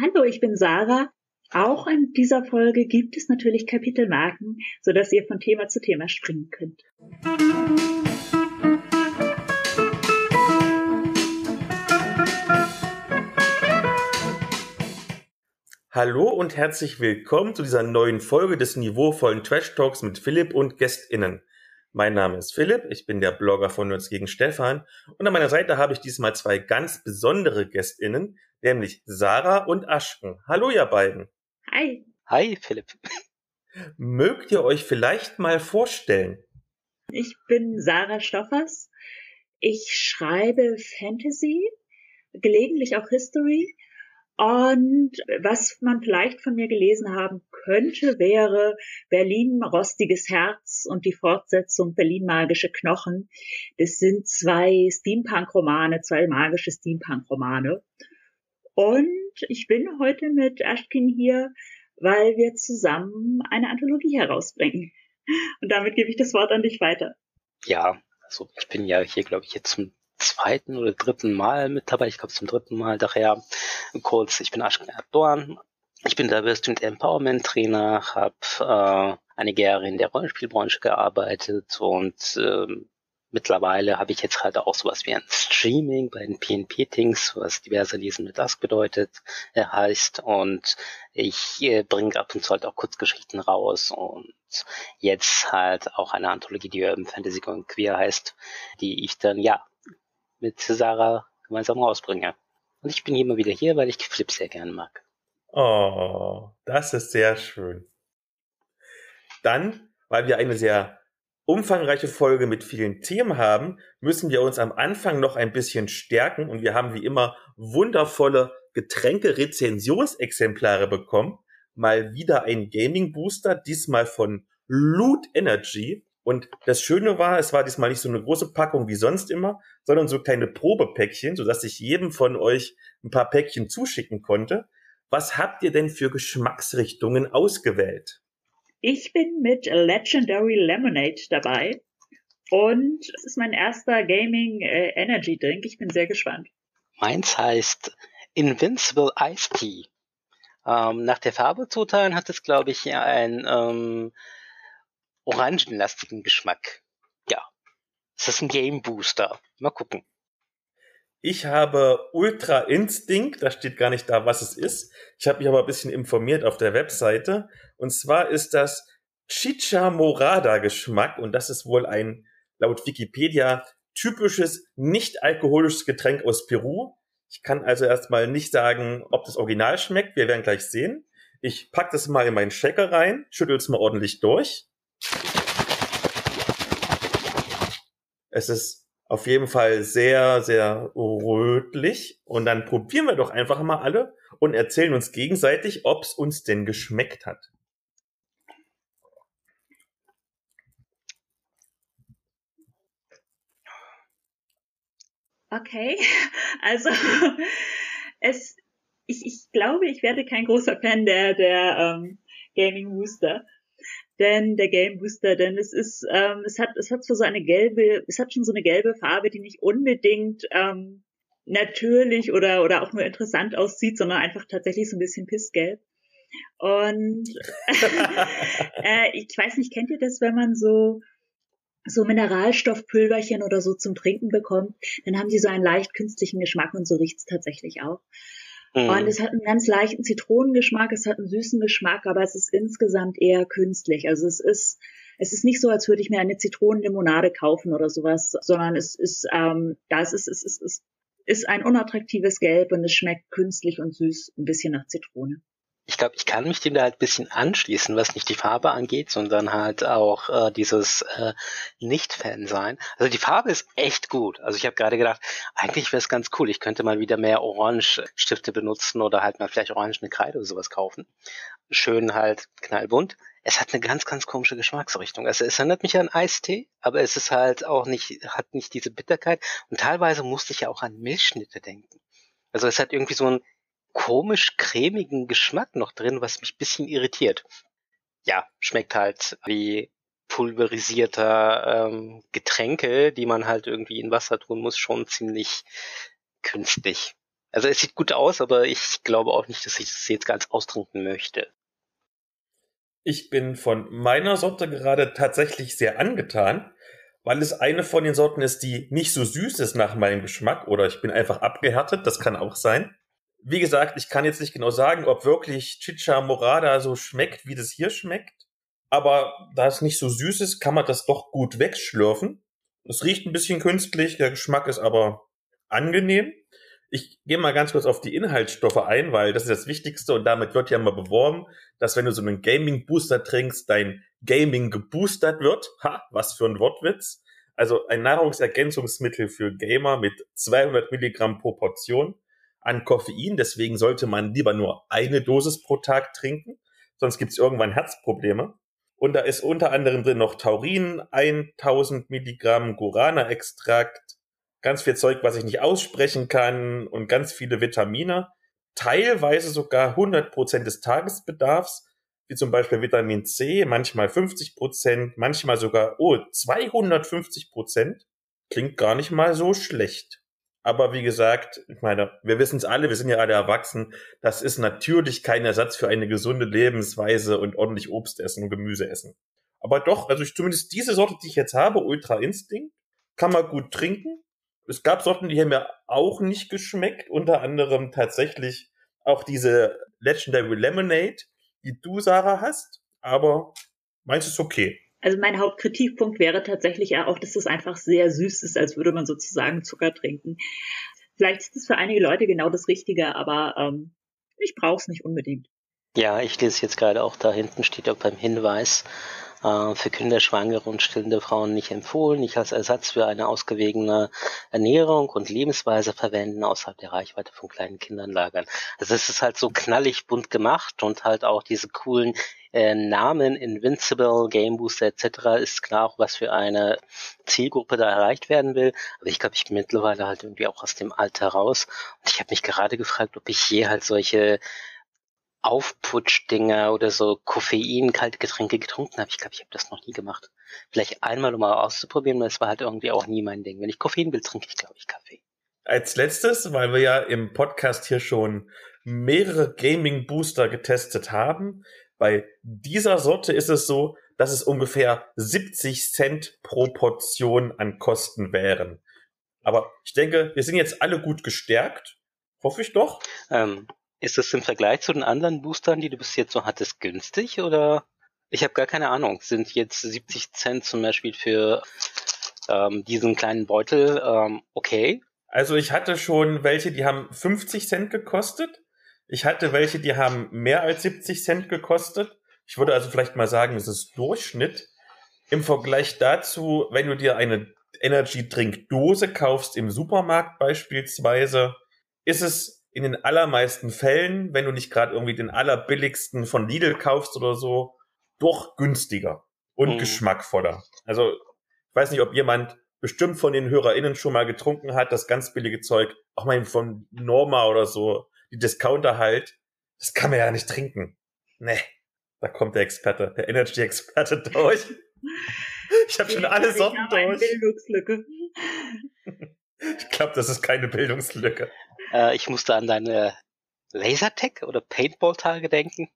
Hallo, ich bin Sarah. Auch in dieser Folge gibt es natürlich Kapitelmarken, sodass ihr von Thema zu Thema springen könnt. Hallo und herzlich willkommen zu dieser neuen Folge des niveauvollen Trash Talks mit Philipp und GästInnen. Mein Name ist Philipp, ich bin der Blogger von Nerds gegen Stefan und an meiner Seite habe ich diesmal zwei ganz besondere GästInnen, nämlich Sarah und Aschken. Hallo ihr beiden. Hi. Hi Philipp. Mögt ihr euch vielleicht mal vorstellen? Ich bin Sarah Stoffers. Ich schreibe Fantasy, gelegentlich auch History und was man vielleicht von mir gelesen haben könnte, wäre Berlin rostiges Herz und die Fortsetzung Berlin magische Knochen. Das sind zwei Steampunk-Romane, zwei magische Steampunk-Romane. Und ich bin heute mit Ashkin hier, weil wir zusammen eine Anthologie herausbringen. Und damit gebe ich das Wort an dich weiter. Ja, also ich bin ja hier, glaube ich, jetzt zum zweiten oder dritten Mal mit dabei. Ich glaube zum dritten Mal daher. Kurz, ich bin Ashkan Erdogan. Ich bin Diversity Empowerment Trainer, habe äh, einige Jahre in der Rollenspielbranche gearbeitet und äh, mittlerweile habe ich jetzt halt auch sowas wie ein Streaming bei den PNP-Things, was diverse Lesen mit das bedeutet, äh, heißt. Und ich äh, bringe ab und zu halt auch Kurzgeschichten raus und jetzt halt auch eine Anthologie, die Urban Fantasy und Queer heißt, die ich dann ja mit Sarah gemeinsam rausbringe. Und ich bin immer wieder hier, weil ich Flip sehr gerne mag. Oh, das ist sehr schön. Dann, weil wir eine sehr umfangreiche Folge mit vielen Themen haben, müssen wir uns am Anfang noch ein bisschen stärken und wir haben wie immer wundervolle Getränke-Rezensionsexemplare bekommen. Mal wieder ein Gaming Booster, diesmal von Loot Energy. Und das Schöne war, es war diesmal nicht so eine große Packung wie sonst immer, sondern so kleine Probepäckchen, sodass ich jedem von euch ein paar Päckchen zuschicken konnte. Was habt ihr denn für Geschmacksrichtungen ausgewählt? Ich bin mit Legendary Lemonade dabei und es ist mein erster Gaming äh, Energy Drink. Ich bin sehr gespannt. Meins heißt Invincible Ice Tea. Ähm, nach der Farbe zuteilen hat es, glaube ich, ein ähm, orangenlastigen Geschmack. Ja. Es ist ein Game Booster. Mal gucken. Ich habe Ultra Instinct, da steht gar nicht da, was es ist. Ich habe mich aber ein bisschen informiert auf der Webseite. Und zwar ist das Chicha Morada Geschmack und das ist wohl ein, laut Wikipedia, typisches nicht alkoholisches Getränk aus Peru. Ich kann also erstmal nicht sagen, ob das Original schmeckt. Wir werden gleich sehen. Ich pack das mal in meinen Shaker rein, schüttel es mal ordentlich durch. Es ist auf jeden Fall sehr, sehr rötlich. Und dann probieren wir doch einfach mal alle und erzählen uns gegenseitig, ob es uns denn geschmeckt hat. Okay, also es, ich, ich glaube, ich werde kein großer Fan der, der ähm, Gaming Booster denn der Game Booster, denn es ist, ähm, es hat, es hat so eine gelbe, es hat schon so eine gelbe Farbe, die nicht unbedingt ähm, natürlich oder oder auch nur interessant aussieht, sondern einfach tatsächlich so ein bisschen pissgelb. Und äh, ich weiß nicht, kennt ihr das, wenn man so so Mineralstoffpulverchen oder so zum Trinken bekommt, dann haben die so einen leicht künstlichen Geschmack und so riecht's tatsächlich auch. Mhm. Und es hat einen ganz leichten Zitronengeschmack, es hat einen süßen Geschmack, aber es ist insgesamt eher künstlich. Also es ist, es ist nicht so, als würde ich mir eine Zitronenlimonade kaufen oder sowas, sondern es ist, ähm, das ist, es ist, es ist ein unattraktives Gelb und es schmeckt künstlich und süß, ein bisschen nach Zitrone ich glaube, ich kann mich dem da halt ein bisschen anschließen, was nicht die Farbe angeht, sondern halt auch äh, dieses äh, Nicht-Fan sein. Also die Farbe ist echt gut. Also ich habe gerade gedacht, eigentlich wäre es ganz cool. Ich könnte mal wieder mehr Orange-Stifte benutzen oder halt mal vielleicht orangene Kreide oder sowas kaufen. Schön halt knallbunt. Es hat eine ganz, ganz komische Geschmacksrichtung. Also es erinnert mich an Eistee, aber es ist halt auch nicht, hat nicht diese Bitterkeit. Und teilweise musste ich ja auch an Milchschnitte denken. Also es hat irgendwie so ein komisch cremigen Geschmack noch drin, was mich bisschen irritiert. Ja, schmeckt halt wie pulverisierter ähm, Getränke, die man halt irgendwie in Wasser tun muss, schon ziemlich künstlich. Also es sieht gut aus, aber ich glaube auch nicht, dass ich das jetzt ganz austrinken möchte. Ich bin von meiner Sorte gerade tatsächlich sehr angetan, weil es eine von den Sorten ist, die nicht so süß ist nach meinem Geschmack oder ich bin einfach abgehärtet, das kann auch sein. Wie gesagt, ich kann jetzt nicht genau sagen, ob wirklich Chicha Morada so schmeckt, wie das hier schmeckt. Aber da es nicht so süß ist, kann man das doch gut wegschlürfen. Es riecht ein bisschen künstlich, der Geschmack ist aber angenehm. Ich gehe mal ganz kurz auf die Inhaltsstoffe ein, weil das ist das Wichtigste und damit wird ja immer beworben, dass wenn du so einen Gaming Booster trinkst, dein Gaming geboostert wird. Ha, was für ein Wortwitz. Also ein Nahrungsergänzungsmittel für Gamer mit 200 Milligramm pro Portion an Koffein. Deswegen sollte man lieber nur eine Dosis pro Tag trinken, sonst gibt es irgendwann Herzprobleme. Und da ist unter anderem drin noch Taurin, 1000 Milligramm Guarana-Extrakt, ganz viel Zeug, was ich nicht aussprechen kann und ganz viele Vitamine. Teilweise sogar 100 Prozent des Tagesbedarfs, wie zum Beispiel Vitamin C, manchmal 50 Prozent, manchmal sogar, oh, 250 Prozent. Klingt gar nicht mal so schlecht. Aber wie gesagt, ich meine, wir wissen es alle, wir sind ja alle erwachsen. Das ist natürlich kein Ersatz für eine gesunde Lebensweise und ordentlich Obst essen und Gemüse essen. Aber doch, also ich, zumindest diese Sorte, die ich jetzt habe, Ultra Instinct, kann man gut trinken es gab Sorten, die haben mir auch nicht geschmeckt, unter anderem tatsächlich auch diese Legendary Lemonade, die du, Sarah, hast, aber meinst du es okay? Also mein Hauptkritikpunkt wäre tatsächlich ja auch, dass es einfach sehr süß ist, als würde man sozusagen Zucker trinken. Vielleicht ist es für einige Leute genau das Richtige, aber ähm, ich brauche es nicht unbedingt. Ja, ich lese jetzt gerade auch da hinten steht auch beim Hinweis, äh, für Kinderschwangere und stillende Frauen nicht empfohlen, nicht als Ersatz für eine ausgewogene Ernährung und Lebensweise verwenden, außerhalb der Reichweite von kleinen Kindern lagern. Also es ist halt so knallig bunt gemacht und halt auch diese coolen äh, Namen Invincible, Game Booster etc. ist klar auch, was für eine Zielgruppe da erreicht werden will. Aber ich glaube, ich bin mittlerweile halt irgendwie auch aus dem Alter raus. Und ich habe mich gerade gefragt, ob ich je halt solche Aufputschdinger oder so Koffein, kalte Getränke getrunken habe. Ich glaube, ich habe das noch nie gemacht. Vielleicht einmal, um mal auszuprobieren, weil es war halt irgendwie auch nie mein Ding. Wenn ich Koffein will, trinke ich, glaube ich, Kaffee. Als letztes, weil wir ja im Podcast hier schon mehrere Gaming-Booster getestet haben, bei dieser Sorte ist es so, dass es ungefähr 70 Cent pro Portion an Kosten wären. Aber ich denke, wir sind jetzt alle gut gestärkt. Hoffe ich doch. Ähm, ist das im Vergleich zu den anderen Boostern, die du bis jetzt so hattest, günstig oder? Ich habe gar keine Ahnung. Sind jetzt 70 Cent zum Beispiel für ähm, diesen kleinen Beutel ähm, okay? Also ich hatte schon welche, die haben 50 Cent gekostet. Ich hatte welche, die haben mehr als 70 Cent gekostet. Ich würde also vielleicht mal sagen, es ist Durchschnitt. Im Vergleich dazu, wenn du dir eine Energy Drink Dose kaufst im Supermarkt beispielsweise, ist es in den allermeisten Fällen, wenn du nicht gerade irgendwie den allerbilligsten von Lidl kaufst oder so, doch günstiger und mhm. geschmackvoller. Also ich weiß nicht, ob jemand bestimmt von den HörerInnen schon mal getrunken hat, das ganz billige Zeug, auch mal von Norma oder so, die Discounter halt, das kann man ja nicht trinken. Nee, da kommt der Experte, der Energy-Experte durch. Ich habe schon alle Sorten durch. Bildungslücke. Ich glaube, das ist keine Bildungslücke. Äh, ich musste an deine Lasertech oder Paintball-Tage denken.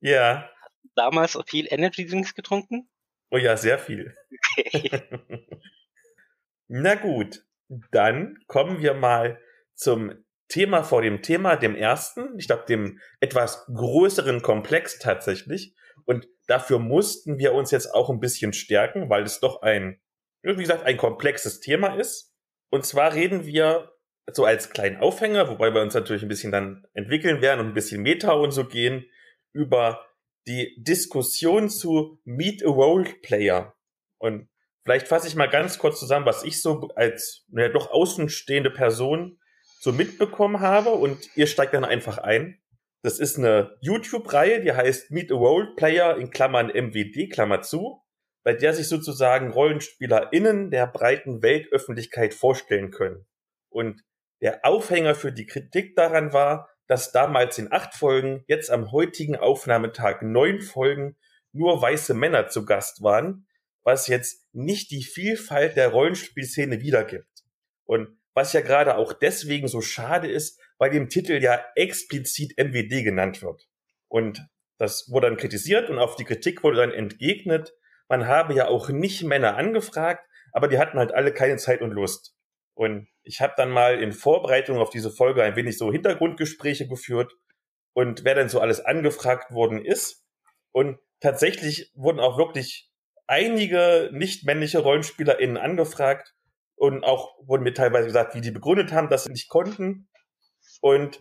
Ja. Damals viel Energy Drinks getrunken? Oh ja, sehr viel. Okay. Na gut, dann kommen wir mal zum Thema vor dem Thema, dem ersten, ich glaube dem etwas größeren Komplex tatsächlich. Und dafür mussten wir uns jetzt auch ein bisschen stärken, weil es doch ein, wie gesagt, ein komplexes Thema ist. Und zwar reden wir so als kleinen Aufhänger, wobei wir uns natürlich ein bisschen dann entwickeln werden und ein bisschen Meta und so gehen, über die Diskussion zu Meet a Role Player. Und vielleicht fasse ich mal ganz kurz zusammen, was ich so als naja, doch außenstehende Person so mitbekommen habe und ihr steigt dann einfach ein. Das ist eine YouTube-Reihe, die heißt Meet a Role Player in Klammern MWD, Klammer zu, bei der sich sozusagen RollenspielerInnen der breiten Weltöffentlichkeit vorstellen können. Und der Aufhänger für die Kritik daran war, dass damals in acht Folgen, jetzt am heutigen Aufnahmetag neun Folgen nur weiße Männer zu Gast waren, was jetzt nicht die Vielfalt der Rollenspielszene wiedergibt. Und was ja gerade auch deswegen so schade ist, weil im Titel ja explizit MWD genannt wird. Und das wurde dann kritisiert und auf die Kritik wurde dann entgegnet, man habe ja auch nicht Männer angefragt, aber die hatten halt alle keine Zeit und Lust. Und ich habe dann mal in Vorbereitung auf diese Folge ein wenig so Hintergrundgespräche geführt und wer denn so alles angefragt worden ist. Und tatsächlich wurden auch wirklich einige nicht männliche RollenspielerInnen angefragt und auch wurden mir teilweise gesagt, wie die begründet haben, dass sie nicht konnten. Und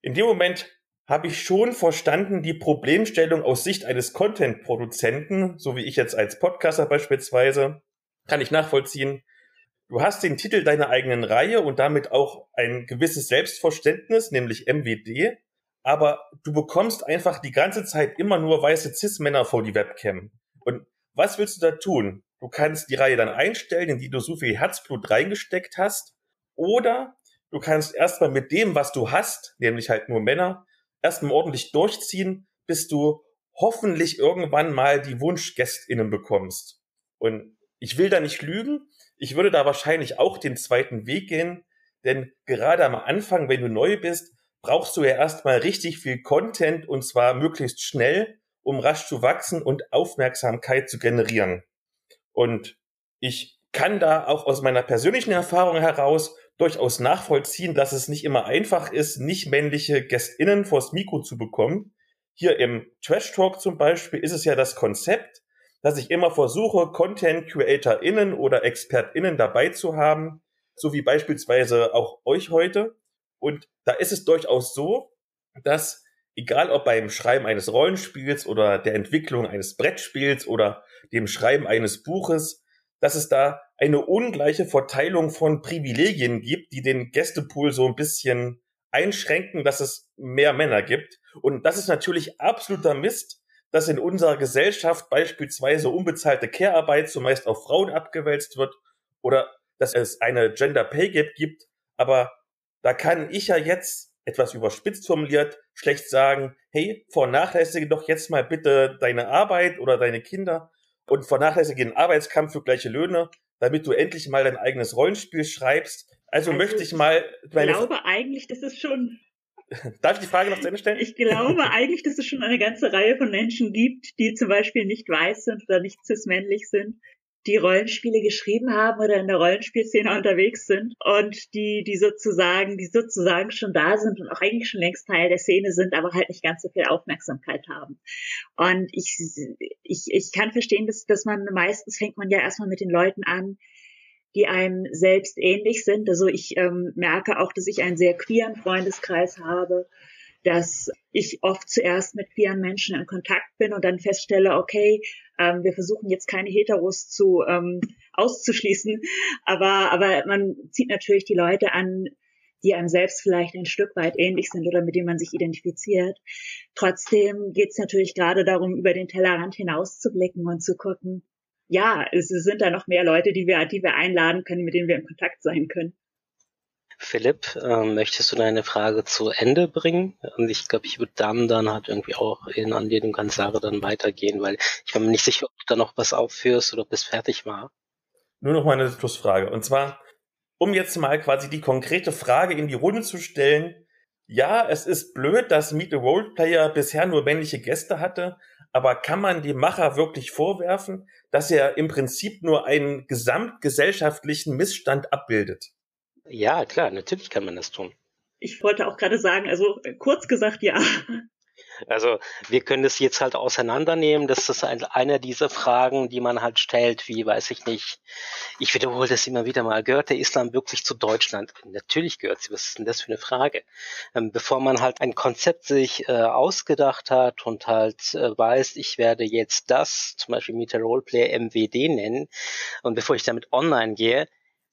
in dem Moment habe ich schon verstanden, die Problemstellung aus Sicht eines Content-Produzenten, so wie ich jetzt als Podcaster beispielsweise, kann ich nachvollziehen. Du hast den Titel deiner eigenen Reihe und damit auch ein gewisses Selbstverständnis, nämlich MWD, aber du bekommst einfach die ganze Zeit immer nur weiße Cis-Männer vor die Webcam. Und was willst du da tun? Du kannst die Reihe dann einstellen, in die du so viel Herzblut reingesteckt hast, oder du kannst erstmal mit dem, was du hast, nämlich halt nur Männer, erstmal ordentlich durchziehen, bis du hoffentlich irgendwann mal die Wunschgästinnen bekommst. Und ich will da nicht lügen. Ich würde da wahrscheinlich auch den zweiten Weg gehen, denn gerade am Anfang, wenn du neu bist, brauchst du ja erstmal richtig viel Content und zwar möglichst schnell, um rasch zu wachsen und Aufmerksamkeit zu generieren. Und ich kann da auch aus meiner persönlichen Erfahrung heraus durchaus nachvollziehen, dass es nicht immer einfach ist, nicht männliche GästInnen vors Mikro zu bekommen. Hier im Trash Talk zum Beispiel ist es ja das Konzept, dass ich immer versuche, Content CreatorInnen oder ExpertInnen dabei zu haben, so wie beispielsweise auch euch heute. Und da ist es durchaus so, dass egal ob beim Schreiben eines Rollenspiels oder der Entwicklung eines Brettspiels oder dem Schreiben eines Buches, dass es da eine ungleiche Verteilung von Privilegien gibt, die den Gästepool so ein bisschen einschränken, dass es mehr Männer gibt. Und das ist natürlich absoluter Mist, dass in unserer Gesellschaft beispielsweise unbezahlte Care-Arbeit zumeist auf Frauen abgewälzt wird oder dass es eine Gender Pay Gap gibt. Aber da kann ich ja jetzt etwas überspitzt formuliert schlecht sagen, hey, vernachlässige doch jetzt mal bitte deine Arbeit oder deine Kinder und vernachlässige den Arbeitskampf für gleiche Löhne, damit du endlich mal dein eigenes Rollenspiel schreibst. Also, also möchte ich mal. Ich glaube eigentlich, das ist schon. Darf ich die Frage noch zu Ende stellen? Ich glaube eigentlich, dass es schon eine ganze Reihe von Menschen gibt, die zum Beispiel nicht weiß sind oder nicht cis-männlich sind, die Rollenspiele geschrieben haben oder in der Rollenspielszene unterwegs sind und die, die sozusagen, die sozusagen schon da sind und auch eigentlich schon längst Teil der Szene sind, aber halt nicht ganz so viel Aufmerksamkeit haben. Und ich, ich, ich kann verstehen, dass, dass man meistens fängt man ja erstmal mit den Leuten an, die einem selbst ähnlich sind. Also ich ähm, merke auch, dass ich einen sehr queeren Freundeskreis habe dass ich oft zuerst mit queeren Menschen in Kontakt bin und dann feststelle, okay, ähm, wir versuchen jetzt keine Heteros zu ähm, auszuschließen, aber aber man zieht natürlich die Leute an, die einem selbst vielleicht ein Stück weit ähnlich sind oder mit denen man sich identifiziert. Trotzdem geht es natürlich gerade darum, über den Tellerrand hinaus zu blicken und zu gucken, ja, es sind da noch mehr Leute, die wir, die wir einladen können, mit denen wir in Kontakt sein können. Philipp, ähm, möchtest du deine Frage zu Ende bringen? Und ich glaube, ich würde dann dann halt irgendwie auch in an dem Kanzlare dann weitergehen, weil ich bin mir nicht sicher, ob du da noch was aufführst oder ob es fertig war. Nur noch mal eine Schlussfrage. Und zwar, um jetzt mal quasi die konkrete Frage in die Runde zu stellen. Ja, es ist blöd, dass Meet the World Player bisher nur männliche Gäste hatte, aber kann man dem Macher wirklich vorwerfen, dass er im Prinzip nur einen gesamtgesellschaftlichen Missstand abbildet? Ja, klar, natürlich kann man das tun. Ich wollte auch gerade sagen, also kurz gesagt, ja. Also wir können das jetzt halt auseinandernehmen. Das ist ein, einer dieser Fragen, die man halt stellt, wie weiß ich nicht. Ich wiederhole das immer wieder mal. Gehört der Islam wirklich zu Deutschland? Natürlich gehört sie. Was ist denn das für eine Frage? Ähm, bevor man halt ein Konzept sich äh, ausgedacht hat und halt äh, weiß, ich werde jetzt das, zum Beispiel Meter Roleplay MWD nennen, und bevor ich damit online gehe,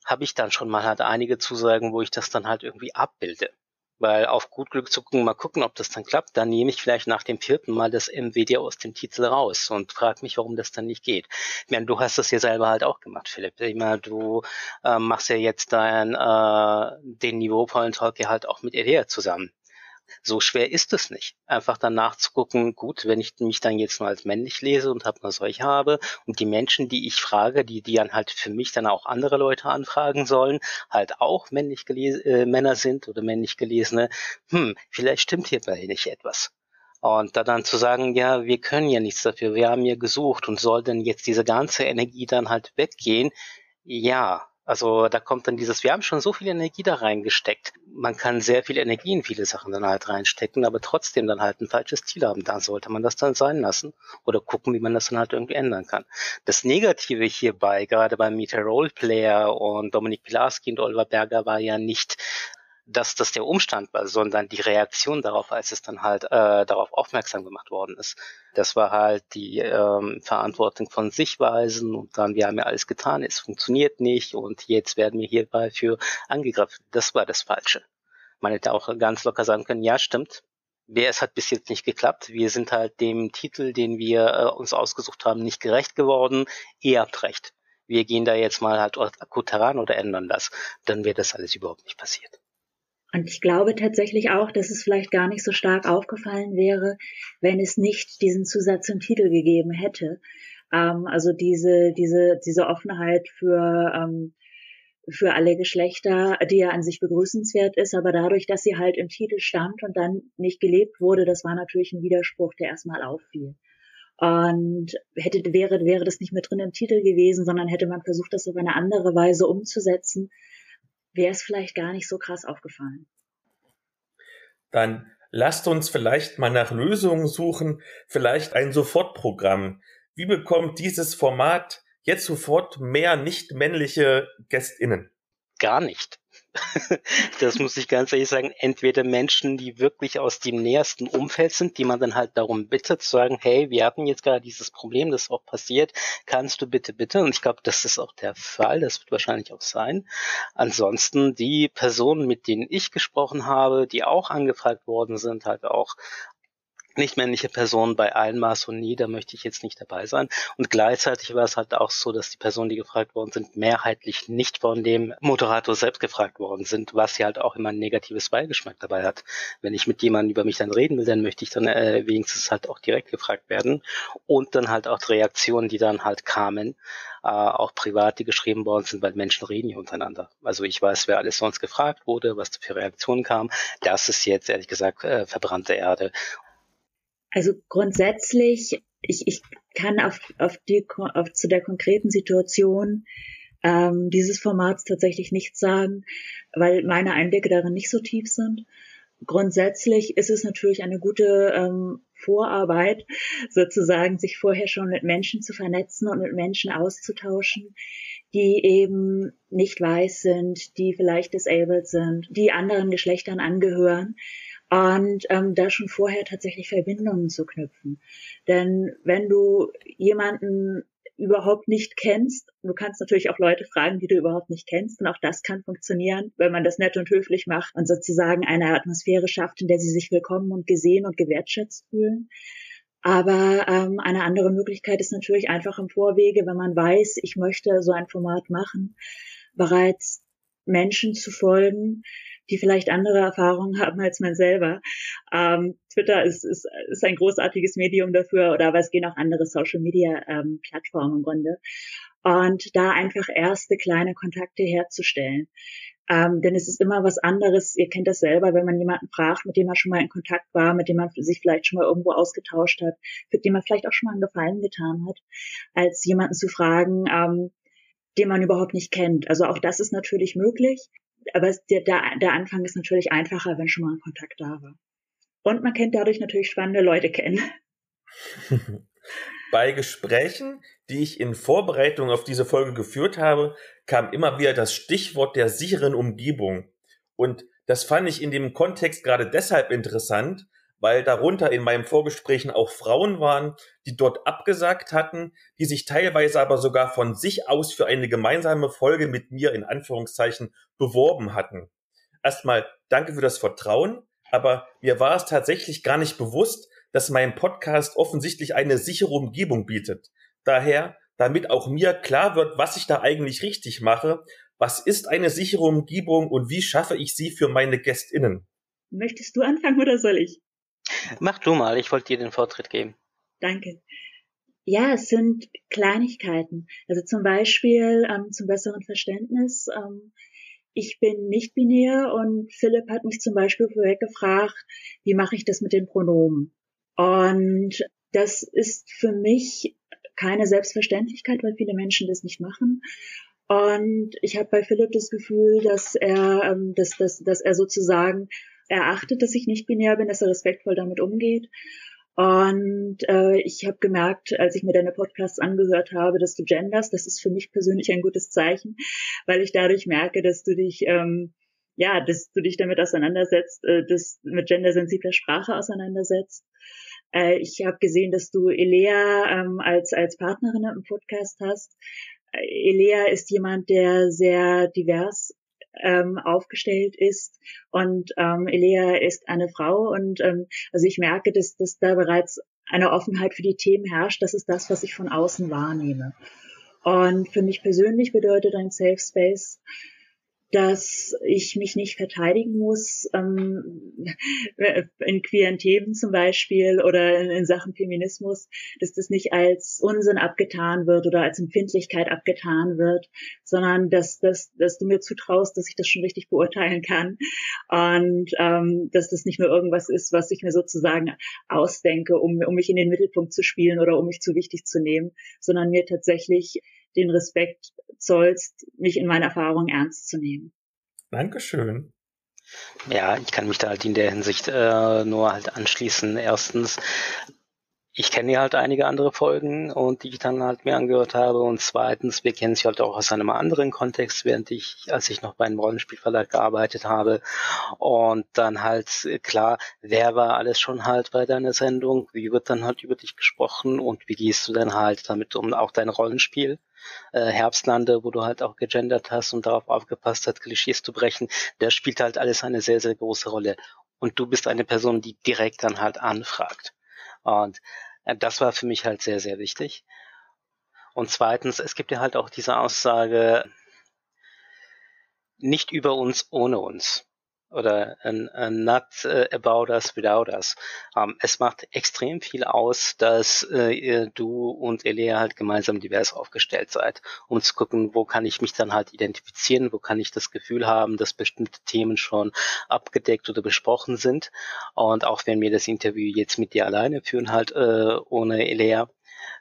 habe ich dann schon mal halt einige Zusagen, wo ich das dann halt irgendwie abbilde. Weil auf gut Glück zu gucken, mal gucken, ob das dann klappt, dann nehme ich vielleicht nach dem vierten Mal das MWD aus dem Titel raus und frage mich, warum das dann nicht geht. Ich meine, du hast das ja selber halt auch gemacht, Philipp. Ich meine, du äh, machst ja jetzt dein, äh, den Niveauvollen Talk ja halt auch mit Elea zusammen. So schwer ist es nicht. Einfach danach zu gucken, gut, wenn ich mich dann jetzt nur als männlich lese und habe nur solche habe und die Menschen, die ich frage, die, die dann halt für mich dann auch andere Leute anfragen sollen, halt auch männlich gelesen, äh, Männer sind oder männlich gelesene, hm, vielleicht stimmt hierbei nicht etwas. Und da dann zu sagen, ja, wir können ja nichts dafür, wir haben ja gesucht und soll denn jetzt diese ganze Energie dann halt weggehen? Ja, also da kommt dann dieses, wir haben schon so viel Energie da reingesteckt. Man kann sehr viel Energie in viele Sachen dann halt reinstecken, aber trotzdem dann halt ein falsches Ziel haben. Da sollte man das dann sein lassen oder gucken, wie man das dann halt irgendwie ändern kann. Das Negative hierbei, gerade beim Meter Roleplayer und Dominik Pilarski und Oliver Berger war ja nicht dass das der Umstand war, sondern die Reaktion darauf, als es dann halt äh, darauf aufmerksam gemacht worden ist. Das war halt die ähm, Verantwortung von Sichtweisen und dann, wir haben ja alles getan, es funktioniert nicht und jetzt werden wir hierbei für angegriffen. Das war das Falsche. Man hätte auch ganz locker sagen können, ja, stimmt, es hat bis jetzt nicht geklappt. Wir sind halt dem Titel, den wir äh, uns ausgesucht haben, nicht gerecht geworden. Ihr habt recht. Wir gehen da jetzt mal halt akut heran oder ändern das. Dann wäre das alles überhaupt nicht passiert. Und ich glaube tatsächlich auch, dass es vielleicht gar nicht so stark aufgefallen wäre, wenn es nicht diesen Zusatz im Titel gegeben hätte. Ähm, also diese, diese, diese Offenheit für, ähm, für alle Geschlechter, die ja an sich begrüßenswert ist, aber dadurch, dass sie halt im Titel stand und dann nicht gelebt wurde, das war natürlich ein Widerspruch, der erstmal auffiel. Und hätte, wäre, wäre das nicht mehr drin im Titel gewesen, sondern hätte man versucht, das auf eine andere Weise umzusetzen, wäre es vielleicht gar nicht so krass aufgefallen. Dann lasst uns vielleicht mal nach Lösungen suchen, vielleicht ein Sofortprogramm. Wie bekommt dieses Format jetzt sofort mehr nicht männliche Gästinnen? Gar nicht. Das muss ich ganz ehrlich sagen, entweder Menschen, die wirklich aus dem nähersten Umfeld sind, die man dann halt darum bittet, zu sagen, hey, wir hatten jetzt gerade dieses Problem, das ist auch passiert, kannst du bitte, bitte, und ich glaube, das ist auch der Fall, das wird wahrscheinlich auch sein. Ansonsten die Personen, mit denen ich gesprochen habe, die auch angefragt worden sind, halt auch nicht-männliche Personen bei allen nie, da möchte ich jetzt nicht dabei sein. Und gleichzeitig war es halt auch so, dass die Personen, die gefragt worden sind, mehrheitlich nicht von dem Moderator selbst gefragt worden sind, was ja halt auch immer ein negatives Beigeschmack dabei hat. Wenn ich mit jemandem über mich dann reden will, dann möchte ich dann äh, wenigstens halt auch direkt gefragt werden. Und dann halt auch Reaktionen, die dann halt kamen, äh, auch privat, die geschrieben worden sind, weil Menschen reden nicht untereinander. Also ich weiß, wer alles sonst gefragt wurde, was für Reaktionen kam. Das ist jetzt ehrlich gesagt äh, verbrannte Erde. Also grundsätzlich, ich, ich kann auf, auf die auf, zu der konkreten Situation ähm, dieses Formats tatsächlich nichts sagen, weil meine Einblicke darin nicht so tief sind. Grundsätzlich ist es natürlich eine gute ähm, Vorarbeit, sozusagen sich vorher schon mit Menschen zu vernetzen und mit Menschen auszutauschen, die eben nicht weiß sind, die vielleicht disabled sind, die anderen Geschlechtern angehören und ähm, da schon vorher tatsächlich Verbindungen zu knüpfen. Denn wenn du jemanden überhaupt nicht kennst, du kannst natürlich auch Leute fragen, die du überhaupt nicht kennst, und auch das kann funktionieren, wenn man das nett und höflich macht und sozusagen eine Atmosphäre schafft, in der sie sich willkommen und gesehen und gewertschätzt fühlen. Aber ähm, eine andere Möglichkeit ist natürlich einfach im Vorwege, wenn man weiß, ich möchte so ein Format machen, bereits Menschen zu folgen, die vielleicht andere Erfahrungen haben als man selber. Ähm, Twitter ist, ist, ist ein großartiges Medium dafür, oder aber es gehen auch andere Social Media ähm, Plattformen im Grunde. Und da einfach erste kleine Kontakte herzustellen. Ähm, denn es ist immer was anderes, ihr kennt das selber, wenn man jemanden fragt, mit dem man schon mal in Kontakt war, mit dem man sich vielleicht schon mal irgendwo ausgetauscht hat, für den man vielleicht auch schon mal einen Gefallen getan hat, als jemanden zu fragen, ähm, den man überhaupt nicht kennt. Also auch das ist natürlich möglich aber der, der, Anfang ist natürlich einfacher, wenn schon mal ein Kontakt da war. Und man kennt dadurch natürlich spannende Leute kennen. Bei Gesprächen, die ich in Vorbereitung auf diese Folge geführt habe, kam immer wieder das Stichwort der sicheren Umgebung. Und das fand ich in dem Kontext gerade deshalb interessant, weil darunter in meinen Vorgesprächen auch Frauen waren, die dort abgesagt hatten, die sich teilweise aber sogar von sich aus für eine gemeinsame Folge mit mir in Anführungszeichen beworben hatten. Erstmal danke für das Vertrauen, aber mir war es tatsächlich gar nicht bewusst, dass mein Podcast offensichtlich eine sichere Umgebung bietet. Daher, damit auch mir klar wird, was ich da eigentlich richtig mache, was ist eine sichere Umgebung und wie schaffe ich sie für meine Gästinnen? Möchtest du anfangen oder soll ich? Mach du mal, ich wollte dir den Vortritt geben. Danke. Ja, es sind Kleinigkeiten. Also zum Beispiel ähm, zum besseren Verständnis. Ähm, ich bin nicht binär und Philipp hat mich zum Beispiel vorweg gefragt, wie mache ich das mit den Pronomen? Und das ist für mich keine Selbstverständlichkeit, weil viele Menschen das nicht machen. Und ich habe bei Philipp das Gefühl, dass er, ähm, dass, dass, dass er sozusagen erachtet, dass ich nicht binär bin, dass er respektvoll damit umgeht. Und äh, ich habe gemerkt, als ich mir deine Podcasts angehört habe, dass du genders, das ist für mich persönlich ein gutes Zeichen, weil ich dadurch merke, dass du dich ähm, ja, dass du dich damit auseinandersetzt, äh, das mit gendersensibler Sprache auseinandersetzt. Äh, ich habe gesehen, dass du Elea ähm, als als Partnerin im Podcast hast. Äh, Elea ist jemand, der sehr divers ähm, aufgestellt ist und ähm, Elea ist eine Frau und ähm, also ich merke, dass, dass da bereits eine Offenheit für die Themen herrscht. Das ist das, was ich von außen wahrnehme. Und für mich persönlich bedeutet ein Safe Space dass ich mich nicht verteidigen muss ähm, in queeren Themen zum Beispiel oder in, in, Sachen Feminismus, dass das nicht als Unsinn abgetan wird oder als Empfindlichkeit abgetan wird, sondern dass, dass, dass du mir zutraust, dass ich das schon richtig beurteilen kann. Und ähm, dass das nicht nur irgendwas ist, was ich mir sozusagen ausdenke, um, um mich in den Mittelpunkt zu spielen oder um mich zu wichtig zu nehmen, sondern mir tatsächlich den Respekt zollst, mich in meiner Erfahrung ernst zu nehmen. Dankeschön. Ja, ich kann mich da halt in der Hinsicht äh, nur halt anschließen. Erstens, ich kenne ja halt einige andere Folgen und die ich dann halt mir angehört habe. Und zweitens, wir kennen sie halt auch aus einem anderen Kontext, während ich, als ich noch bei einem Rollenspielverlag gearbeitet habe. Und dann halt klar, wer war alles schon halt bei deiner Sendung? Wie wird dann halt über dich gesprochen und wie gehst du dann halt damit um auch dein Rollenspiel? Äh, Herbstlande, wo du halt auch gegendert hast und darauf aufgepasst hast, Klischees zu brechen, das spielt halt alles eine sehr, sehr große Rolle. Und du bist eine Person, die direkt dann halt anfragt. Und äh, das war für mich halt sehr, sehr wichtig. Und zweitens, es gibt ja halt auch diese Aussage, nicht über uns ohne uns oder ein, ein not uh, about us without us. Um, ähm, es macht extrem viel aus, dass äh, du und Elea halt gemeinsam divers aufgestellt seid, um zu gucken, wo kann ich mich dann halt identifizieren, wo kann ich das Gefühl haben, dass bestimmte Themen schon abgedeckt oder besprochen sind. Und auch wenn wir das Interview jetzt mit dir alleine führen, halt äh, ohne Elea,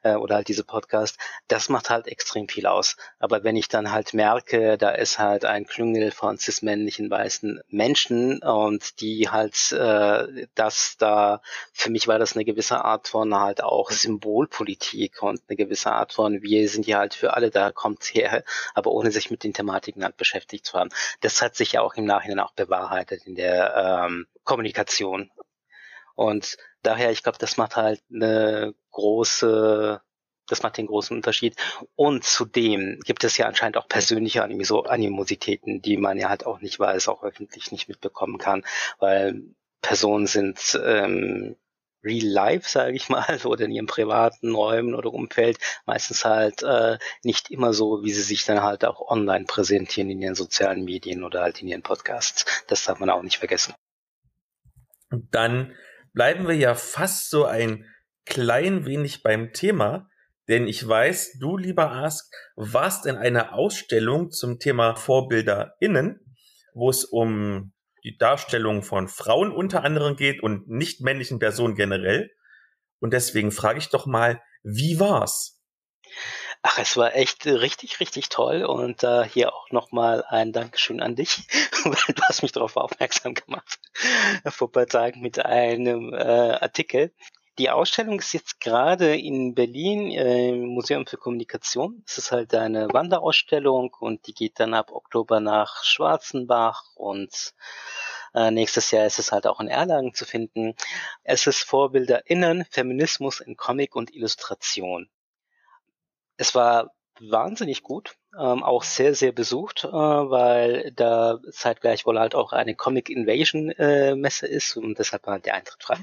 äh, oder halt diese Podcast, das macht halt extrem viel aus. Aber wenn ich dann halt merke, da ist halt ein Klüngel von cis-männlichen weißen Menschen und die halt äh, das da, für mich war das eine gewisse Art von halt auch Symbolpolitik und eine gewisse Art von, wir sind ja halt für alle da, kommt her, aber ohne sich mit den Thematiken halt beschäftigt zu haben. Das hat sich ja auch im Nachhinein auch bewahrheitet in der ähm, Kommunikation. Und daher, ich glaube, das macht halt eine große, das macht den großen Unterschied. Und zudem gibt es ja anscheinend auch persönliche Animositäten, die man ja halt auch nicht weiß, auch öffentlich nicht mitbekommen kann, weil Personen sind ähm, real life, sage ich mal, oder in ihren privaten Räumen oder Umfeld meistens halt äh, nicht immer so, wie sie sich dann halt auch online präsentieren in ihren sozialen Medien oder halt in ihren Podcasts. Das darf man auch nicht vergessen. Und dann bleiben wir ja fast so ein klein wenig beim Thema, denn ich weiß, du, lieber Ask, warst in einer Ausstellung zum Thema VorbilderInnen, wo es um die Darstellung von Frauen unter anderem geht und nicht männlichen Personen generell. Und deswegen frage ich doch mal, wie war's? Ach, es war echt richtig, richtig toll und äh, hier auch nochmal ein Dankeschön an dich, weil du hast mich darauf aufmerksam gemacht vor ein paar Tagen mit einem äh, Artikel. Die Ausstellung ist jetzt gerade in Berlin äh, im Museum für Kommunikation. Es ist halt eine Wanderausstellung und die geht dann ab Oktober nach Schwarzenbach und äh, nächstes Jahr ist es halt auch in Erlangen zu finden. Es ist VorbilderInnen, Feminismus in Comic und Illustration. Es war wahnsinnig gut, ähm, auch sehr, sehr besucht, äh, weil da zeitgleich wohl halt auch eine Comic Invasion äh, Messe ist und deshalb war der Eintritt frei.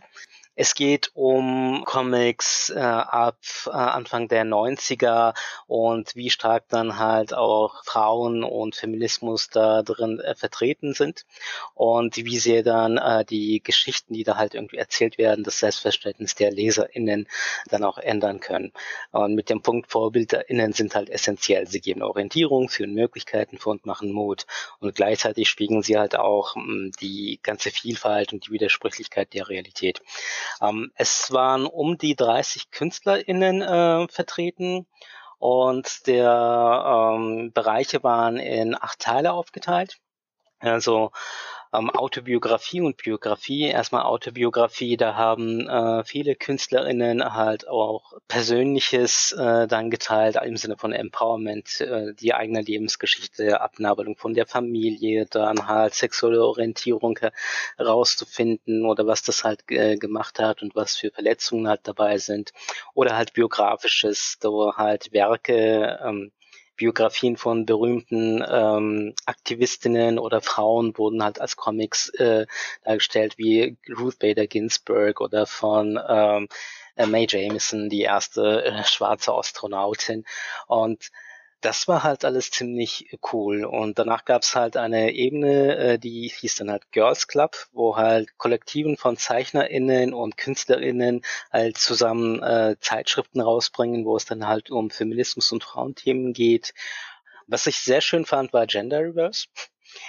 Es geht um Comics äh, ab äh, Anfang der 90er und wie stark dann halt auch Frauen und Feminismus da drin äh, vertreten sind und wie sehr dann äh, die Geschichten, die da halt irgendwie erzählt werden, das Selbstverständnis der LeserInnen dann auch ändern können. Und mit dem Punkt VorbilderInnen sind halt essentiell. Sie geben Orientierung, führen Möglichkeiten vor und machen Mut. Und gleichzeitig spiegeln sie halt auch mh, hm, die ganze Vielfalt und die Widersprüchlichkeit der Realität. Ähm, es waren um die 30 KünstlerInnen äh, vertreten und der ähm, Bereiche waren in acht Teile aufgeteilt. Also ähm, Autobiografie und Biografie. Erstmal Autobiografie, da haben äh, viele KünstlerInnen halt auch Persönliches äh, dann geteilt, im Sinne von Empowerment, äh, die eigene Lebensgeschichte, Abnabelung von der Familie, dann halt sexuelle Orientierung herauszufinden oder was das halt äh, gemacht hat und was für Verletzungen halt dabei sind. Oder halt biografisches, so halt Werke, ähm, Biografien von berühmten ähm, Aktivistinnen oder Frauen wurden halt als Comics äh, dargestellt, wie Ruth Bader Ginsburg oder von ähm, äh, Mae Jameson, die erste äh, schwarze Astronautin. Und das war halt alles ziemlich cool. Und danach gab es halt eine Ebene, äh, die hieß dann halt Girls Club, wo halt Kollektiven von ZeichnerInnen und KünstlerInnen halt zusammen äh, Zeitschriften rausbringen, wo es dann halt um Feminismus und Frauenthemen geht. Was ich sehr schön fand, war Gender Reverse.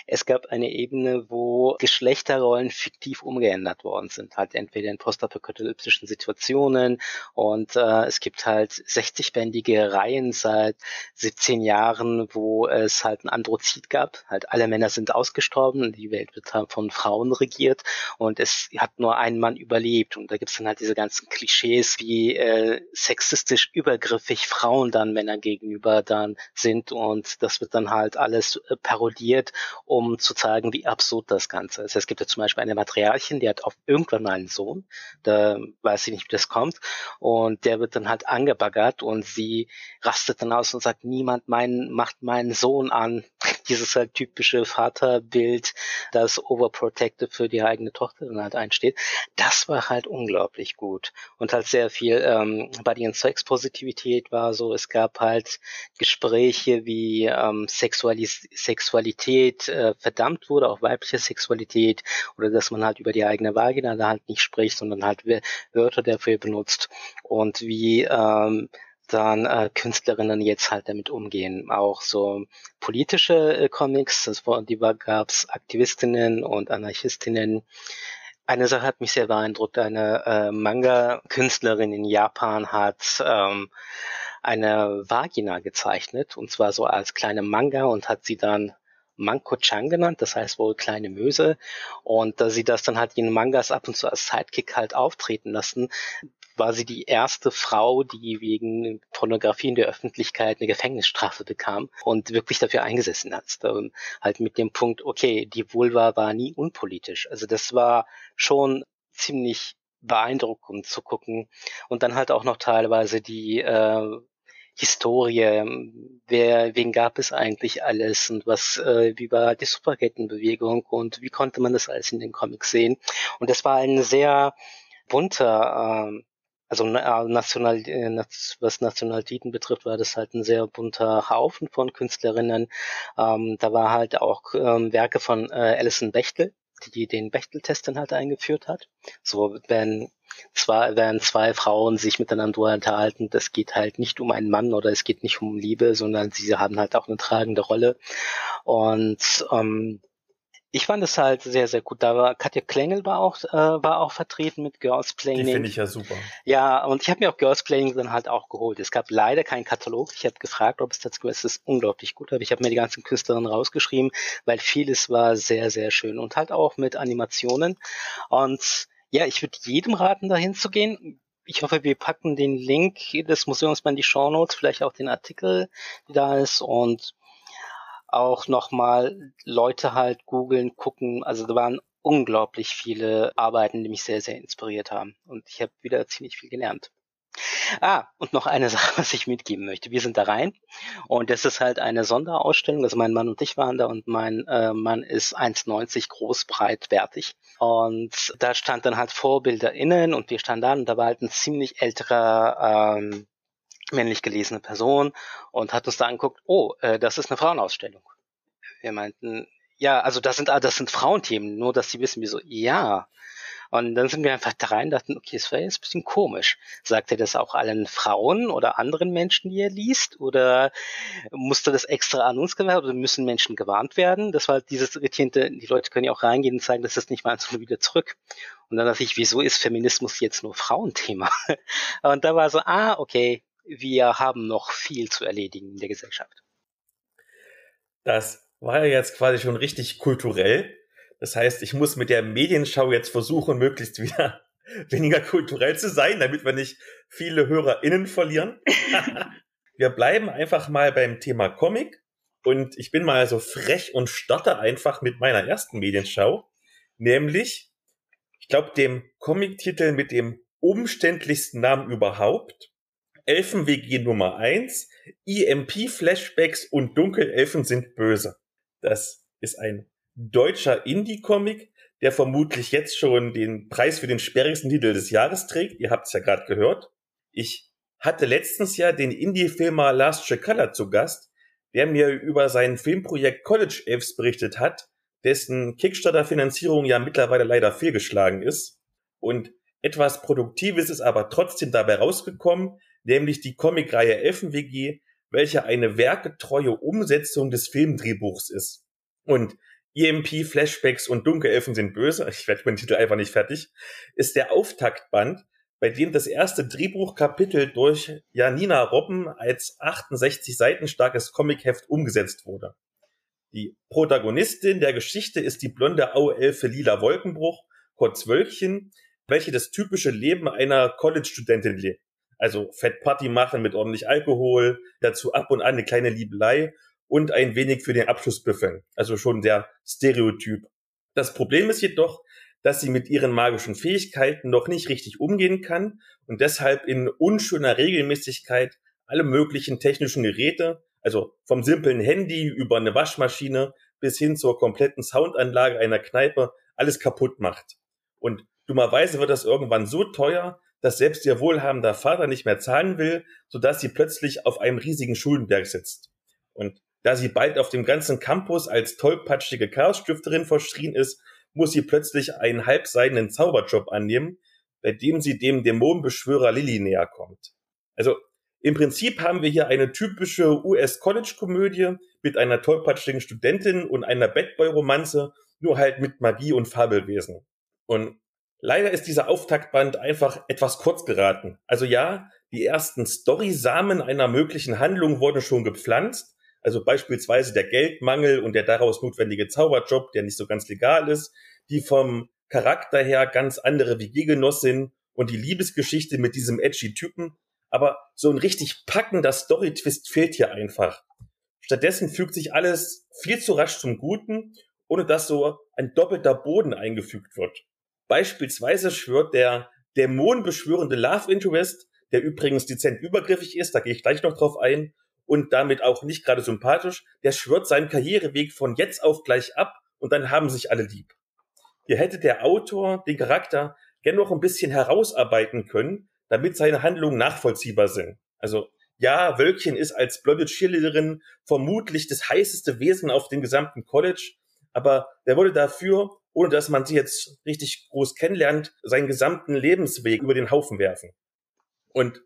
Es gab eine Ebene, wo Geschlechterrollen fiktiv umgeändert worden sind, halt entweder in postapokalyptischen Situationen und äh, es gibt halt 60-bändige Reihen seit 17 Jahren, wo es halt ein Androzid gab. Halt alle Männer sind ausgestorben, die Welt wird halt von Frauen regiert und es hat nur ein Mann überlebt und da gibt es dann halt diese ganzen Klischees, wie äh, sexistisch übergriffig Frauen dann Männern gegenüber dann sind und das wird dann halt alles äh, parodiert um zu zeigen, wie absurd das Ganze ist. Es gibt ja zum Beispiel eine Materialchen, die hat auf irgendwann mal einen Sohn, da weiß ich nicht, wie das kommt, und der wird dann halt angebaggert und sie rastet dann aus und sagt, niemand mein, macht meinen Sohn an. Dieses halt typische Vaterbild, das Overprotective für die eigene Tochter dann halt einsteht. Das war halt unglaublich gut und halt sehr viel ähm, Body and Sex Positivität war so. Es gab halt Gespräche wie ähm, Sexualis Sexualität äh, verdammt wurde, auch weibliche Sexualität oder dass man halt über die eigene Vagina da halt nicht spricht, sondern halt Wörter dafür benutzt und wie ähm, dann äh, Künstlerinnen jetzt halt damit umgehen. Auch so politische äh, Comics, das die war, gab's Aktivistinnen und Anarchistinnen. Eine Sache hat mich sehr beeindruckt. Eine äh, Manga-Künstlerin in Japan hat ähm, eine Vagina gezeichnet und zwar so als kleine Manga und hat sie dann Manko-chan genannt, das heißt wohl kleine Möse. Und da sie das dann halt in Mangas ab und zu als Sidekick halt auftreten lassen, war sie die erste Frau, die wegen Pornografie in der Öffentlichkeit eine Gefängnisstrafe bekam und wirklich dafür eingesessen hat. Und halt mit dem Punkt, okay, die Vulva war nie unpolitisch. Also das war schon ziemlich beeindruckend zu gucken. Und dann halt auch noch teilweise die äh, Historie, wer, wen gab es eigentlich alles und was, äh, wie war die Superkettenbewegung und wie konnte man das alles in den Comics sehen. Und das war ein sehr bunter, äh, also äh, national, äh, was Nationalitäten betrifft, war das halt ein sehr bunter Haufen von Künstlerinnen. Ähm, da war halt auch ähm, Werke von äh, Alison Bechtel, die den Bechtel-Test dann halt eingeführt hat. So, wenn zwei, wenn zwei Frauen sich miteinander unterhalten, das geht halt nicht um einen Mann oder es geht nicht um Liebe, sondern sie haben halt auch eine tragende Rolle. Und ähm, ich fand es halt sehr, sehr gut. Da war Katja Klengel war auch, äh, war auch vertreten mit Girls Playing. Die finde ich ja super. Ja, und ich habe mir auch Girls Playing dann halt auch geholt. Es gab leider keinen Katalog. Ich habe gefragt, ob es dazu ist. Es ist unglaublich gut. Aber ich habe mir die ganzen Künstlerinnen rausgeschrieben, weil vieles war sehr, sehr schön. Und halt auch mit Animationen. Und ja, ich würde jedem raten, dahin zu gehen. Ich hoffe, wir packen den Link des Museums mal in die Show Notes, vielleicht auch den Artikel, die da ist und auch nochmal Leute halt googeln, gucken. Also da waren unglaublich viele Arbeiten, die mich sehr, sehr inspiriert haben. Und ich habe wieder ziemlich viel gelernt. Ah, und noch eine Sache, was ich mitgeben möchte. Wir sind da rein und das ist halt eine Sonderausstellung. Also mein Mann und ich waren da und mein äh, Mann ist 1,90 groß, breit, wertig. Und da stand dann halt Vorbilder innen und wir standen da und da war halt ein ziemlich älterer ähm, männlich gelesene Person und hat uns da angeguckt, oh, äh, das ist eine Frauenausstellung. Wir meinten, ja, also das sind, das sind Frauenthemen, nur dass sie wissen, wieso, ja. Und dann sind wir einfach da rein dachten, okay, es wäre jetzt ein bisschen komisch. Sagt er das auch allen Frauen oder anderen Menschen, die er liest? Oder musste das extra an uns gewarnt oder müssen Menschen gewarnt werden? Das war halt dieses irritierende, die Leute können ja auch reingehen und sagen, das ist nicht mal so wieder zurück. Und dann dachte ich, wieso ist Feminismus jetzt nur Frauenthema? Und da war so, ah, okay, wir haben noch viel zu erledigen in der Gesellschaft. Das war ja jetzt quasi schon richtig kulturell. Das heißt, ich muss mit der Medienschau jetzt versuchen, möglichst wieder weniger kulturell zu sein, damit wir nicht viele HörerInnen verlieren. wir bleiben einfach mal beim Thema Comic. Und ich bin mal so frech und starte einfach mit meiner ersten Medienschau. Nämlich, ich glaube, dem Comic-Titel mit dem umständlichsten Namen überhaupt. Elfen-WG Nummer 1, EMP-Flashbacks und Dunkelelfen sind böse. Das ist ein deutscher Indie-Comic, der vermutlich jetzt schon den Preis für den sperrigsten Titel des Jahres trägt. Ihr habt es ja gerade gehört. Ich hatte letztens ja den Indie-Filmer Last Color zu Gast, der mir über sein Filmprojekt College Elves berichtet hat, dessen Kickstarter-Finanzierung ja mittlerweile leider fehlgeschlagen ist. Und etwas Produktives ist aber trotzdem dabei rausgekommen, nämlich die Comicreihe Elfen-WG, welche eine werketreue Umsetzung des Filmdrehbuchs ist. Und EMP, Flashbacks und Dunkelelfen sind böse, ich werde dem Titel einfach nicht fertig, ist der Auftaktband, bei dem das erste Drehbuchkapitel durch Janina Robben als 68 Seiten starkes Comicheft umgesetzt wurde. Die Protagonistin der Geschichte ist die blonde Auelfe Lila Wolkenbruch, kurz Wölkchen, welche das typische Leben einer College-Studentin lebt. Also Fett Party machen mit ordentlich Alkohol, dazu ab und an eine kleine Liebelei und ein wenig für den Abschluss büffeln. Also schon der Stereotyp. Das Problem ist jedoch, dass sie mit ihren magischen Fähigkeiten noch nicht richtig umgehen kann und deshalb in unschöner Regelmäßigkeit alle möglichen technischen Geräte, also vom simplen Handy über eine Waschmaschine bis hin zur kompletten Soundanlage einer Kneipe, alles kaputt macht. Und dummerweise wird das irgendwann so teuer, dass selbst ihr wohlhabender Vater nicht mehr zahlen will, sodass sie plötzlich auf einem riesigen Schuldenberg sitzt. Und da sie bald auf dem ganzen Campus als tollpatschige Chaosstifterin verschrien ist, muss sie plötzlich einen halbseidenen Zauberjob annehmen, bei dem sie dem Dämonenbeschwörer Lilly näher kommt. Also im Prinzip haben wir hier eine typische US-College-Komödie mit einer tollpatschigen Studentin und einer Badboy-Romanze, nur halt mit Magie und Fabelwesen. Und leider ist dieser Auftaktband einfach etwas kurz geraten. Also ja, die ersten Story-Samen einer möglichen Handlung wurden schon gepflanzt, also beispielsweise der Geldmangel und der daraus notwendige Zauberjob, der nicht so ganz legal ist, die vom Charakter her ganz andere WG-Genossin und die Liebesgeschichte mit diesem edgy Typen. Aber so ein richtig packender Story-Twist fehlt hier einfach. Stattdessen fügt sich alles viel zu rasch zum Guten, ohne dass so ein doppelter Boden eingefügt wird. Beispielsweise schwört der dämonenbeschwörende Love Interest, der übrigens dezent übergriffig ist, da gehe ich gleich noch drauf ein, und damit auch nicht gerade sympathisch, der schwört seinen Karriereweg von jetzt auf gleich ab und dann haben sich alle lieb. Hier hätte der Autor den Charakter gern noch ein bisschen herausarbeiten können, damit seine Handlungen nachvollziehbar sind. Also ja, Wölkchen ist als blonde Cheerleaderin vermutlich das heißeste Wesen auf dem gesamten College, aber der wurde dafür, ohne dass man sie jetzt richtig groß kennenlernt, seinen gesamten Lebensweg über den Haufen werfen. Und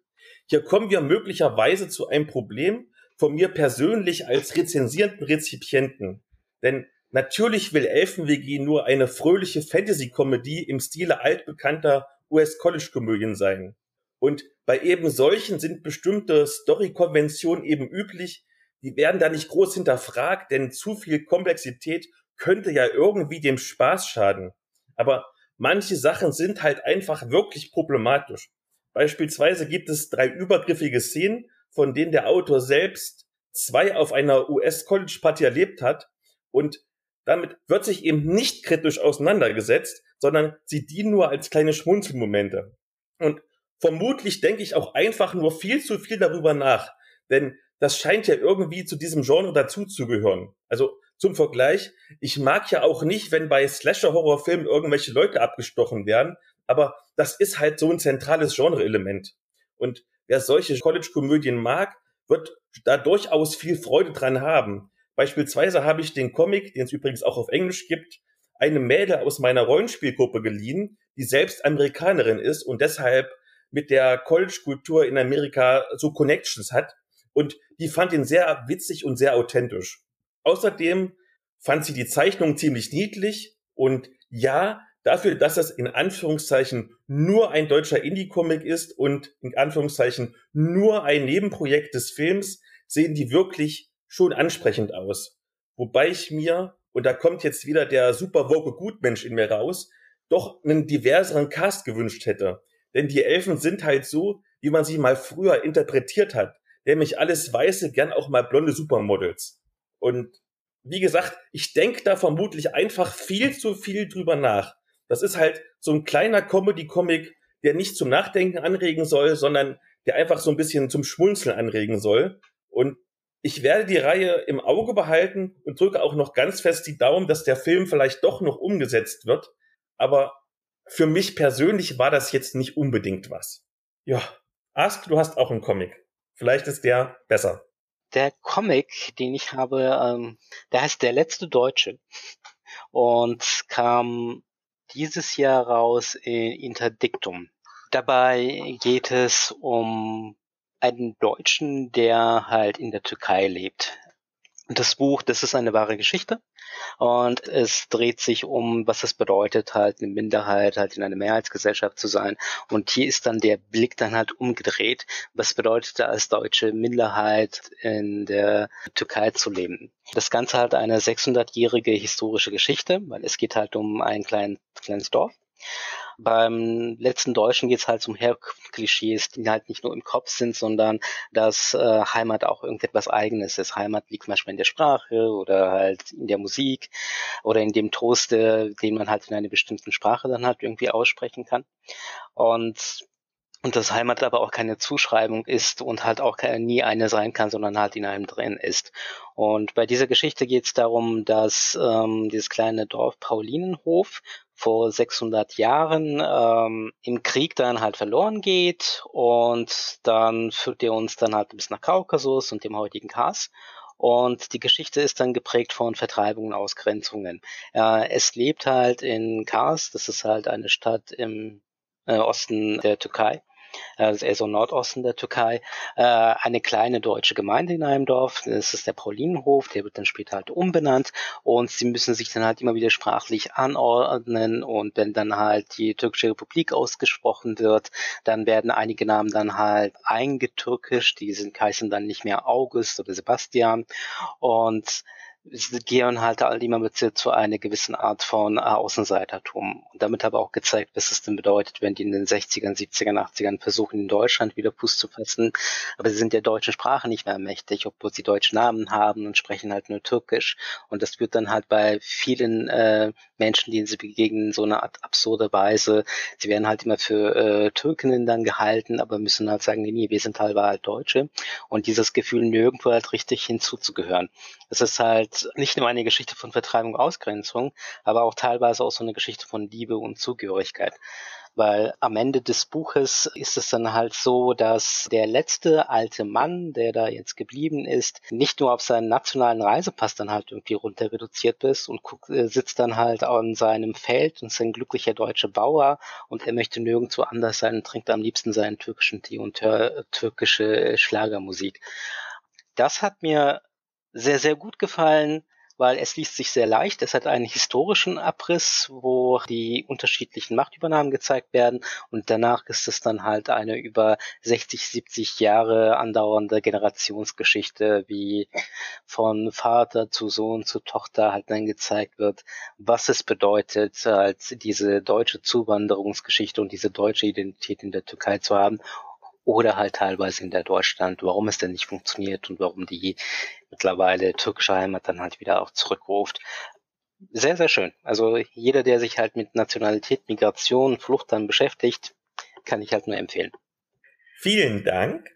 hier kommen wir möglicherweise zu einem Problem von mir persönlich als rezensierenden Rezipienten. Denn natürlich will Elfen-WG nur eine fröhliche Fantasy-Comedy im Stile altbekannter US-College-Komödien sein. Und bei eben solchen sind bestimmte Story-Konventionen eben üblich, die werden da nicht groß hinterfragt, denn zu viel Komplexität könnte ja irgendwie dem Spaß schaden. Aber manche Sachen sind halt einfach wirklich problematisch. Beispielsweise gibt es drei übergriffige Szenen, von denen der Autor selbst zwei auf einer US-College-Party erlebt hat und damit wird sich eben nicht kritisch auseinandergesetzt, sondern sie dienen nur als kleine Schmunzelmomente. Und vermutlich denke ich auch einfach nur viel zu viel darüber nach. Denn das scheint ja irgendwie zu diesem Genre dazuzugehören. Also zum Vergleich, ich mag ja auch nicht, wenn bei Slasher-Horrorfilmen irgendwelche Leute abgestochen werden, aber das ist halt so ein zentrales Genre-Element. Und wer solche College-Komödien mag, wird da durchaus viel Freude dran haben. Beispielsweise habe ich den Comic, den es übrigens auch auf Englisch gibt, eine Mädel aus meiner Rollenspielgruppe geliehen, die selbst Amerikanerin ist und deshalb mit der College-Kultur in Amerika so Connections hat. Und die fand ihn sehr witzig und sehr authentisch. Außerdem fand sie die Zeichnung ziemlich niedlich und ja, dafür, dass das in Anführungszeichen nur ein deutscher Indie-Comic ist und in Anführungszeichen nur ein Nebenprojekt des Films, sehen die wirklich schon ansprechend aus. Wobei ich mir, und da kommt jetzt wieder der super woke Gutmensch in mir raus, doch einen diverseren Cast gewünscht hätte. Denn die Elfen sind halt so, wie man sie mal früher interpretiert hat. Nämlich alles Weiße, gern auch mal blonde Supermodels. Und wie gesagt, ich denke da vermutlich einfach viel zu viel drüber nach. Das ist halt so ein kleiner Comedy-Comic, der nicht zum Nachdenken anregen soll, sondern der einfach so ein bisschen zum Schmunzeln anregen soll. Und ich werde die Reihe im Auge behalten und drücke auch noch ganz fest die Daumen, dass der Film vielleicht doch noch umgesetzt wird. Aber für mich persönlich war das jetzt nicht unbedingt was. Ja, Ask, du hast auch einen Comic. Vielleicht ist der besser. Der Comic, den ich habe, ähm, der heißt Der letzte Deutsche und kam dieses Jahr raus in Interdiktum. Dabei geht es um einen Deutschen, der halt in der Türkei lebt. Das Buch, das ist eine wahre Geschichte. Und es dreht sich um, was es bedeutet, halt eine Minderheit, halt in einer Mehrheitsgesellschaft zu sein. Und hier ist dann der Blick dann halt umgedreht. Was bedeutet als deutsche Minderheit in der Türkei zu leben? Das Ganze hat eine 600-jährige historische Geschichte, weil es geht halt um ein klein, kleines Dorf. Beim letzten Deutschen geht es halt um Herkunftsklischees, die halt nicht nur im Kopf sind, sondern dass äh, Heimat auch irgendetwas Eigenes ist. Heimat liegt manchmal in der Sprache oder halt in der Musik oder in dem Trost, den man halt in einer bestimmten Sprache dann halt irgendwie aussprechen kann. Und und dass Heimat aber auch keine Zuschreibung ist und halt auch nie eine sein kann, sondern halt in einem drin ist. Und bei dieser Geschichte geht es darum, dass ähm, dieses kleine Dorf Paulinenhof vor 600 Jahren ähm, im Krieg dann halt verloren geht und dann führt er uns dann halt bis nach Kaukasus und dem heutigen Kars. Und die Geschichte ist dann geprägt von Vertreibungen, Ausgrenzungen. Äh, es lebt halt in Kars, das ist halt eine Stadt im äh, Osten der Türkei also eher so Nordosten der Türkei, äh, eine kleine deutsche Gemeinde in einem Dorf. Das ist der Paulinenhof, der wird dann später halt umbenannt und sie müssen sich dann halt immer wieder sprachlich anordnen und wenn dann halt die türkische Republik ausgesprochen wird, dann werden einige Namen dann halt eingetürkischt, die sind heißen dann nicht mehr August oder Sebastian und gehen halt all immer mit zu einer gewissen Art von äh, Außenseitertum. Und damit aber auch gezeigt, was es denn bedeutet, wenn die in den 60ern, 70ern, 80ern versuchen, in Deutschland wieder Fuß zu fassen. Aber sie sind der deutschen Sprache nicht mehr mächtig, obwohl sie deutsche Namen haben und sprechen halt nur Türkisch. Und das wird dann halt bei vielen äh, Menschen, denen sie begegnen, so eine Art absurde Weise. Sie werden halt immer für äh, Türkinnen dann gehalten, aber müssen halt sagen, nee, wir sind halt, halt Deutsche. Und dieses Gefühl, nirgendwo halt richtig hinzuzugehören. Es ist halt nicht nur eine Geschichte von Vertreibung, Ausgrenzung, aber auch teilweise auch so eine Geschichte von Liebe und Zugehörigkeit. Weil am Ende des Buches ist es dann halt so, dass der letzte alte Mann, der da jetzt geblieben ist, nicht nur auf seinen nationalen Reisepass dann halt irgendwie runter reduziert ist und guckt, äh, sitzt dann halt an seinem Feld und ist ein glücklicher deutscher Bauer und er möchte nirgendwo anders sein und trinkt am liebsten seinen türkischen Tee und türkische Schlagermusik. Das hat mir sehr, sehr gut gefallen, weil es liest sich sehr leicht. Es hat einen historischen Abriss, wo die unterschiedlichen Machtübernahmen gezeigt werden und danach ist es dann halt eine über 60, 70 Jahre andauernde Generationsgeschichte, wie von Vater zu Sohn zu Tochter halt dann gezeigt wird, was es bedeutet, als diese deutsche Zuwanderungsgeschichte und diese deutsche Identität in der Türkei zu haben oder halt teilweise in der Deutschland, warum es denn nicht funktioniert und warum die mittlerweile türkische Heimat dann halt wieder auch zurückruft. Sehr, sehr schön. Also jeder, der sich halt mit Nationalität, Migration, Flucht dann beschäftigt, kann ich halt nur empfehlen. Vielen Dank.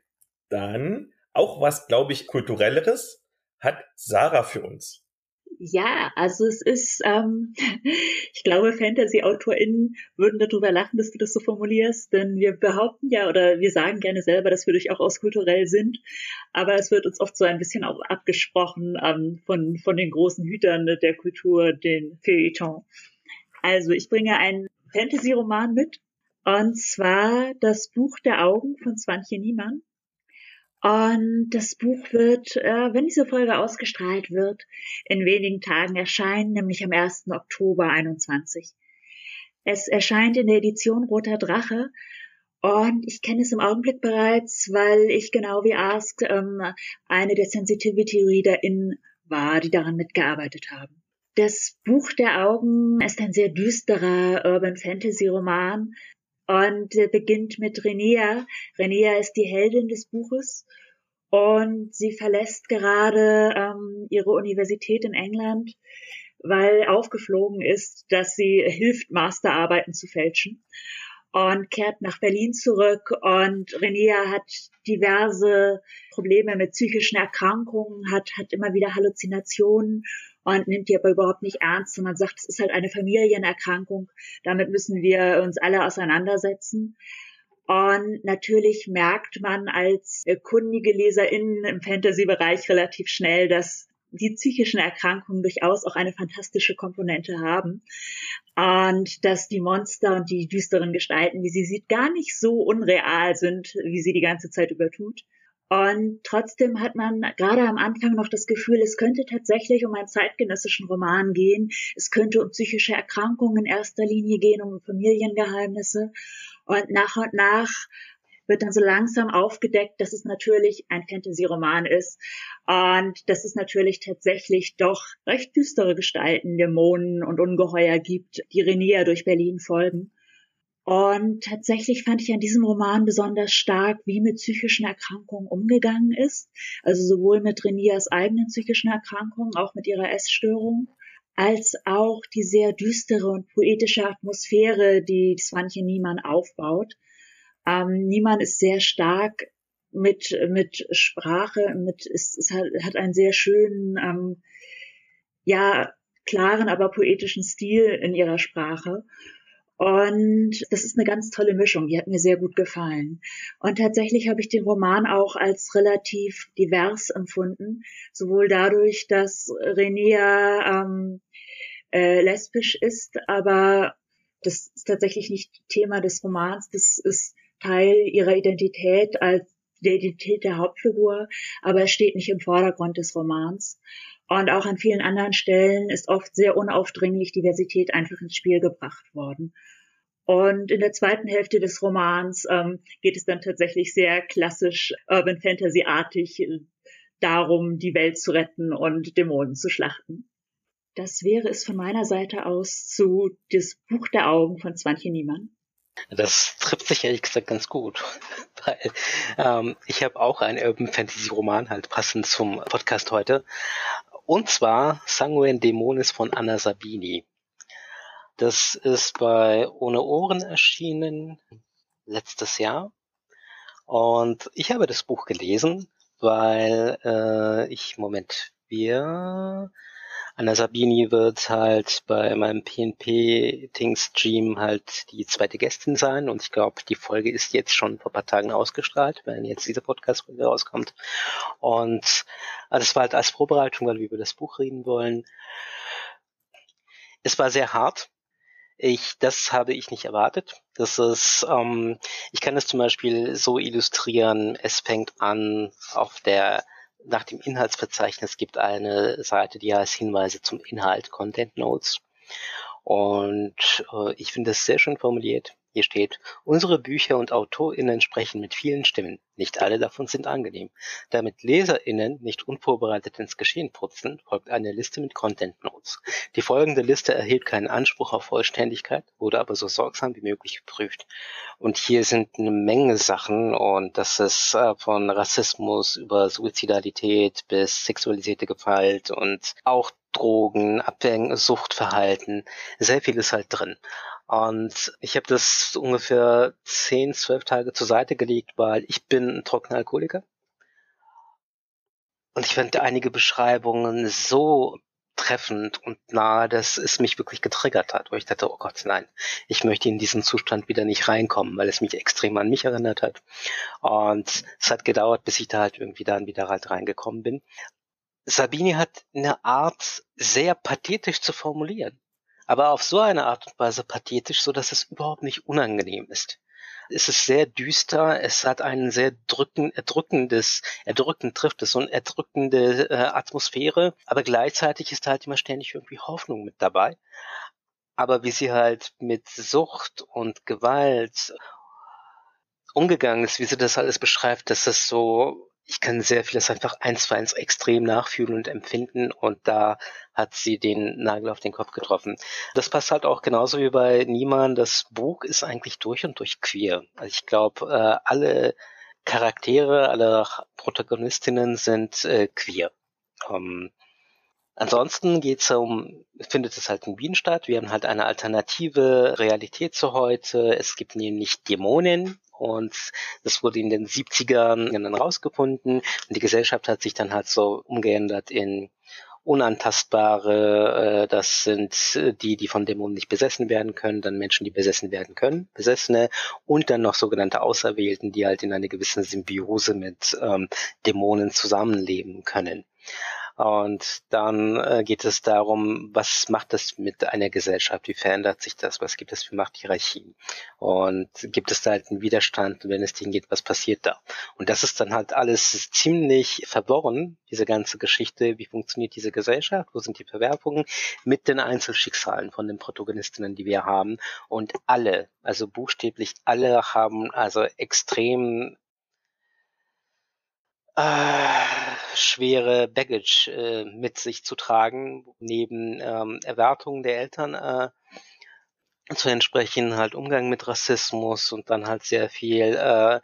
Dann auch was, glaube ich, kulturelleres hat Sarah für uns. Ja, also es ist, ähm, ich glaube, Fantasy-AutorInnen würden darüber lachen, dass du das so formulierst, denn wir behaupten ja oder wir sagen gerne selber, dass wir durchaus kulturell sind, aber es wird uns oft so ein bisschen auch abgesprochen ähm, von, von den großen Hütern der Kultur, den Feuilleton. Also ich bringe einen Fantasy-Roman mit, und zwar das Buch der Augen von Swantje Niemann. Und das Buch wird, äh, wenn diese Folge ausgestrahlt wird, in wenigen Tagen erscheinen, nämlich am 1. Oktober 21. Es erscheint in der Edition Roter Drache und ich kenne es im Augenblick bereits, weil ich genau wie Ask ähm, eine der Sensitivity ReaderInnen war, die daran mitgearbeitet haben. Das Buch der Augen ist ein sehr düsterer Urban Fantasy Roman, und äh, beginnt mit Renia. Renia ist die Heldin des Buches. Und sie verlässt gerade ähm, ihre Universität in England, weil aufgeflogen ist, dass sie hilft, Masterarbeiten zu fälschen. Und kehrt nach Berlin zurück. Und Renia hat diverse Probleme mit psychischen Erkrankungen, hat, hat immer wieder Halluzinationen und nimmt die aber überhaupt nicht ernst, sondern sagt, es ist halt eine Familienerkrankung, damit müssen wir uns alle auseinandersetzen. Und natürlich merkt man als kundige LeserInnen im Fantasy-Bereich relativ schnell, dass die psychischen Erkrankungen durchaus auch eine fantastische Komponente haben. Und dass die Monster und die düsteren Gestalten, die sie sieht, gar nicht so unreal sind, wie sie die ganze Zeit übertut. Und trotzdem hat man gerade am Anfang noch das Gefühl, es könnte tatsächlich um einen zeitgenössischen Roman gehen. Es könnte um psychische Erkrankungen in erster Linie gehen, um Familiengeheimnisse. Und nach und nach wird dann so langsam aufgedeckt, dass es natürlich ein Fantasy-Roman ist und dass es natürlich tatsächlich doch recht düstere Gestalten, Dämonen und Ungeheuer gibt, die Renia durch Berlin folgen. Und tatsächlich fand ich an diesem Roman besonders stark, wie mit psychischen Erkrankungen umgegangen ist. Also sowohl mit Renias eigenen psychischen Erkrankungen, auch mit ihrer Essstörung, als auch die sehr düstere und poetische Atmosphäre, die Svanche Niemann aufbaut. Ähm, Niemann ist sehr stark mit, mit Sprache, mit, es, es hat, hat einen sehr schönen, ähm, ja, klaren, aber poetischen Stil in ihrer Sprache. Und das ist eine ganz tolle Mischung, die hat mir sehr gut gefallen. Und tatsächlich habe ich den Roman auch als relativ divers empfunden, sowohl dadurch, dass Renea ähm, äh, lesbisch ist, aber das ist tatsächlich nicht Thema des Romans, das ist Teil ihrer Identität als der Identität der Hauptfigur, aber es steht nicht im Vordergrund des Romans. Und auch an vielen anderen Stellen ist oft sehr unaufdringlich Diversität einfach ins Spiel gebracht worden. Und in der zweiten Hälfte des Romans ähm, geht es dann tatsächlich sehr klassisch Urban Fantasy-artig äh, darum, die Welt zu retten und Dämonen zu schlachten. Das wäre es von meiner Seite aus zu das Buch der Augen von Swantje Niemann. Das trifft sich ehrlich gesagt ganz gut, weil ähm, ich habe auch einen Urban Fantasy Roman halt passend zum Podcast heute und zwar Sanguine Dämonis von Anna Sabini. Das ist bei Ohne Ohren erschienen letztes Jahr. Und ich habe das Buch gelesen, weil äh, ich, Moment, wir Anna Sabini wird halt bei meinem PNP-Ting-Stream halt die zweite Gästin sein und ich glaube, die Folge ist jetzt schon vor ein paar Tagen ausgestrahlt, wenn jetzt dieser Podcast rauskommt. Und also es war halt als Vorbereitung, weil wir über das Buch reden wollen. Es war sehr hart. Ich, das habe ich nicht erwartet. Das ist, ähm, ich kann es zum Beispiel so illustrieren. Es fängt an auf der nach dem Inhaltsverzeichnis gibt eine Seite, die heißt Hinweise zum Inhalt, Content Notes. Und äh, ich finde das sehr schön formuliert. Hier steht, unsere Bücher und AutorInnen sprechen mit vielen Stimmen. Nicht alle davon sind angenehm. Damit LeserInnen nicht unvorbereitet ins Geschehen putzen, folgt eine Liste mit Content Notes. Die folgende Liste erhielt keinen Anspruch auf Vollständigkeit, wurde aber so sorgsam wie möglich geprüft. Und hier sind eine Menge Sachen und das ist äh, von Rassismus über Suizidalität bis sexualisierte Gewalt und auch Drogen, Abhängen, Suchtverhalten. Sehr viel ist halt drin. Und ich habe das ungefähr 10, 12 Tage zur Seite gelegt, weil ich bin ein trockener Alkoholiker. Und ich fand einige Beschreibungen so treffend und nahe, dass es mich wirklich getriggert hat, wo ich dachte, oh Gott, nein, ich möchte in diesen Zustand wieder nicht reinkommen, weil es mich extrem an mich erinnert hat. Und es hat gedauert, bis ich da halt irgendwie dann wieder halt reingekommen bin. Sabini hat eine Art, sehr pathetisch zu formulieren. Aber auf so eine Art und Weise pathetisch, so dass es überhaupt nicht unangenehm ist. Es ist sehr düster, es hat ein sehr drücken, erdrückendes, erdrückend trifft es, so eine erdrückende äh, Atmosphäre, aber gleichzeitig ist halt immer ständig irgendwie Hoffnung mit dabei. Aber wie sie halt mit Sucht und Gewalt umgegangen ist, wie sie das alles beschreibt, dass das so ich kann sehr vieles einfach eins zu eins extrem nachfühlen und empfinden und da hat sie den Nagel auf den Kopf getroffen. Das passt halt auch genauso wie bei Niemann. Das Buch ist eigentlich durch und durch queer. Also ich glaube, äh, alle Charaktere, alle Protagonistinnen sind äh, queer. Ähm, Ansonsten geht's um, findet es halt in Wien statt. Wir haben halt eine alternative Realität zu heute. Es gibt nämlich Dämonen, und das wurde in den 70ern dann rausgefunden und die Gesellschaft hat sich dann halt so umgeändert in Unantastbare, äh, das sind äh, die, die von Dämonen nicht besessen werden können, dann Menschen, die besessen werden können, Besessene und dann noch sogenannte Auserwählten, die halt in einer gewissen Symbiose mit ähm, Dämonen zusammenleben können. Und dann äh, geht es darum, was macht das mit einer Gesellschaft? Wie verändert sich das? Was gibt es für Machthierarchien? Und gibt es da halt einen Widerstand? Und wenn es denen geht, was passiert da? Und das ist dann halt alles ziemlich verworren, diese ganze Geschichte. Wie funktioniert diese Gesellschaft? Wo sind die Verwerfungen? Mit den Einzelschicksalen von den Protagonistinnen, die wir haben. Und alle, also buchstäblich alle haben also extrem äh, schwere Baggage äh, mit sich zu tragen, neben ähm, Erwartungen der Eltern äh, zu entsprechen, halt Umgang mit Rassismus und dann halt sehr viel äh,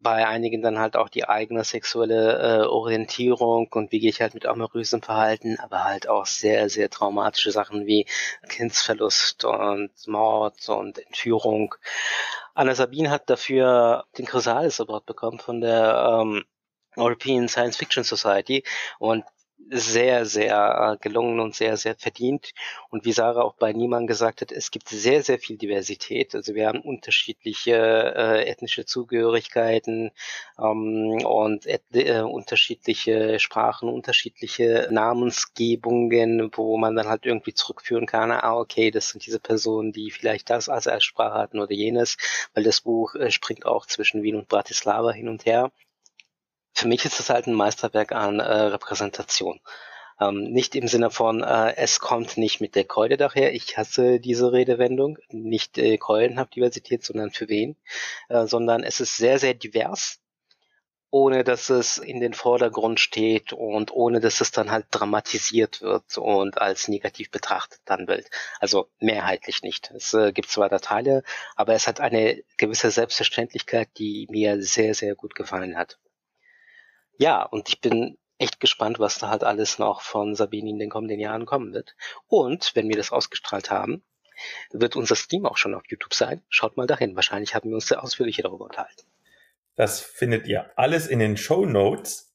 bei einigen dann halt auch die eigene sexuelle äh, Orientierung und wie gehe ich halt mit amorösem Verhalten, aber halt auch sehr, sehr traumatische Sachen wie Kindsverlust und Mord und Entführung. Anna Sabine hat dafür den Chrysalis Award bekommen von der ähm, European Science Fiction Society und sehr, sehr äh, gelungen und sehr, sehr verdient. Und wie Sarah auch bei Niemann gesagt hat, es gibt sehr, sehr viel Diversität. Also wir haben unterschiedliche äh, ethnische Zugehörigkeiten ähm, und äh, unterschiedliche Sprachen, unterschiedliche Namensgebungen, wo man dann halt irgendwie zurückführen kann, ah, okay, das sind diese Personen, die vielleicht das als Erstsprache hatten oder jenes, weil das Buch äh, springt auch zwischen Wien und Bratislava hin und her für mich ist es halt ein Meisterwerk an äh, Repräsentation. Ähm, nicht im Sinne von, äh, es kommt nicht mit der Keule daher. Ich hasse diese Redewendung. Nicht äh, Keulenhaft-Diversität, sondern für wen. Äh, sondern es ist sehr, sehr divers, ohne dass es in den Vordergrund steht und ohne dass es dann halt dramatisiert wird und als negativ betrachtet dann wird. Also mehrheitlich nicht. Es äh, gibt zwar da Teile, aber es hat eine gewisse Selbstverständlichkeit, die mir sehr, sehr gut gefallen hat ja, und ich bin echt gespannt, was da halt alles noch von Sabine in den kommenden Jahren kommen wird. Und wenn wir das ausgestrahlt haben, wird unser Stream auch schon auf YouTube sein. Schaut mal dahin. Wahrscheinlich haben wir uns sehr ausführlich darüber unterhalten. Das findet ihr alles in den Show Notes.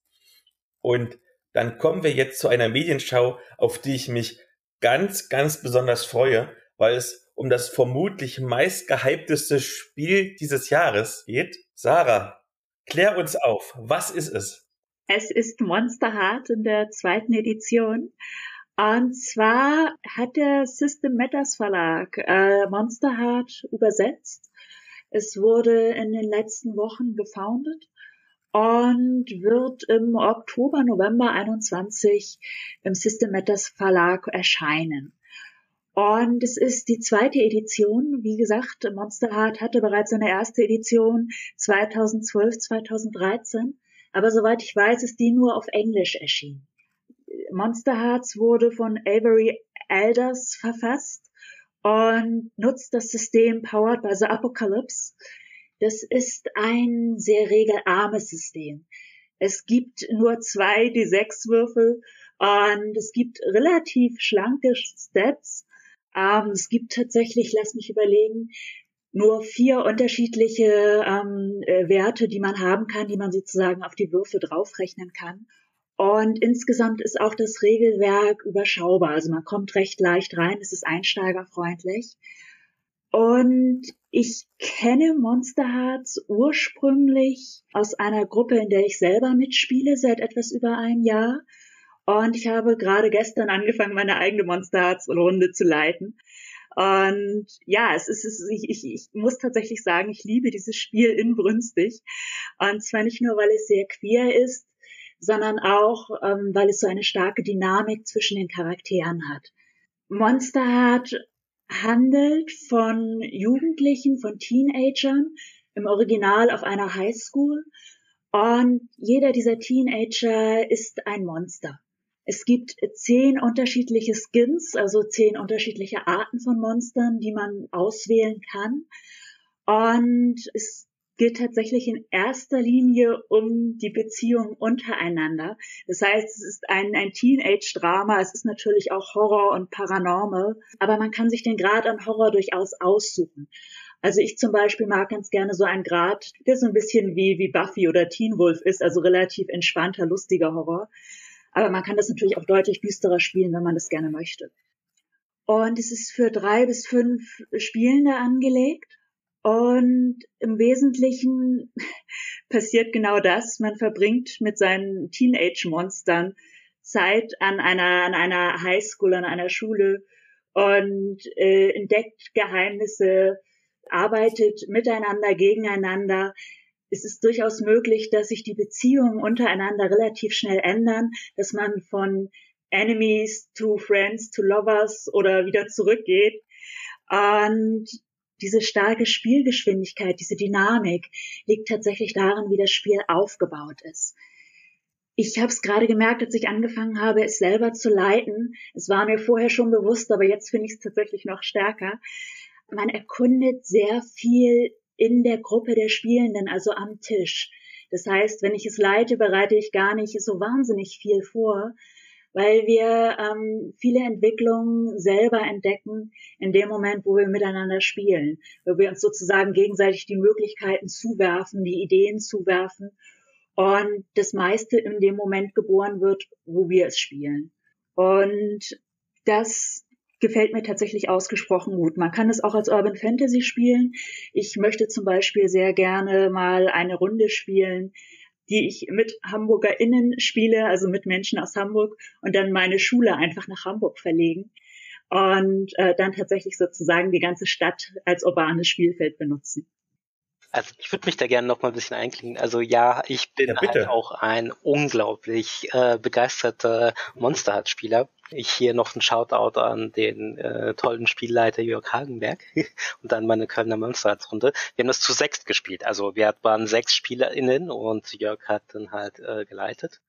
Und dann kommen wir jetzt zu einer Medienschau, auf die ich mich ganz, ganz besonders freue, weil es um das vermutlich meistgehypteste Spiel dieses Jahres geht. Sarah, klär uns auf. Was ist es? Es ist Monster Heart in der zweiten Edition. Und zwar hat der System Matters Verlag äh, Monster Heart übersetzt. Es wurde in den letzten Wochen gefoundet und wird im Oktober, November 21 im System Matters Verlag erscheinen. Und es ist die zweite Edition. Wie gesagt, Monster Heart hatte bereits seine erste Edition 2012, 2013. Aber soweit ich weiß, ist die nur auf Englisch erschienen. Monster Hearts wurde von Avery Elders verfasst und nutzt das System Powered by the Apocalypse. Das ist ein sehr regelarmes System. Es gibt nur zwei D6 Würfel und es gibt relativ schlanke Stats, Ähm, es gibt tatsächlich, lass mich überlegen, nur vier unterschiedliche ähm, äh, Werte, die man haben kann, die man sozusagen auf die Würfe draufrechnen kann. Und insgesamt ist auch das Regelwerk überschaubar. Also man kommt recht leicht rein, es ist einsteigerfreundlich. Und ich kenne Monster Hearts ursprünglich aus einer Gruppe, in der ich selber mitspiele, seit etwas über einem Jahr. Und ich habe gerade gestern angefangen, meine eigene Monster Hearts Runde zu leiten. Und ja, es ist, es ich, ich, ich muss tatsächlich sagen, ich liebe dieses Spiel inbrünstig. Und zwar nicht nur, weil es sehr queer ist, sondern auch, ähm, weil es so eine starke Dynamik zwischen den Charakteren hat. Monster Heart handelt von Jugendlichen, von Teenagern, im Original auf einer Highschool. Und jeder dieser Teenager ist ein Monster. Es gibt zehn unterschiedliche Skins, also zehn unterschiedliche Arten von Monstern, die man auswählen kann. Und es geht tatsächlich in erster Linie um die Beziehung untereinander. Das heißt, es ist ein, ein Teenage-Drama, es ist natürlich auch Horror und Paranormal, aber man kann sich den Grad an Horror durchaus aussuchen. Also ich zum Beispiel mag ganz gerne so einen Grad, der so ein bisschen wie, wie Buffy oder Teen Wolf ist, also relativ entspannter, lustiger Horror. Aber man kann das natürlich auch deutlich düsterer spielen, wenn man das gerne möchte. Und es ist für drei bis fünf Spielende angelegt. Und im Wesentlichen passiert genau das. Man verbringt mit seinen Teenage-Monstern Zeit an einer, an einer Highschool, an einer Schule und äh, entdeckt Geheimnisse, arbeitet miteinander, gegeneinander, es ist durchaus möglich, dass sich die Beziehungen untereinander relativ schnell ändern, dass man von Enemies to Friends to Lovers oder wieder zurückgeht. Und diese starke Spielgeschwindigkeit, diese Dynamik liegt tatsächlich darin, wie das Spiel aufgebaut ist. Ich habe es gerade gemerkt, als ich angefangen habe, es selber zu leiten. Es war mir vorher schon bewusst, aber jetzt finde ich es tatsächlich noch stärker. Man erkundet sehr viel in der Gruppe der Spielenden, also am Tisch. Das heißt, wenn ich es leite, bereite ich gar nicht so wahnsinnig viel vor, weil wir ähm, viele Entwicklungen selber entdecken in dem Moment, wo wir miteinander spielen, wo wir uns sozusagen gegenseitig die Möglichkeiten zuwerfen, die Ideen zuwerfen und das meiste in dem Moment geboren wird, wo wir es spielen. Und das gefällt mir tatsächlich ausgesprochen gut. Man kann es auch als Urban Fantasy spielen. Ich möchte zum Beispiel sehr gerne mal eine Runde spielen, die ich mit HamburgerInnen spiele, also mit Menschen aus Hamburg und dann meine Schule einfach nach Hamburg verlegen und äh, dann tatsächlich sozusagen die ganze Stadt als urbanes Spielfeld benutzen. Also ich würde mich da gerne noch mal ein bisschen einklingen. Also ja, ich bin ja, halt auch ein unglaublich äh, begeisterter Monster Spieler. Ich hier noch ein Shoutout an den äh, tollen Spielleiter Jörg Hagenberg und an meine Kölner Monster Runde. Wir haben das zu sechs gespielt. Also wir waren sechs SpielerInnen und Jörg hat dann halt äh, geleitet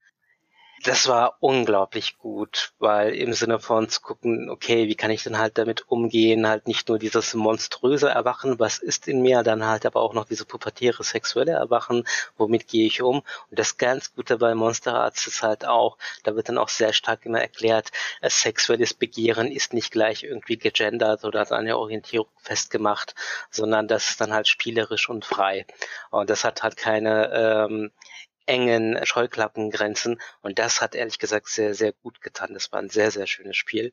das war unglaublich gut, weil im Sinne von zu gucken, okay, wie kann ich denn halt damit umgehen, halt nicht nur dieses monströse Erwachen, was ist in mir, dann halt aber auch noch diese pubertäre sexuelle Erwachen, womit gehe ich um? Und das ganz Gute bei Monster Arts ist halt auch, da wird dann auch sehr stark immer erklärt, sexuelles Begehren ist nicht gleich irgendwie gegendert oder an eine Orientierung festgemacht, sondern das ist dann halt spielerisch und frei. Und das hat halt keine ähm, engen Scheuklappengrenzen. Und das hat ehrlich gesagt sehr, sehr gut getan. Das war ein sehr, sehr schönes Spiel.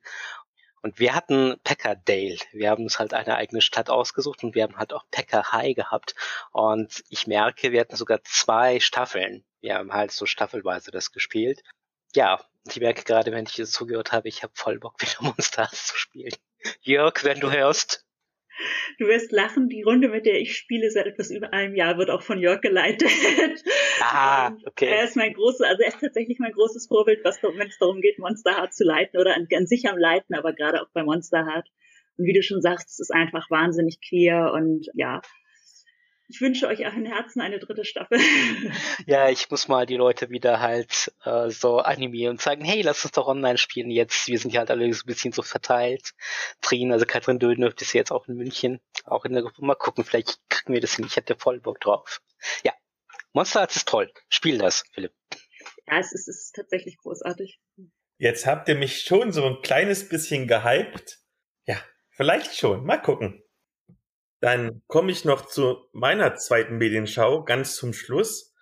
Und wir hatten Packardale. Wir haben uns halt eine eigene Stadt ausgesucht und wir haben halt auch Packer High gehabt. Und ich merke, wir hatten sogar zwei Staffeln. Wir haben halt so staffelweise das gespielt. Ja, ich merke gerade, wenn ich das zugehört habe, ich habe voll Bock, wieder Monsters zu spielen. Jörg, wenn du hörst, Du wirst lachen, die Runde, mit der ich spiele, seit etwas über einem Jahr, wird auch von Jörg geleitet. Ah, okay. Er ist mein großes, also er ist tatsächlich mein großes Vorbild, was, wenn es darum geht, Monster Heart zu leiten oder an, an sich am Leiten, aber gerade auch bei Monster Heart. Und wie du schon sagst, es ist einfach wahnsinnig queer und ja, ich wünsche euch auch in Herzen eine dritte Staffel. Ja, ich muss mal die Leute wieder halt äh, so animieren und sagen, hey, lass uns doch online spielen jetzt. Wir sind ja halt alle so ein bisschen so verteilt. Trin, also Katrin Dödner ist jetzt auch in München, auch in der Gruppe. Mal gucken, vielleicht kriegen wir das hin. Ich hätte voll Bock drauf. Ja, Monster Arts ist toll. Spiel das, Philipp. Ja, es ist, es ist tatsächlich großartig. Jetzt habt ihr mich schon so ein kleines bisschen gehypt. Ja, Vielleicht schon. Mal gucken. Dann komme ich noch zu meiner zweiten Medienschau ganz zum Schluss.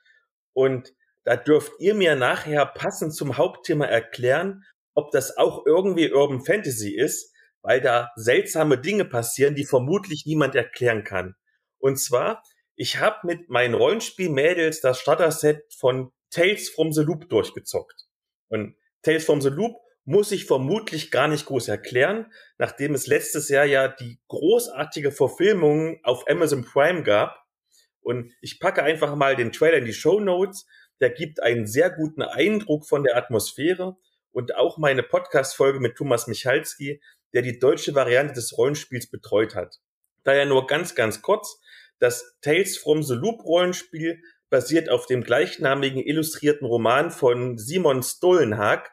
Und da dürft ihr mir nachher passend zum Hauptthema erklären, ob das auch irgendwie Urban Fantasy ist, weil da seltsame Dinge passieren, die vermutlich niemand erklären kann. Und zwar, ich habe mit meinen Rollenspiel-Mädels das Starter-Set von Tales from the Loop durchgezockt. Und Tales from the Loop muss ich vermutlich gar nicht groß erklären, nachdem es letztes Jahr ja die großartige Verfilmung auf Amazon Prime gab. Und ich packe einfach mal den Trailer in die Show Notes. Der gibt einen sehr guten Eindruck von der Atmosphäre und auch meine Podcast-Folge mit Thomas Michalski, der die deutsche Variante des Rollenspiels betreut hat. Daher nur ganz, ganz kurz. Das Tales from the Loop Rollenspiel basiert auf dem gleichnamigen illustrierten Roman von Simon Stollenhag,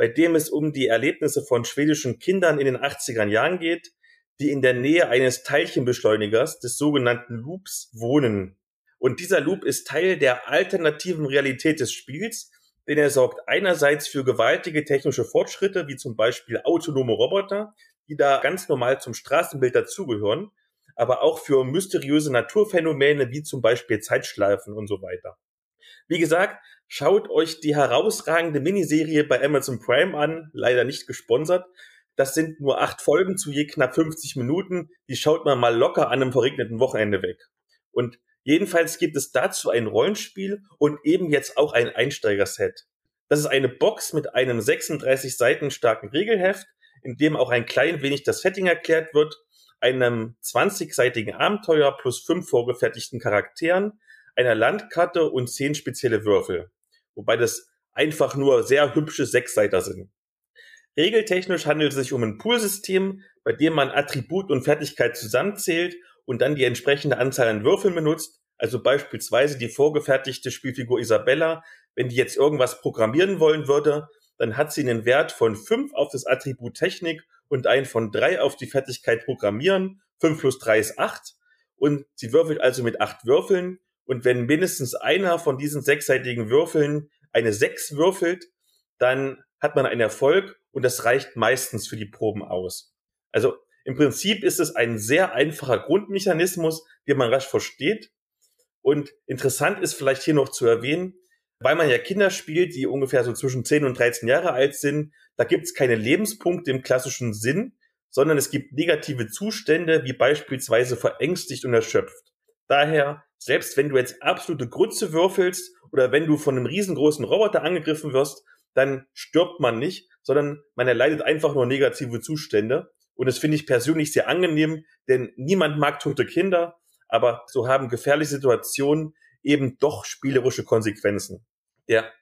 bei dem es um die Erlebnisse von schwedischen Kindern in den 80er Jahren geht, die in der Nähe eines Teilchenbeschleunigers des sogenannten Loops wohnen. Und dieser Loop ist Teil der alternativen Realität des Spiels, denn er sorgt einerseits für gewaltige technische Fortschritte, wie zum Beispiel autonome Roboter, die da ganz normal zum Straßenbild dazugehören, aber auch für mysteriöse Naturphänomene wie zum Beispiel Zeitschleifen und so weiter. Wie gesagt, schaut euch die herausragende Miniserie bei Amazon Prime an, leider nicht gesponsert. Das sind nur acht Folgen zu je knapp 50 Minuten. Die schaut man mal locker an einem verregneten Wochenende weg. Und jedenfalls gibt es dazu ein Rollenspiel und eben jetzt auch ein Einsteigerset. Das ist eine Box mit einem 36 Seiten starken Regelheft, in dem auch ein klein wenig das Setting erklärt wird einem 20-seitigen Abenteuer plus fünf vorgefertigten Charakteren, einer Landkarte und zehn spezielle Würfel. Wobei das einfach nur sehr hübsche Sechsseiter sind. Regeltechnisch handelt es sich um ein Poolsystem, bei dem man Attribut und Fertigkeit zusammenzählt und dann die entsprechende Anzahl an Würfeln benutzt. Also beispielsweise die vorgefertigte Spielfigur Isabella, wenn die jetzt irgendwas programmieren wollen würde, dann hat sie einen Wert von fünf auf das Attribut Technik und ein von drei auf die Fertigkeit Programmieren. Fünf plus drei ist acht. Und sie würfelt also mit acht Würfeln. Und wenn mindestens einer von diesen sechsseitigen Würfeln eine sechs würfelt, dann hat man einen Erfolg und das reicht meistens für die Proben aus. Also im Prinzip ist es ein sehr einfacher Grundmechanismus, den man rasch versteht. Und interessant ist vielleicht hier noch zu erwähnen, weil man ja Kinder spielt, die ungefähr so zwischen 10 und 13 Jahre alt sind, da gibt es keine Lebenspunkte im klassischen Sinn, sondern es gibt negative Zustände, wie beispielsweise verängstigt und erschöpft. Daher, selbst wenn du jetzt absolute Grütze würfelst oder wenn du von einem riesengroßen Roboter angegriffen wirst, dann stirbt man nicht, sondern man erleidet einfach nur negative Zustände. Und das finde ich persönlich sehr angenehm, denn niemand mag tote Kinder, aber so haben gefährliche Situationen eben doch spielerische Konsequenzen. Der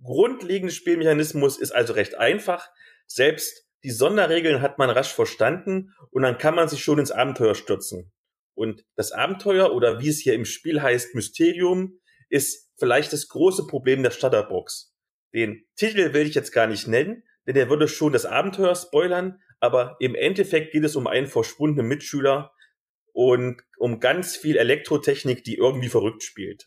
grundlegende Spielmechanismus ist also recht einfach. Selbst die Sonderregeln hat man rasch verstanden und dann kann man sich schon ins Abenteuer stürzen. Und das Abenteuer oder wie es hier im Spiel heißt, Mysterium, ist vielleicht das große Problem der Starterbox. Den Titel will ich jetzt gar nicht nennen, denn der würde schon das Abenteuer spoilern, aber im Endeffekt geht es um einen verschwundenen Mitschüler und um ganz viel Elektrotechnik, die irgendwie verrückt spielt.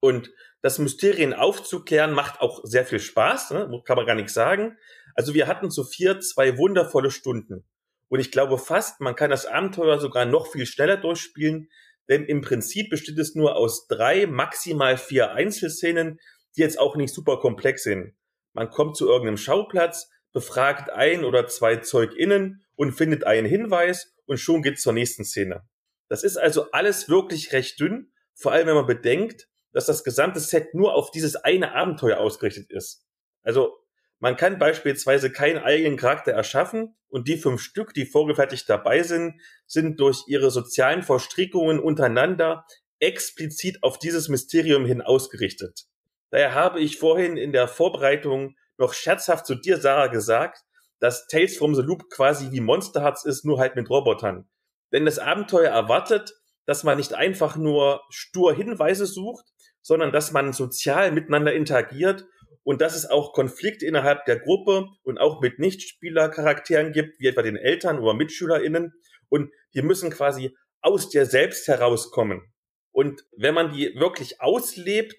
Und das Mysterien aufzuklären macht auch sehr viel Spaß, ne? kann man gar nichts sagen. Also wir hatten zu vier zwei wundervolle Stunden. Und ich glaube fast, man kann das Abenteuer sogar noch viel schneller durchspielen, denn im Prinzip besteht es nur aus drei, maximal vier Einzelszenen, die jetzt auch nicht super komplex sind. Man kommt zu irgendeinem Schauplatz, befragt ein oder zwei ZeugInnen und findet einen Hinweis und schon geht's zur nächsten Szene. Das ist also alles wirklich recht dünn, vor allem wenn man bedenkt, dass das gesamte Set nur auf dieses eine Abenteuer ausgerichtet ist. Also man kann beispielsweise keinen eigenen Charakter erschaffen und die fünf Stück, die vorgefertigt dabei sind, sind durch ihre sozialen Verstrickungen untereinander explizit auf dieses Mysterium hin ausgerichtet. Daher habe ich vorhin in der Vorbereitung noch scherzhaft zu dir, Sarah, gesagt, dass Tales from the Loop quasi wie Monster Hearts ist, nur halt mit Robotern. Denn das Abenteuer erwartet, dass man nicht einfach nur stur Hinweise sucht, sondern dass man sozial miteinander interagiert und dass es auch Konflikte innerhalb der Gruppe und auch mit Nichtspielercharakteren gibt, wie etwa den Eltern oder MitschülerInnen. Und die müssen quasi aus dir selbst herauskommen. Und wenn man die wirklich auslebt,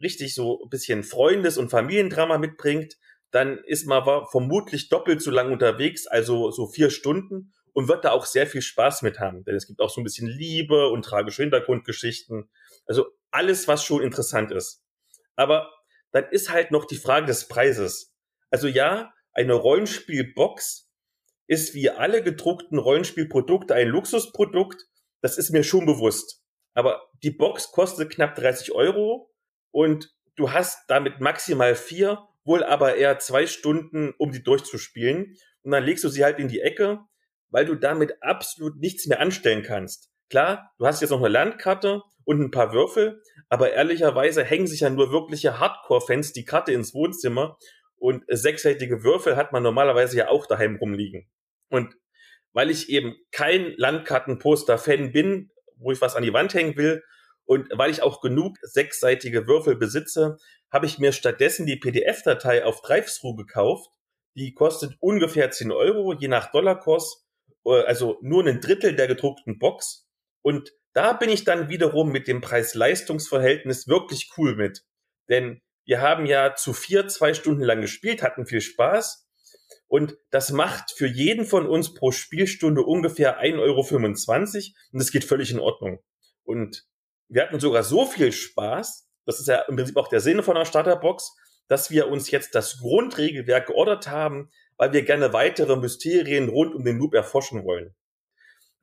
richtig so ein bisschen Freundes- und Familiendrama mitbringt, dann ist man vermutlich doppelt so lang unterwegs, also so vier Stunden. und wird da auch sehr viel Spaß mit haben. Denn es gibt auch so ein bisschen Liebe und tragische Hintergrundgeschichten. Also alles, was schon interessant ist. Aber dann ist halt noch die Frage des Preises. Also ja, eine Rollenspielbox ist wie alle gedruckten Rollenspielprodukte ein Luxusprodukt. Das ist mir schon bewusst. Aber die Box kostet knapp 30 Euro und du hast damit maximal vier, wohl aber eher zwei Stunden, um die durchzuspielen. Und dann legst du sie halt in die Ecke, weil du damit absolut nichts mehr anstellen kannst. Klar, du hast jetzt noch eine Landkarte und ein paar Würfel, aber ehrlicherweise hängen sich ja nur wirkliche Hardcore-Fans die Karte ins Wohnzimmer und sechsseitige Würfel hat man normalerweise ja auch daheim rumliegen. Und weil ich eben kein Landkartenposter-Fan bin, wo ich was an die Wand hängen will, und weil ich auch genug sechsseitige Würfel besitze, habe ich mir stattdessen die PDF-Datei auf Drive-Thru gekauft. Die kostet ungefähr 10 Euro, je nach Dollarkurs, äh, also nur ein Drittel der gedruckten Box. Und da bin ich dann wiederum mit dem Preis-Leistungs-Verhältnis wirklich cool mit. Denn wir haben ja zu vier zwei Stunden lang gespielt, hatten viel Spaß. Und das macht für jeden von uns pro Spielstunde ungefähr 1,25 Euro. Und das geht völlig in Ordnung. Und wir hatten sogar so viel Spaß, das ist ja im Prinzip auch der Sinn von einer Starterbox, dass wir uns jetzt das Grundregelwerk geordert haben, weil wir gerne weitere Mysterien rund um den Loop erforschen wollen.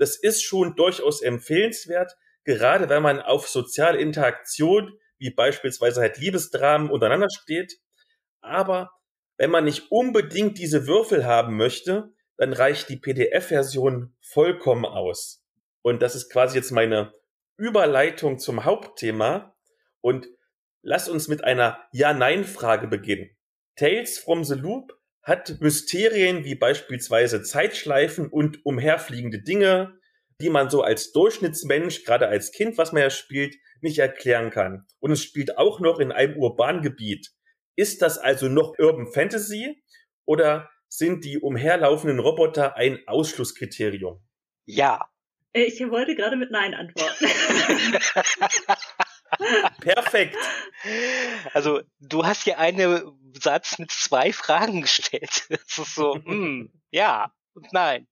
Das ist schon durchaus empfehlenswert, gerade wenn man auf soziale Interaktion, wie beispielsweise halt Liebesdramen untereinander steht. Aber wenn man nicht unbedingt diese Würfel haben möchte, dann reicht die PDF-Version vollkommen aus. Und das ist quasi jetzt meine Überleitung zum Hauptthema und lass uns mit einer Ja-Nein-Frage beginnen. Tales from the Loop hat Mysterien wie beispielsweise Zeitschleifen und umherfliegende Dinge, die man so als Durchschnittsmensch, gerade als Kind, was man ja spielt, nicht erklären kann. Und es spielt auch noch in einem urbanen Gebiet. Ist das also noch Urban Fantasy oder sind die umherlaufenden Roboter ein Ausschlusskriterium? Ja. Äh, ich wollte gerade mit Nein antworten. Perfekt. Also, du hast hier einen Satz mit zwei Fragen gestellt. Das ist so, hm, ja und nein.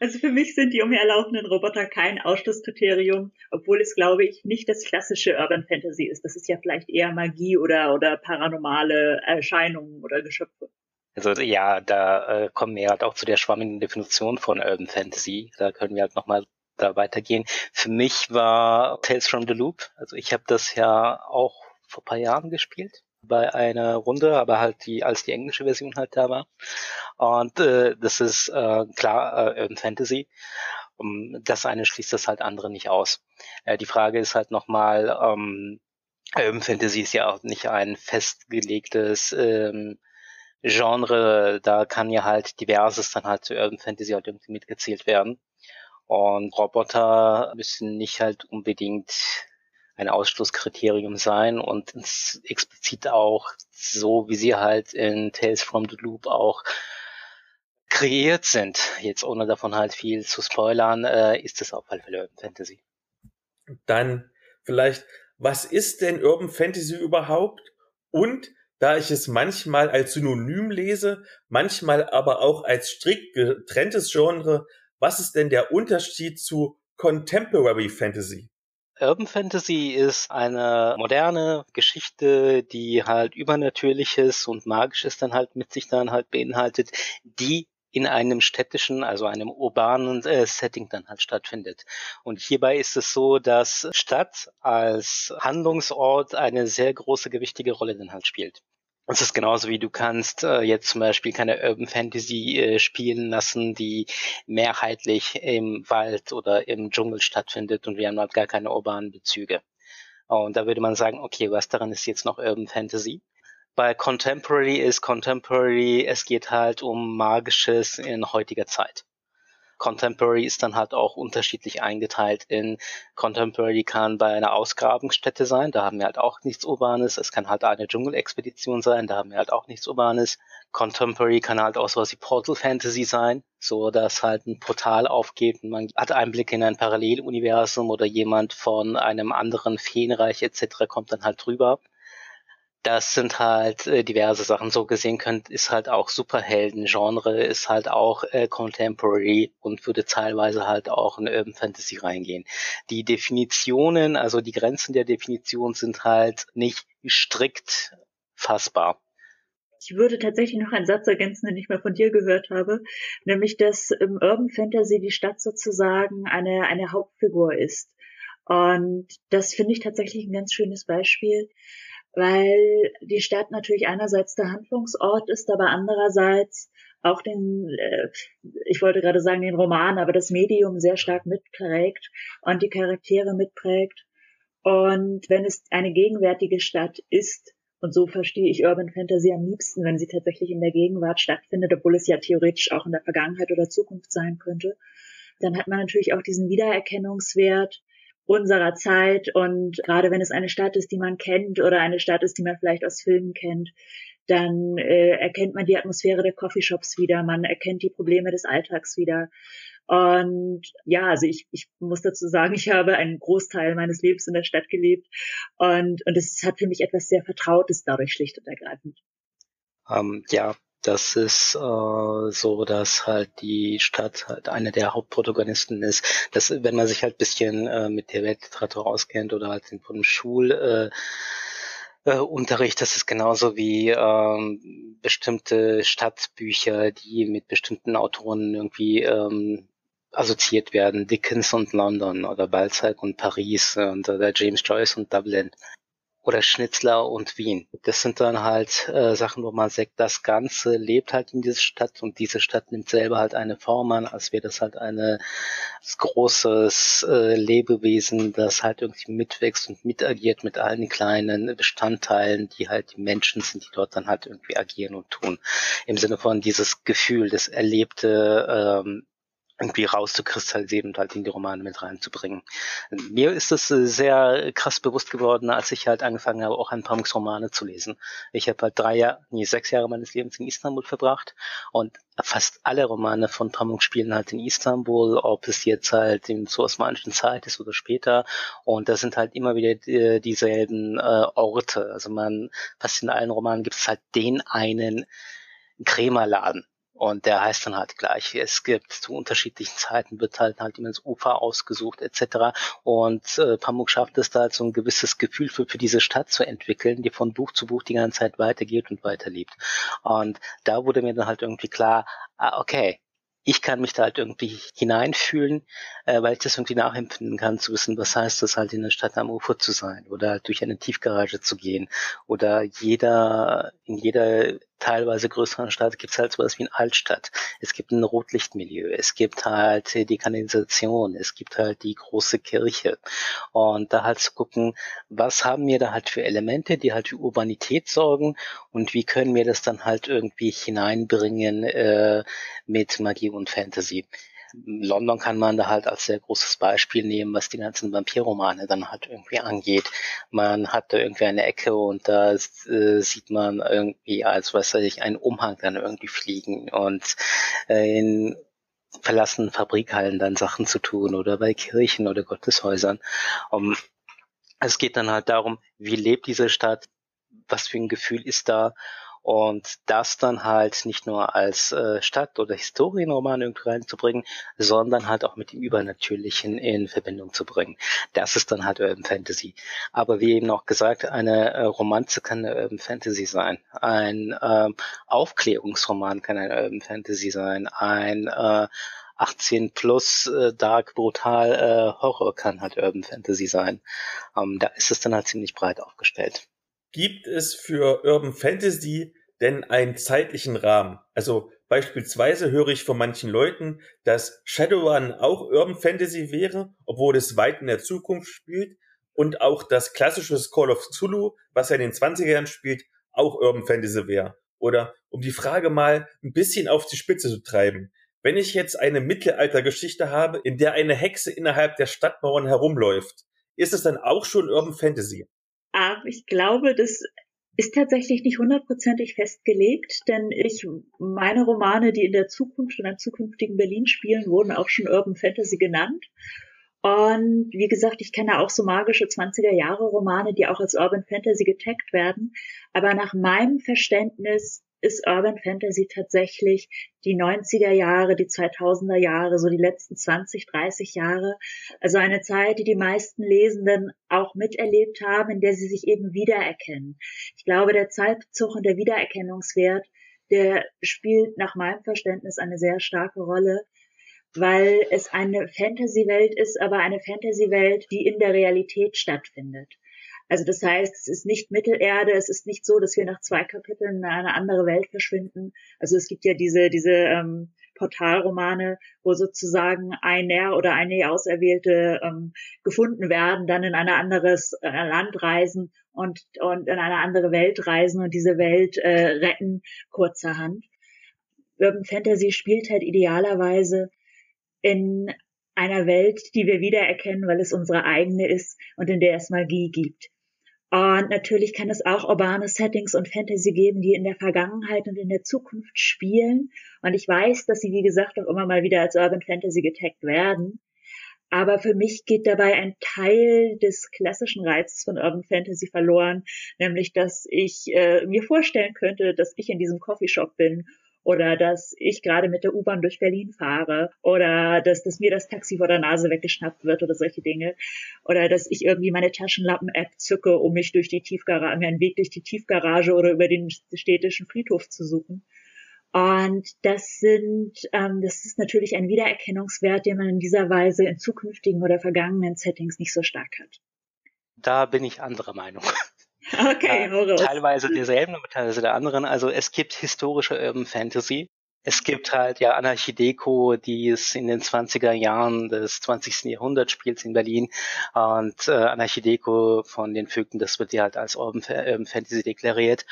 Also für mich sind die umherlaufenden Roboter kein Ausschlusskriterium, obwohl es, glaube ich, nicht das klassische Urban Fantasy ist. Das ist ja vielleicht eher Magie oder, oder paranormale Erscheinungen oder Geschöpfe. Also ja, da äh, kommen wir halt auch zu der schwammigen Definition von Urban Fantasy. Da können wir halt nochmal da weitergehen. Für mich war Tales from the Loop, also ich habe das ja auch vor paar Jahren gespielt bei einer Runde, aber halt die als die englische Version halt da war. Und äh, das ist äh, klar äh, Urban Fantasy. Um, das eine schließt das halt andere nicht aus. Äh, die Frage ist halt nochmal, ähm, Urban Fantasy ist ja auch nicht ein festgelegtes ähm, Genre, da kann ja halt diverses dann halt zu Urban Fantasy halt irgendwie mitgezählt werden. Und Roboter müssen nicht halt unbedingt ein Ausschlusskriterium sein und explizit auch so, wie sie halt in Tales from the Loop auch kreiert sind. Jetzt ohne davon halt viel zu spoilern, äh, ist es alle Fälle Urban Fantasy. Dann vielleicht, was ist denn Urban Fantasy überhaupt? Und da ich es manchmal als Synonym lese, manchmal aber auch als strikt getrenntes Genre, was ist denn der Unterschied zu Contemporary Fantasy? Urban Fantasy ist eine moderne Geschichte, die halt Übernatürliches und Magisches dann halt mit sich dann halt beinhaltet, die in einem städtischen, also einem urbanen äh, Setting dann halt stattfindet. Und hierbei ist es so, dass Stadt als Handlungsort eine sehr große, gewichtige Rolle dann halt spielt. Es ist genauso wie du kannst äh, jetzt zum Beispiel keine Urban Fantasy äh, spielen lassen, die mehrheitlich im Wald oder im Dschungel stattfindet und wir haben halt gar keine urbanen Bezüge. Und da würde man sagen, okay, was daran ist jetzt noch Urban Fantasy? Bei Contemporary ist Contemporary, es geht halt um Magisches in heutiger Zeit. Contemporary ist dann halt auch unterschiedlich eingeteilt in Contemporary kann bei einer Ausgrabungsstätte sein, da haben wir halt auch nichts Urbanes. Es kann halt eine Dschungelexpedition sein, da haben wir halt auch nichts Urbanes. Contemporary kann halt auch sowas wie Portal Fantasy sein, so dass halt ein Portal aufgeht und man hat Einblick in ein Paralleluniversum oder jemand von einem anderen Feenreich etc. kommt dann halt drüber. Das sind halt äh, diverse Sachen. So gesehen könnt, ist halt auch Superhelden-Genre, ist halt auch äh, Contemporary und würde teilweise halt auch in Urban Fantasy reingehen. Die Definitionen, also die Grenzen der Definition sind halt nicht strikt fassbar. Ich würde tatsächlich noch einen Satz ergänzen, den ich mal von dir gehört habe, nämlich dass im Urban Fantasy die Stadt sozusagen eine, eine Hauptfigur ist. Und das finde ich tatsächlich ein ganz schönes Beispiel, weil die Stadt natürlich einerseits der Handlungsort ist, aber andererseits auch den, äh, ich wollte gerade sagen den Roman, aber das Medium sehr stark mitprägt und die Charaktere mitprägt. Und wenn es eine gegenwärtige Stadt ist, und so verstehe ich Urban Fantasy am liebsten, wenn sie tatsächlich in der Gegenwart stattfindet, obwohl es ja theoretisch auch in der Vergangenheit oder Zukunft sein könnte. Dann hat man natürlich auch diesen Wiedererkennungswert unserer Zeit und gerade wenn es eine Stadt ist, die man kennt oder eine Stadt ist, die man vielleicht aus Filmen kennt, dann äh, erkennt man die Atmosphäre der Coffeeshops wieder, man erkennt die Probleme des Alltags wieder. Und ja, also ich, ich muss dazu sagen, ich habe einen Großteil meines Lebens in der Stadt gelebt und, und es hat für mich etwas sehr Vertrautes dadurch schlicht und ergreifend. Ähm, ja, das ist äh, so, dass halt die Stadt halt eine der Hauptprotagonisten ist. Das, wenn man sich halt bisschen äh, mit der Weltliteratur auskennt oder halt von dem Schul äh, äh, Unterricht, das ist genauso wie ähm, bestimmte Stadtbücher, die mit bestimmten Autoren irgendwie ähm, assoziiert werden. Dickens und London oder Balzac und Paris und oder James Joyce und Dublin oder Schnitzler und Wien. Das sind dann halt äh, Sachen, wo man sagt, das Ganze lebt halt in dieser Stadt und diese Stadt nimmt selber halt eine Form an, als wäre das halt eine großes äh, Lebewesen, das halt irgendwie mitwächst und mitagiert mit allen kleinen Bestandteilen, die halt die Menschen sind, die dort dann halt irgendwie agieren und tun. Im Sinne von dieses Gefühl, das erlebte ähm, irgendwie rauszukristallisieren und halt in die Romane mit reinzubringen. Mir ist es äh, sehr krass bewusst geworden, als ich halt angefangen habe, auch ein paar Romane zu lesen. Ich habe halt drei Jahre, nee, sechs Jahre meines Lebens in Istanbul verbracht und fast alle Romane von Pamuk spielen halt in Istanbul, ob es jetzt halt in zur osmanischen Zeit ist oder später. Und da sind halt immer wieder äh, dieselben äh, Orte. Also man, fast in allen Romanen gibt es halt den einen Krämerladen und der heißt dann halt gleich. Es gibt zu unterschiedlichen Zeiten wird halt halt immer das Ufer ausgesucht etc. Und äh, Pamuk schafft es da halt so ein gewisses Gefühl für, für diese Stadt zu entwickeln, die von Buch zu Buch die ganze Zeit weitergeht und weiterlebt. Und da wurde mir dann halt irgendwie klar, ah, okay, ich kann mich da halt irgendwie hineinfühlen, äh, weil ich das irgendwie nachempfinden kann, zu wissen, was heißt das halt in der Stadt am Ufer zu sein oder halt durch eine Tiefgarage zu gehen oder jeder, in jeder teilweise größeren Stadt gibt es halt sowas wie eine Altstadt. Es gibt ein Rotlichtmilieu, es gibt halt die Kanalisation, es gibt halt die große Kirche. Und da halt zu gucken, was haben wir da halt für Elemente, die halt für Urbanität sorgen und wie können wir das dann halt irgendwie hineinbringen äh, mit Magie und Fantasy. London kann man da halt als sehr großes Beispiel nehmen, was die ganzen Vampirromane dann halt irgendwie angeht. Man hat da irgendwie eine Ecke und da äh, sieht man irgendwie als, was weiß ich, einen Umhang dann irgendwie fliegen und äh, in verlassenen Fabrikhallen dann Sachen zu tun oder bei Kirchen oder Gotteshäusern. Um, es geht dann halt darum, wie lebt diese Stadt, was für ein Gefühl ist da und das dann halt nicht nur als äh, Stadt- oder Historienroman irgendwie reinzubringen, sondern halt auch mit dem Übernatürlichen in Verbindung zu bringen. Das ist dann halt Urban Fantasy. Aber wie eben auch gesagt, eine äh, Romanze kann eine Urban Fantasy sein. Ein ähm, Aufklärungsroman kann eine Urban Fantasy sein. Ein äh, 18 plus äh, Dark Brutal äh, Horror kann halt Urban Fantasy sein. Ähm, da ist es dann halt ziemlich breit aufgestellt. Gibt es für Urban Fantasy denn einen zeitlichen Rahmen? Also beispielsweise höre ich von manchen Leuten, dass Shadowrun auch Urban Fantasy wäre, obwohl es weit in der Zukunft spielt und auch das klassische Call of Zulu, was ja in den 20er Jahren spielt, auch Urban Fantasy wäre. Oder um die Frage mal ein bisschen auf die Spitze zu treiben. Wenn ich jetzt eine Mittelaltergeschichte habe, in der eine Hexe innerhalb der Stadtmauern herumläuft, ist es dann auch schon Urban Fantasy? Aber ich glaube, das ist tatsächlich nicht hundertprozentig festgelegt, denn ich, meine Romane, die in der Zukunft und am zukünftigen Berlin spielen, wurden auch schon Urban Fantasy genannt. Und wie gesagt, ich kenne auch so magische 20er Jahre Romane, die auch als Urban Fantasy getaggt werden. Aber nach meinem Verständnis ist Urban Fantasy tatsächlich die 90er Jahre, die 2000er Jahre, so die letzten 20, 30 Jahre. Also eine Zeit, die die meisten Lesenden auch miterlebt haben, in der sie sich eben wiedererkennen. Ich glaube, der Zeitzug und der Wiedererkennungswert, der spielt nach meinem Verständnis eine sehr starke Rolle weil es eine Fantasy-Welt ist, aber eine Fantasy-Welt, die in der Realität stattfindet. Also das heißt, es ist nicht Mittelerde, es ist nicht so, dass wir nach zwei Kapiteln in eine andere Welt verschwinden. Also es gibt ja diese, diese ähm, Portalromane, wo sozusagen einer oder eine Auserwählte ähm, gefunden werden, dann in ein anderes äh, Land reisen und, und in eine andere Welt reisen und diese Welt äh, retten kurzerhand. Urban Fantasy spielt halt idealerweise in einer Welt, die wir wiedererkennen, weil es unsere eigene ist und in der es Magie gibt. Und natürlich kann es auch urbane Settings und Fantasy geben, die in der Vergangenheit und in der Zukunft spielen. Und ich weiß, dass sie, wie gesagt, auch immer mal wieder als Urban Fantasy getaggt werden. Aber für mich geht dabei ein Teil des klassischen Reizes von Urban Fantasy verloren, nämlich dass ich äh, mir vorstellen könnte, dass ich in diesem Coffeeshop bin oder dass ich gerade mit der U-Bahn durch Berlin fahre oder dass, dass mir das Taxi vor der Nase weggeschnappt wird oder solche Dinge oder dass ich irgendwie meine Taschenlampen-App zücke, um mich durch die Tiefgarage, mir einen Weg durch die Tiefgarage oder über den städtischen Friedhof zu suchen. Und das sind, ähm, das ist natürlich ein Wiedererkennungswert, den man in dieser Weise in zukünftigen oder vergangenen Settings nicht so stark hat. Da bin ich anderer Meinung. Okay, äh, teilweise derselben, aber teilweise der anderen. Also es gibt historische Urban Fantasy. Es gibt halt ja Anarchideko, die es in den 20er Jahren des 20. Jahrhunderts spielt in Berlin. Und äh, Anarchideko von den Vögten, das wird ja halt als Urban, Urban Fantasy deklariert.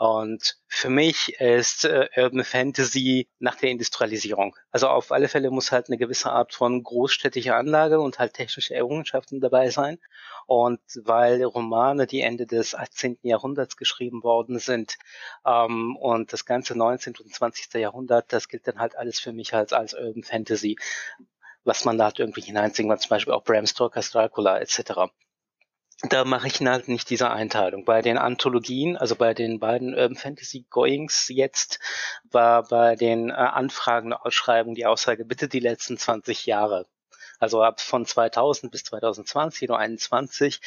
Und für mich ist äh, Urban Fantasy nach der Industrialisierung. Also auf alle Fälle muss halt eine gewisse Art von großstädtischer Anlage und halt technische Errungenschaften dabei sein. Und weil Romane, die Ende des 18. Jahrhunderts geschrieben worden sind, ähm, und das ganze 19. und 20. Jahrhundert, das gilt dann halt alles für mich als, als Urban Fantasy, was man da halt irgendwie hineinziehen kann, zum Beispiel auch Bram Stokers Dracula etc da mache ich halt nicht diese Einteilung. Bei den Anthologien, also bei den beiden Urban Fantasy Goings jetzt, war bei den äh, Anfragen, Ausschreibungen die Aussage, bitte die letzten 20 Jahre also ab von 2000 bis 2020 oder 2021.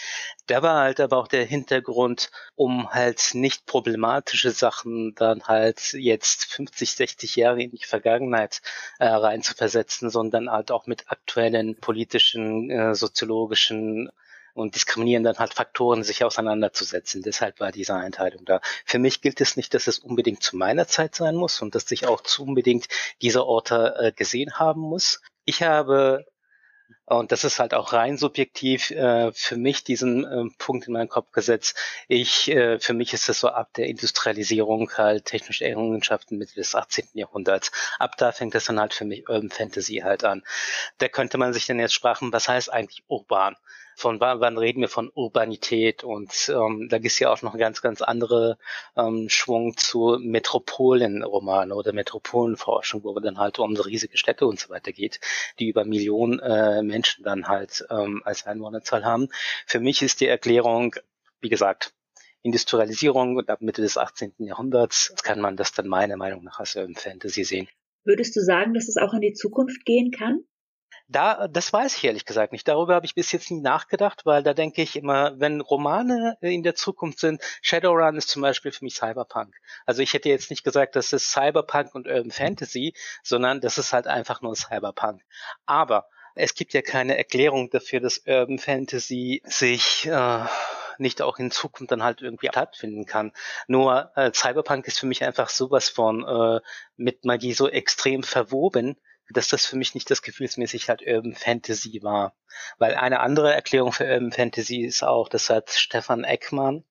Da war halt aber auch der Hintergrund, um halt nicht problematische Sachen dann halt jetzt 50, 60 Jahre in die Vergangenheit äh, rein zu versetzen, sondern halt auch mit aktuellen politischen, äh, soziologischen und diskriminierenden halt Faktoren sich auseinanderzusetzen. Deshalb war diese Einteilung da. Für mich gilt es nicht, dass es unbedingt zu meiner Zeit sein muss und dass ich auch zu unbedingt diese Orte äh, gesehen haben muss. Ich habe und das ist halt auch rein subjektiv äh, für mich diesen äh, Punkt in meinen Kopf gesetzt. Ich, äh, für mich ist es so ab der Industrialisierung halt technische Errungenschaften Mitte des 18. Jahrhunderts. Ab da fängt das dann halt für mich Urban Fantasy halt an. Da könnte man sich dann jetzt sprachen, was heißt eigentlich urban? Von wann, reden wir von Urbanität und ähm, da gibt es ja auch noch einen ganz, ganz andere ähm, Schwung zu Metropolenromanen oder Metropolenforschung, wo wir dann halt um riesige Städte und so weiter geht, die über Millionen äh, Menschen dann halt ähm, als Einwohnerzahl haben. Für mich ist die Erklärung, wie gesagt, Industrialisierung und ab Mitte des 18. Jahrhunderts kann man das dann meiner Meinung nach als Fantasy sehen. Würdest du sagen, dass es auch in die Zukunft gehen kann? Da, das weiß ich ehrlich gesagt nicht. Darüber habe ich bis jetzt nie nachgedacht, weil da denke ich immer, wenn Romane in der Zukunft sind, Shadowrun ist zum Beispiel für mich Cyberpunk. Also ich hätte jetzt nicht gesagt, das ist Cyberpunk und Urban Fantasy, sondern das ist halt einfach nur Cyberpunk. Aber es gibt ja keine Erklärung dafür, dass Urban Fantasy sich äh, nicht auch in Zukunft dann halt irgendwie stattfinden kann. Nur äh, Cyberpunk ist für mich einfach sowas von äh, mit Magie so extrem verwoben, dass das für mich nicht das gefühlsmäßig halt Urban Fantasy war. Weil eine andere Erklärung für Urban Fantasy ist auch, das hat Stefan Eckmann,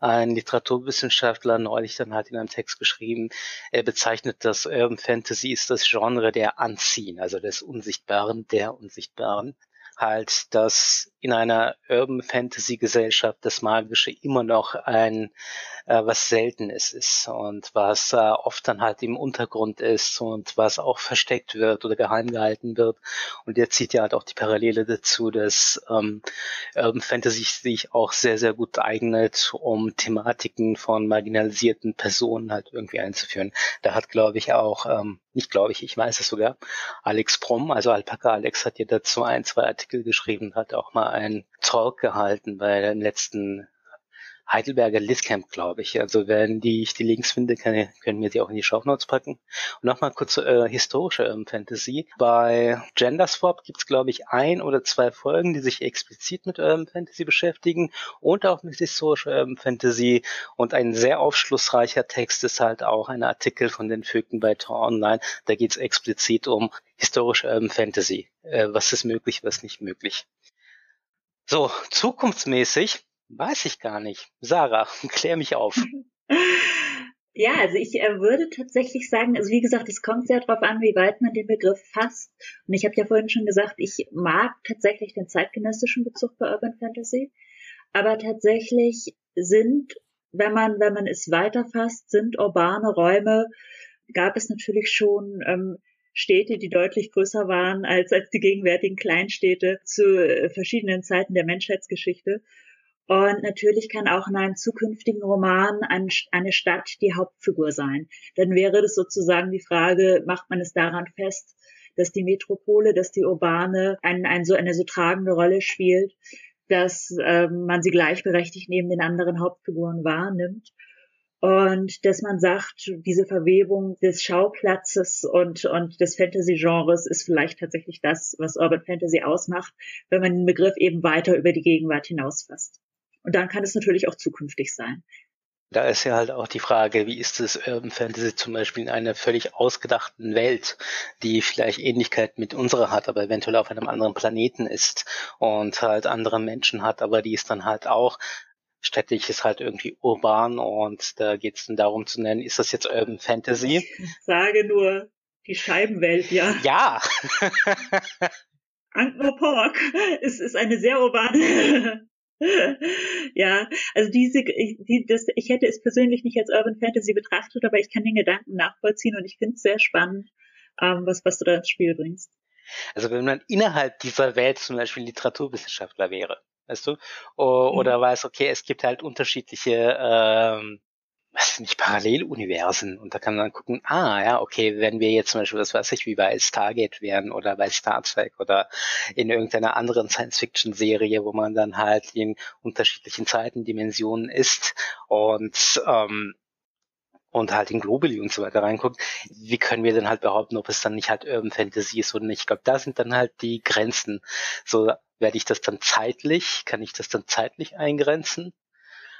ein Literaturwissenschaftler, neulich dann halt in einem Text geschrieben. Er bezeichnet das Urban Fantasy ist das Genre der Anziehen, also des Unsichtbaren, der Unsichtbaren. Halt, dass in einer Urban Fantasy Gesellschaft das Magische immer noch ein äh, was Seltenes ist und was äh, oft dann halt im Untergrund ist und was auch versteckt wird oder geheim gehalten wird. Und jetzt zieht ja halt auch die Parallele dazu, dass ähm, Urban Fantasy sich auch sehr, sehr gut eignet, um Thematiken von marginalisierten Personen halt irgendwie einzuführen. Da hat, glaube ich, auch ähm, nicht glaube ich, ich weiß es sogar, Alex Prom, also Alpaka Alex hat ja dazu ein, zwei Artikel geschrieben, hat auch mal einen Talk gehalten bei dem letzten Heidelberger Litcamp, glaube ich. Also wenn die ich die Links finde, kann, können wir die auch in die Shownotes packen. Und nochmal kurz äh, historische ähm, Fantasy. Bei Genderswap gibt es, glaube ich, ein oder zwei Folgen, die sich explizit mit Urban Fantasy beschäftigen und auch mit historischer Urban Fantasy. Und ein sehr aufschlussreicher Text ist halt auch ein Artikel von den Vögeln bei Tor Online. Da geht es explizit um historische Urban Fantasy. Äh, was ist möglich, was nicht möglich. So, zukunftsmäßig Weiß ich gar nicht. Sarah, klär mich auf. Ja, also ich äh, würde tatsächlich sagen, also wie gesagt, es kommt sehr darauf an, wie weit man den Begriff fasst. Und ich habe ja vorhin schon gesagt, ich mag tatsächlich den zeitgenössischen Bezug bei Urban Fantasy. Aber tatsächlich sind, wenn man, wenn man es weiterfasst, sind urbane Räume, gab es natürlich schon ähm, Städte, die deutlich größer waren als, als die gegenwärtigen Kleinstädte zu äh, verschiedenen Zeiten der Menschheitsgeschichte. Und natürlich kann auch in einem zukünftigen Roman eine Stadt die Hauptfigur sein. Dann wäre das sozusagen die Frage, macht man es daran fest, dass die Metropole, dass die Urbane ein, ein so, eine so tragende Rolle spielt, dass ähm, man sie gleichberechtigt neben den anderen Hauptfiguren wahrnimmt. Und dass man sagt, diese Verwebung des Schauplatzes und, und des Fantasy-Genres ist vielleicht tatsächlich das, was Urban Fantasy ausmacht, wenn man den Begriff eben weiter über die Gegenwart hinausfasst. Und dann kann es natürlich auch zukünftig sein. Da ist ja halt auch die Frage, wie ist es Urban Fantasy zum Beispiel in einer völlig ausgedachten Welt, die vielleicht Ähnlichkeit mit unserer hat, aber eventuell auf einem anderen Planeten ist und halt andere Menschen hat, aber die ist dann halt auch städtisch ist halt irgendwie urban und da geht es dann darum zu nennen, ist das jetzt Urban Fantasy? Ich sage nur die Scheibenwelt, ja. Ja. Ankh-Morpork ist, ist eine sehr urbane ja, also diese, die, das, ich hätte es persönlich nicht als Urban Fantasy betrachtet, aber ich kann den Gedanken nachvollziehen und ich finde es sehr spannend, ähm, was, was du da ins Spiel bringst. Also wenn man innerhalb dieser Welt zum Beispiel Literaturwissenschaftler wäre, weißt du, oder mhm. weiß, okay, es gibt halt unterschiedliche ähm, was sind nicht Paralleluniversen. Und da kann man gucken, ah ja, okay, wenn wir jetzt zum Beispiel, was weiß ich, wie bei Stargate wären oder bei Star Trek oder in irgendeiner anderen Science-Fiction-Serie, wo man dann halt in unterschiedlichen Zeitendimensionen ist. Und ähm, und halt in Globally und so weiter reinguckt, wie können wir denn halt behaupten, ob es dann nicht halt Urban Fantasy ist oder nicht? Ich glaube, da sind dann halt die Grenzen. So werde ich das dann zeitlich, kann ich das dann zeitlich eingrenzen?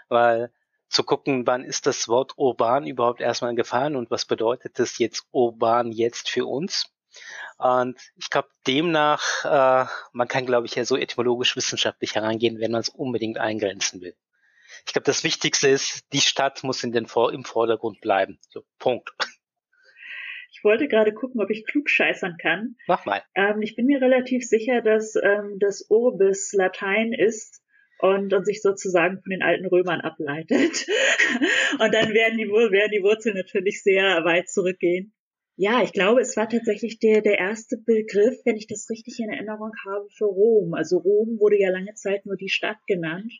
Weil zu gucken, wann ist das Wort urban überhaupt erstmal gefallen und was bedeutet das jetzt urban jetzt für uns? Und ich glaube, demnach, äh, man kann, glaube ich, ja so etymologisch wissenschaftlich herangehen, wenn man es unbedingt eingrenzen will. Ich glaube, das Wichtigste ist, die Stadt muss in den Vor im Vordergrund bleiben. So, Punkt. Ich wollte gerade gucken, ob ich klug scheißern kann. Mach mal. Ähm, ich bin mir relativ sicher, dass ähm, das Urbis Latein ist und, und sich sozusagen von den alten Römern ableitet. und dann werden die, werden die Wurzeln natürlich sehr weit zurückgehen. Ja, ich glaube, es war tatsächlich der, der erste Begriff, wenn ich das richtig in Erinnerung habe, für Rom. Also Rom wurde ja lange Zeit nur die Stadt genannt.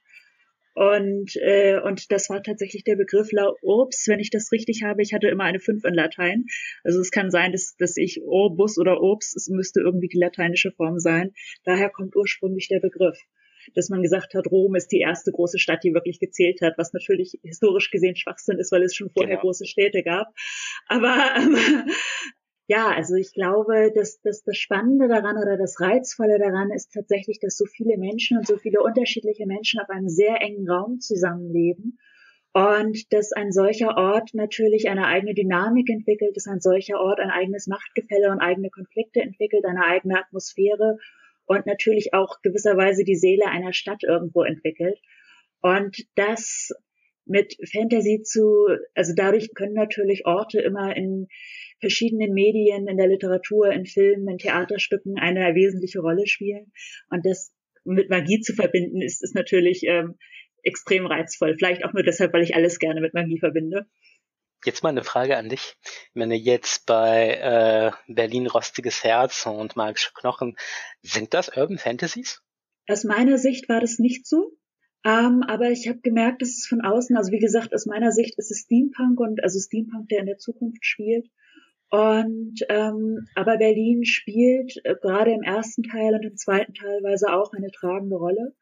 Und, äh, und das war tatsächlich der Begriff La Urbs, wenn ich das richtig habe. Ich hatte immer eine 5 in Latein. Also es kann sein, dass, dass ich Urbus oder Urbs, es müsste irgendwie die lateinische Form sein. Daher kommt ursprünglich der Begriff dass man gesagt hat, Rom ist die erste große Stadt, die wirklich gezählt hat, was natürlich historisch gesehen Schwachsinn ist, weil es schon vorher genau. große Städte gab. Aber ähm, ja, also ich glaube, dass, dass das Spannende daran oder das Reizvolle daran ist tatsächlich, dass so viele Menschen und so viele unterschiedliche Menschen auf einem sehr engen Raum zusammenleben. Und dass ein solcher Ort natürlich eine eigene Dynamik entwickelt, dass ein solcher Ort ein eigenes Machtgefälle und eigene Konflikte entwickelt, eine eigene Atmosphäre und natürlich auch gewisserweise die Seele einer Stadt irgendwo entwickelt. Und das mit Fantasy zu, also dadurch können natürlich Orte immer in verschiedenen Medien, in der Literatur, in Filmen, in Theaterstücken eine wesentliche Rolle spielen. Und das mit Magie zu verbinden, ist, ist natürlich ähm, extrem reizvoll. Vielleicht auch nur deshalb, weil ich alles gerne mit Magie verbinde. Jetzt mal eine Frage an dich. Ich meine, jetzt bei äh, Berlin Rostiges Herz und Magische Knochen, sind das Urban Fantasies? Aus meiner Sicht war das nicht so. Ähm, aber ich habe gemerkt, dass es von außen, also wie gesagt, aus meiner Sicht ist es Steampunk und also Steampunk, der in der Zukunft spielt. Und ähm, aber Berlin spielt äh, gerade im ersten Teil und im zweiten teilweise auch eine tragende Rolle.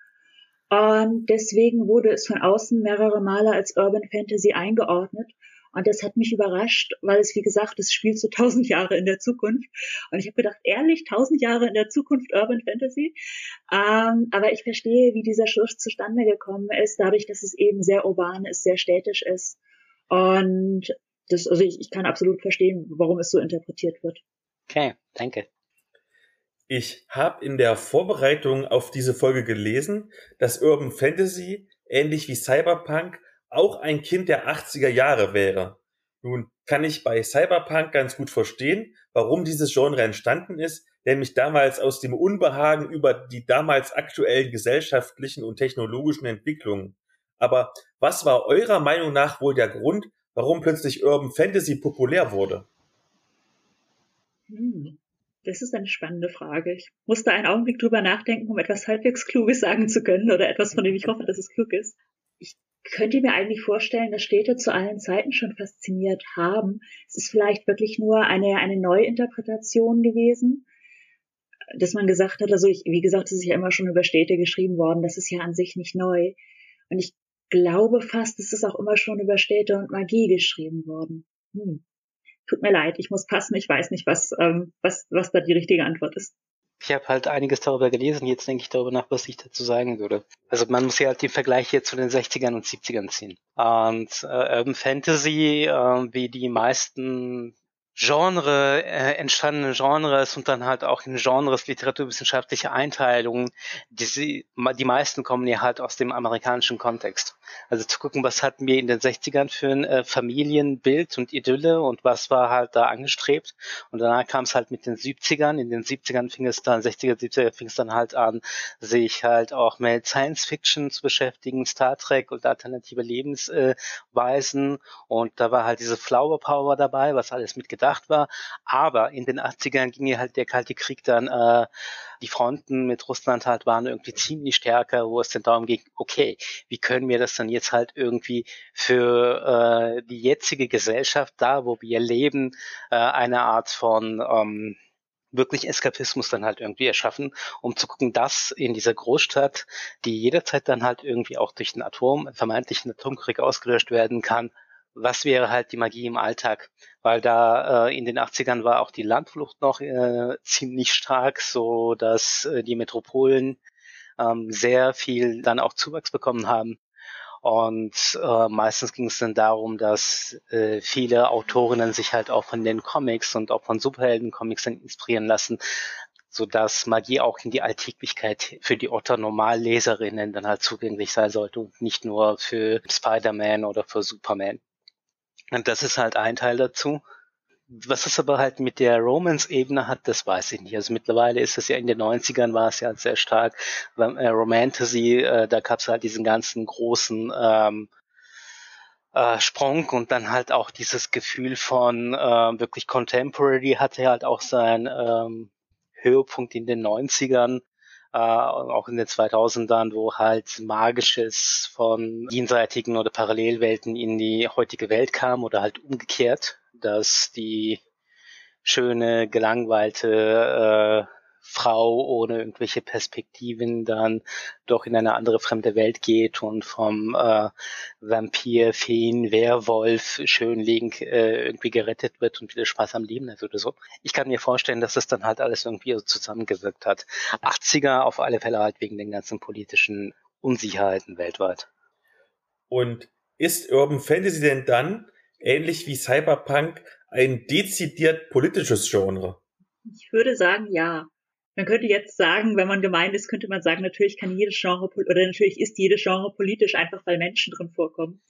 Und deswegen wurde es von außen mehrere Male als Urban Fantasy eingeordnet. Und das hat mich überrascht, weil es, wie gesagt, es spielt so tausend Jahre in der Zukunft. Und ich habe gedacht, ehrlich, tausend Jahre in der Zukunft Urban Fantasy. Ähm, aber ich verstehe, wie dieser Schluss zustande gekommen ist, dadurch, dass es eben sehr urban ist, sehr städtisch ist. Und das, also ich, ich kann absolut verstehen, warum es so interpretiert wird. Okay, danke. Ich habe in der Vorbereitung auf diese Folge gelesen, dass Urban Fantasy ähnlich wie Cyberpunk auch ein Kind der 80er Jahre wäre. Nun kann ich bei Cyberpunk ganz gut verstehen, warum dieses Genre entstanden ist, nämlich damals aus dem Unbehagen über die damals aktuellen gesellschaftlichen und technologischen Entwicklungen. Aber was war eurer Meinung nach wohl der Grund, warum plötzlich Urban Fantasy populär wurde? Hm, das ist eine spannende Frage. Ich musste einen Augenblick drüber nachdenken, um etwas halbwegs Kluges sagen zu können oder etwas, von dem ich hoffe, dass es klug ist. Ich könnt ihr mir eigentlich vorstellen, dass Städte zu allen Zeiten schon fasziniert haben. Es ist vielleicht wirklich nur eine, eine Neuinterpretation gewesen, dass man gesagt hat, also ich, wie gesagt, es ist ja immer schon über Städte geschrieben worden, das ist ja an sich nicht neu. Und ich glaube fast, es ist auch immer schon über Städte und Magie geschrieben worden. Hm. Tut mir leid, ich muss passen, ich weiß nicht, was, ähm, was, was da die richtige Antwort ist. Ich habe halt einiges darüber gelesen, jetzt denke ich darüber nach, was ich dazu sagen würde. Also man muss ja halt den Vergleich hier zu den 60ern und 70ern ziehen. Und äh, Urban Fantasy, äh, wie die meisten Genre, äh, entstandene Genres und dann halt auch in Genres literaturwissenschaftliche Einteilungen, die, die meisten kommen ja halt aus dem amerikanischen Kontext. Also zu gucken, was hatten wir in den 60ern für ein äh, Familienbild und Idylle und was war halt da angestrebt. Und danach kam es halt mit den 70ern. In den 70ern fing es dann, 60er, 70er fing es dann halt an, sich halt auch mit Science Fiction zu beschäftigen, Star Trek und alternative Lebensweisen. und da war halt diese Flower Power dabei, was alles mitgedacht gedacht war. Aber in den 80ern ging ja halt der Kalte Krieg dann, äh, die Fronten mit Russland halt waren irgendwie ziemlich stärker, wo es dann darum ging, okay, wie können wir das dann jetzt halt irgendwie für äh, die jetzige Gesellschaft da, wo wir leben, äh, eine Art von ähm, wirklich Eskapismus dann halt irgendwie erschaffen, um zu gucken, dass in dieser Großstadt, die jederzeit dann halt irgendwie auch durch den Atom, vermeintlichen Atomkrieg ausgelöscht werden kann, was wäre halt die Magie im Alltag? Weil da äh, in den 80ern war auch die Landflucht noch äh, ziemlich stark, so dass äh, die Metropolen ähm, sehr viel dann auch Zuwachs bekommen haben. Und äh, meistens ging es dann darum, dass äh, viele Autorinnen sich halt auch von den Comics und auch von Superhelden-Comics dann inspirieren lassen, so dass Magie auch in die Alltäglichkeit für die Otto-Normalleserinnen dann halt zugänglich sein sollte und nicht nur für Spider-Man oder für Superman. Und das ist halt ein Teil dazu. Was es aber halt mit der Romance-Ebene hat, das weiß ich nicht. Also mittlerweile ist es ja in den 90ern war es ja sehr stark. Äh, Romantasy, äh, da gab es halt diesen ganzen großen ähm, äh, Sprung und dann halt auch dieses Gefühl von äh, wirklich Contemporary hatte halt auch seinen ähm, Höhepunkt in den 90ern äh, auch in den 2000ern, wo halt Magisches von jenseitigen oder Parallelwelten in die heutige Welt kam oder halt umgekehrt, dass die schöne, gelangweilte äh, Frau ohne irgendwelche Perspektiven dann doch in eine andere fremde Welt geht und vom äh, Vampir, Feen, Werwolf schönlegend äh, irgendwie gerettet wird und wieder Spaß am Leben hat oder so. Ich kann mir vorstellen, dass das dann halt alles irgendwie so zusammengewirkt hat. 80er auf alle Fälle halt wegen den ganzen politischen Unsicherheiten weltweit. Und ist Urban Fantasy denn dann, ähnlich wie Cyberpunk, ein dezidiert politisches Genre? Ich würde sagen, ja. Man könnte jetzt sagen, wenn man gemeint ist, könnte man sagen, natürlich kann jedes Genre oder natürlich ist jedes Genre politisch, einfach weil Menschen drin vorkommen.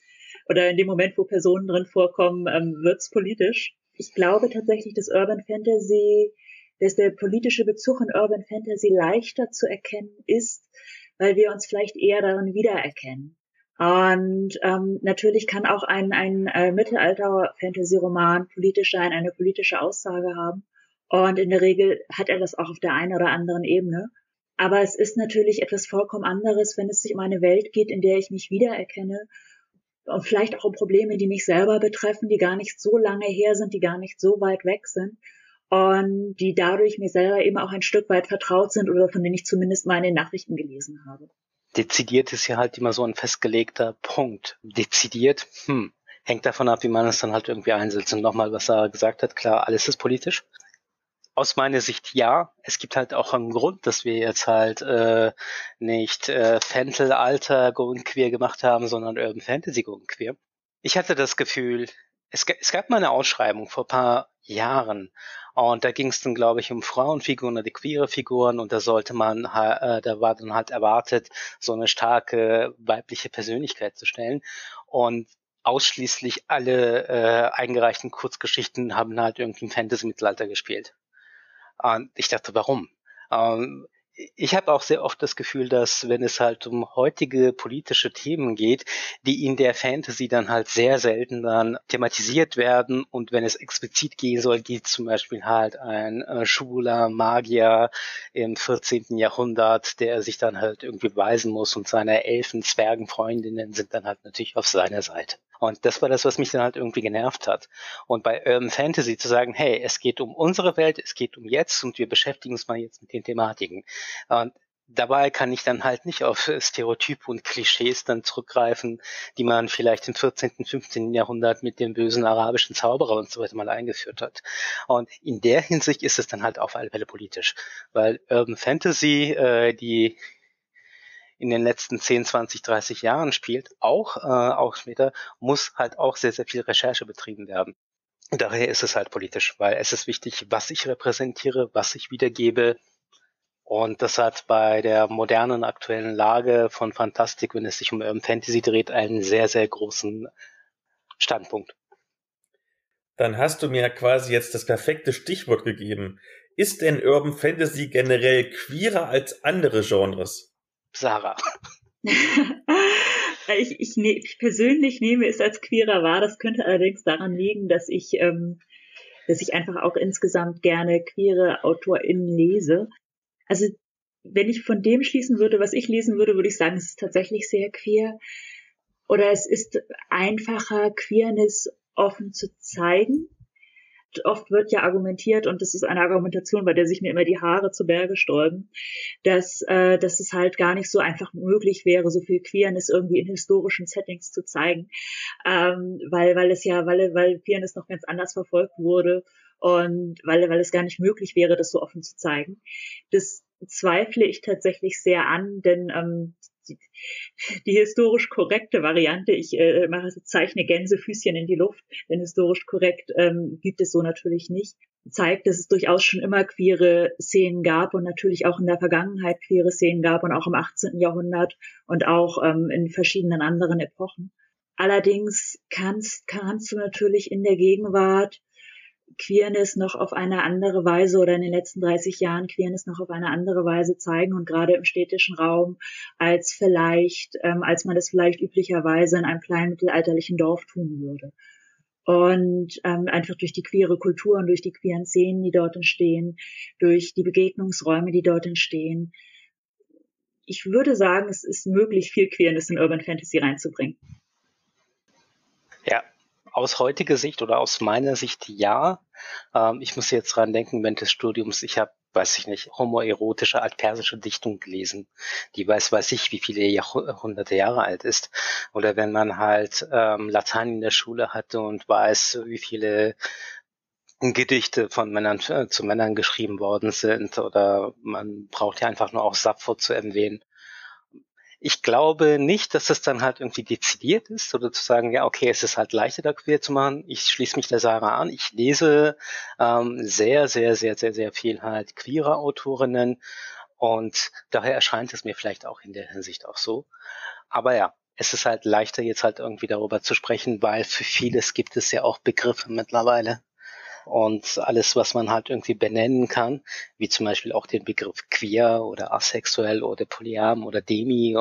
Oder in dem Moment, wo Personen drin vorkommen, ähm, wird's politisch. Ich glaube tatsächlich, dass Urban Fantasy, dass der politische Bezug in Urban Fantasy leichter zu erkennen ist, weil wir uns vielleicht eher darin wiedererkennen. Und ähm, natürlich kann auch ein, ein äh, Mittelalter-Fantasy-Roman politisch sein, eine politische Aussage haben. Und in der Regel hat er das auch auf der einen oder anderen Ebene. Aber es ist natürlich etwas vollkommen anderes, wenn es sich um eine Welt geht, in der ich mich wiedererkenne und vielleicht auch um Probleme, die mich selber betreffen, die gar nicht so lange her sind, die gar nicht so weit weg sind und die dadurch mir selber eben auch ein Stück weit vertraut sind oder von denen ich zumindest meine Nachrichten gelesen habe. Dezidiert ist ja halt immer so ein festgelegter Punkt. Dezidiert, hm, hängt davon ab, wie man es dann halt irgendwie einsetzt. Und nochmal, was er gesagt hat, klar, alles ist politisch. Aus meiner Sicht ja. Es gibt halt auch einen Grund, dass wir jetzt halt äh, nicht äh, Fentel Alter Queer gemacht haben, sondern Urban Fantasy Queer. Ich hatte das Gefühl, es, es gab mal eine Ausschreibung vor paar Jahren und da ging es dann, glaube ich, um Frauenfiguren oder die queere Figuren und da sollte man, äh, da war dann halt erwartet, so eine starke weibliche Persönlichkeit zu stellen. Und ausschließlich alle äh, eingereichten Kurzgeschichten haben halt irgendwie im Fantasy-Mittelalter gespielt. Und ich dachte, warum? Ähm, ich habe auch sehr oft das Gefühl, dass wenn es halt um heutige politische Themen geht, die in der Fantasy dann halt sehr selten dann thematisiert werden und wenn es explizit gehen soll, geht zum Beispiel halt ein äh, schwuler Magier im 14. Jahrhundert, der sich dann halt irgendwie beweisen muss und seine Elfen, Zwergen, Freundinnen sind dann halt natürlich auf seiner Seite. Und das war das, was mich dann halt irgendwie genervt hat. Und bei Urban Fantasy zu sagen, hey, es geht um unsere Welt, es geht um jetzt und wir beschäftigen uns mal jetzt mit den Thematiken. Und dabei kann ich dann halt nicht auf Stereotype und Klischees dann zurückgreifen, die man vielleicht im 14., 15. Jahrhundert mit dem bösen arabischen Zauberer und so weiter mal eingeführt hat. Und in der Hinsicht ist es dann halt auf alle Fälle politisch, weil Urban Fantasy, äh, die in den letzten 10, 20, 30 Jahren spielt, auch, äh, auch später, muss halt auch sehr, sehr viel Recherche betrieben werden. Daher ist es halt politisch, weil es ist wichtig, was ich repräsentiere, was ich wiedergebe. Und das hat bei der modernen aktuellen Lage von Fantastik, wenn es sich um Urban Fantasy dreht, einen sehr, sehr großen Standpunkt. Dann hast du mir quasi jetzt das perfekte Stichwort gegeben. Ist denn Urban Fantasy generell queerer als andere Genres? Sarah. ich, ich, ne, ich persönlich nehme es als queerer wahr. Das könnte allerdings daran liegen, dass ich, ähm, dass ich einfach auch insgesamt gerne queere AutorInnen lese. Also wenn ich von dem schließen würde, was ich lesen würde, würde ich sagen, es ist tatsächlich sehr queer. Oder es ist einfacher, Queerness offen zu zeigen oft wird ja argumentiert, und das ist eine Argumentation, bei der sich mir immer die Haare zu Berge sträuben, dass, äh, dass es halt gar nicht so einfach möglich wäre, so viel Queerness irgendwie in historischen Settings zu zeigen, ähm, weil, weil es ja, weil, weil Queerness noch ganz anders verfolgt wurde und weil, weil es gar nicht möglich wäre, das so offen zu zeigen. Das zweifle ich tatsächlich sehr an, denn ähm, die, historisch korrekte Variante, ich äh, mache, zeichne Gänsefüßchen in die Luft, denn historisch korrekt ähm, gibt es so natürlich nicht, zeigt, dass es durchaus schon immer queere Szenen gab und natürlich auch in der Vergangenheit queere Szenen gab und auch im 18. Jahrhundert und auch ähm, in verschiedenen anderen Epochen. Allerdings kannst, kannst du natürlich in der Gegenwart Queerness noch auf eine andere Weise oder in den letzten 30 Jahren Queerness noch auf eine andere Weise zeigen und gerade im städtischen Raum als vielleicht, ähm, als man das vielleicht üblicherweise in einem kleinen mittelalterlichen Dorf tun würde. Und ähm, einfach durch die queere Kultur und durch die queeren Szenen, die dort entstehen, durch die Begegnungsräume, die dort entstehen. Ich würde sagen, es ist möglich, viel Queerness in Urban Fantasy reinzubringen. Ja, aus heutiger Sicht oder aus meiner Sicht ja. Ähm, ich muss jetzt dran denken, während des Studiums, ich habe, weiß ich nicht, homoerotische altpersische Dichtung gelesen, die weiß, weiß ich, wie viele Jahrhunderte Jahre alt ist. Oder wenn man halt ähm, Latein in der Schule hatte und weiß, wie viele Gedichte von Männern äh, zu Männern geschrieben worden sind oder man braucht ja einfach nur auch Sappho zu erwähnen. Ich glaube nicht, dass es dann halt irgendwie dezidiert ist oder zu sagen, ja, okay, es ist halt leichter, da queer zu machen. Ich schließe mich der Sarah an. Ich lese ähm, sehr, sehr, sehr, sehr, sehr viel halt queere Autorinnen und daher erscheint es mir vielleicht auch in der Hinsicht auch so. Aber ja, es ist halt leichter jetzt halt irgendwie darüber zu sprechen, weil für vieles gibt es ja auch Begriffe mittlerweile. Und alles, was man halt irgendwie benennen kann, wie zum Beispiel auch den Begriff queer oder asexuell oder polyam oder demi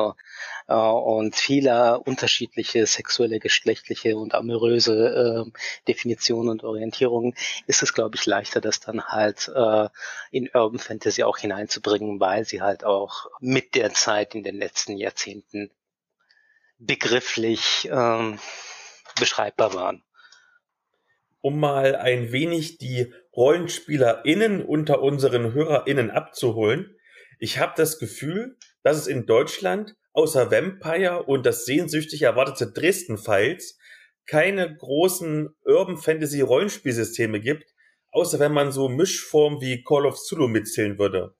äh, und viele unterschiedliche sexuelle, geschlechtliche und amoröse äh, Definitionen und Orientierungen, ist es, glaube ich, leichter, das dann halt äh, in Urban Fantasy auch hineinzubringen, weil sie halt auch mit der Zeit in den letzten Jahrzehnten begrifflich ähm, beschreibbar waren um mal ein wenig die RollenspielerInnen unter unseren HörerInnen abzuholen. Ich habe das Gefühl, dass es in Deutschland außer Vampire und das sehnsüchtig erwartete Dresden Files keine großen Urban Fantasy Rollenspielsysteme gibt, außer wenn man so Mischformen wie Call of Zulu mitzählen würde.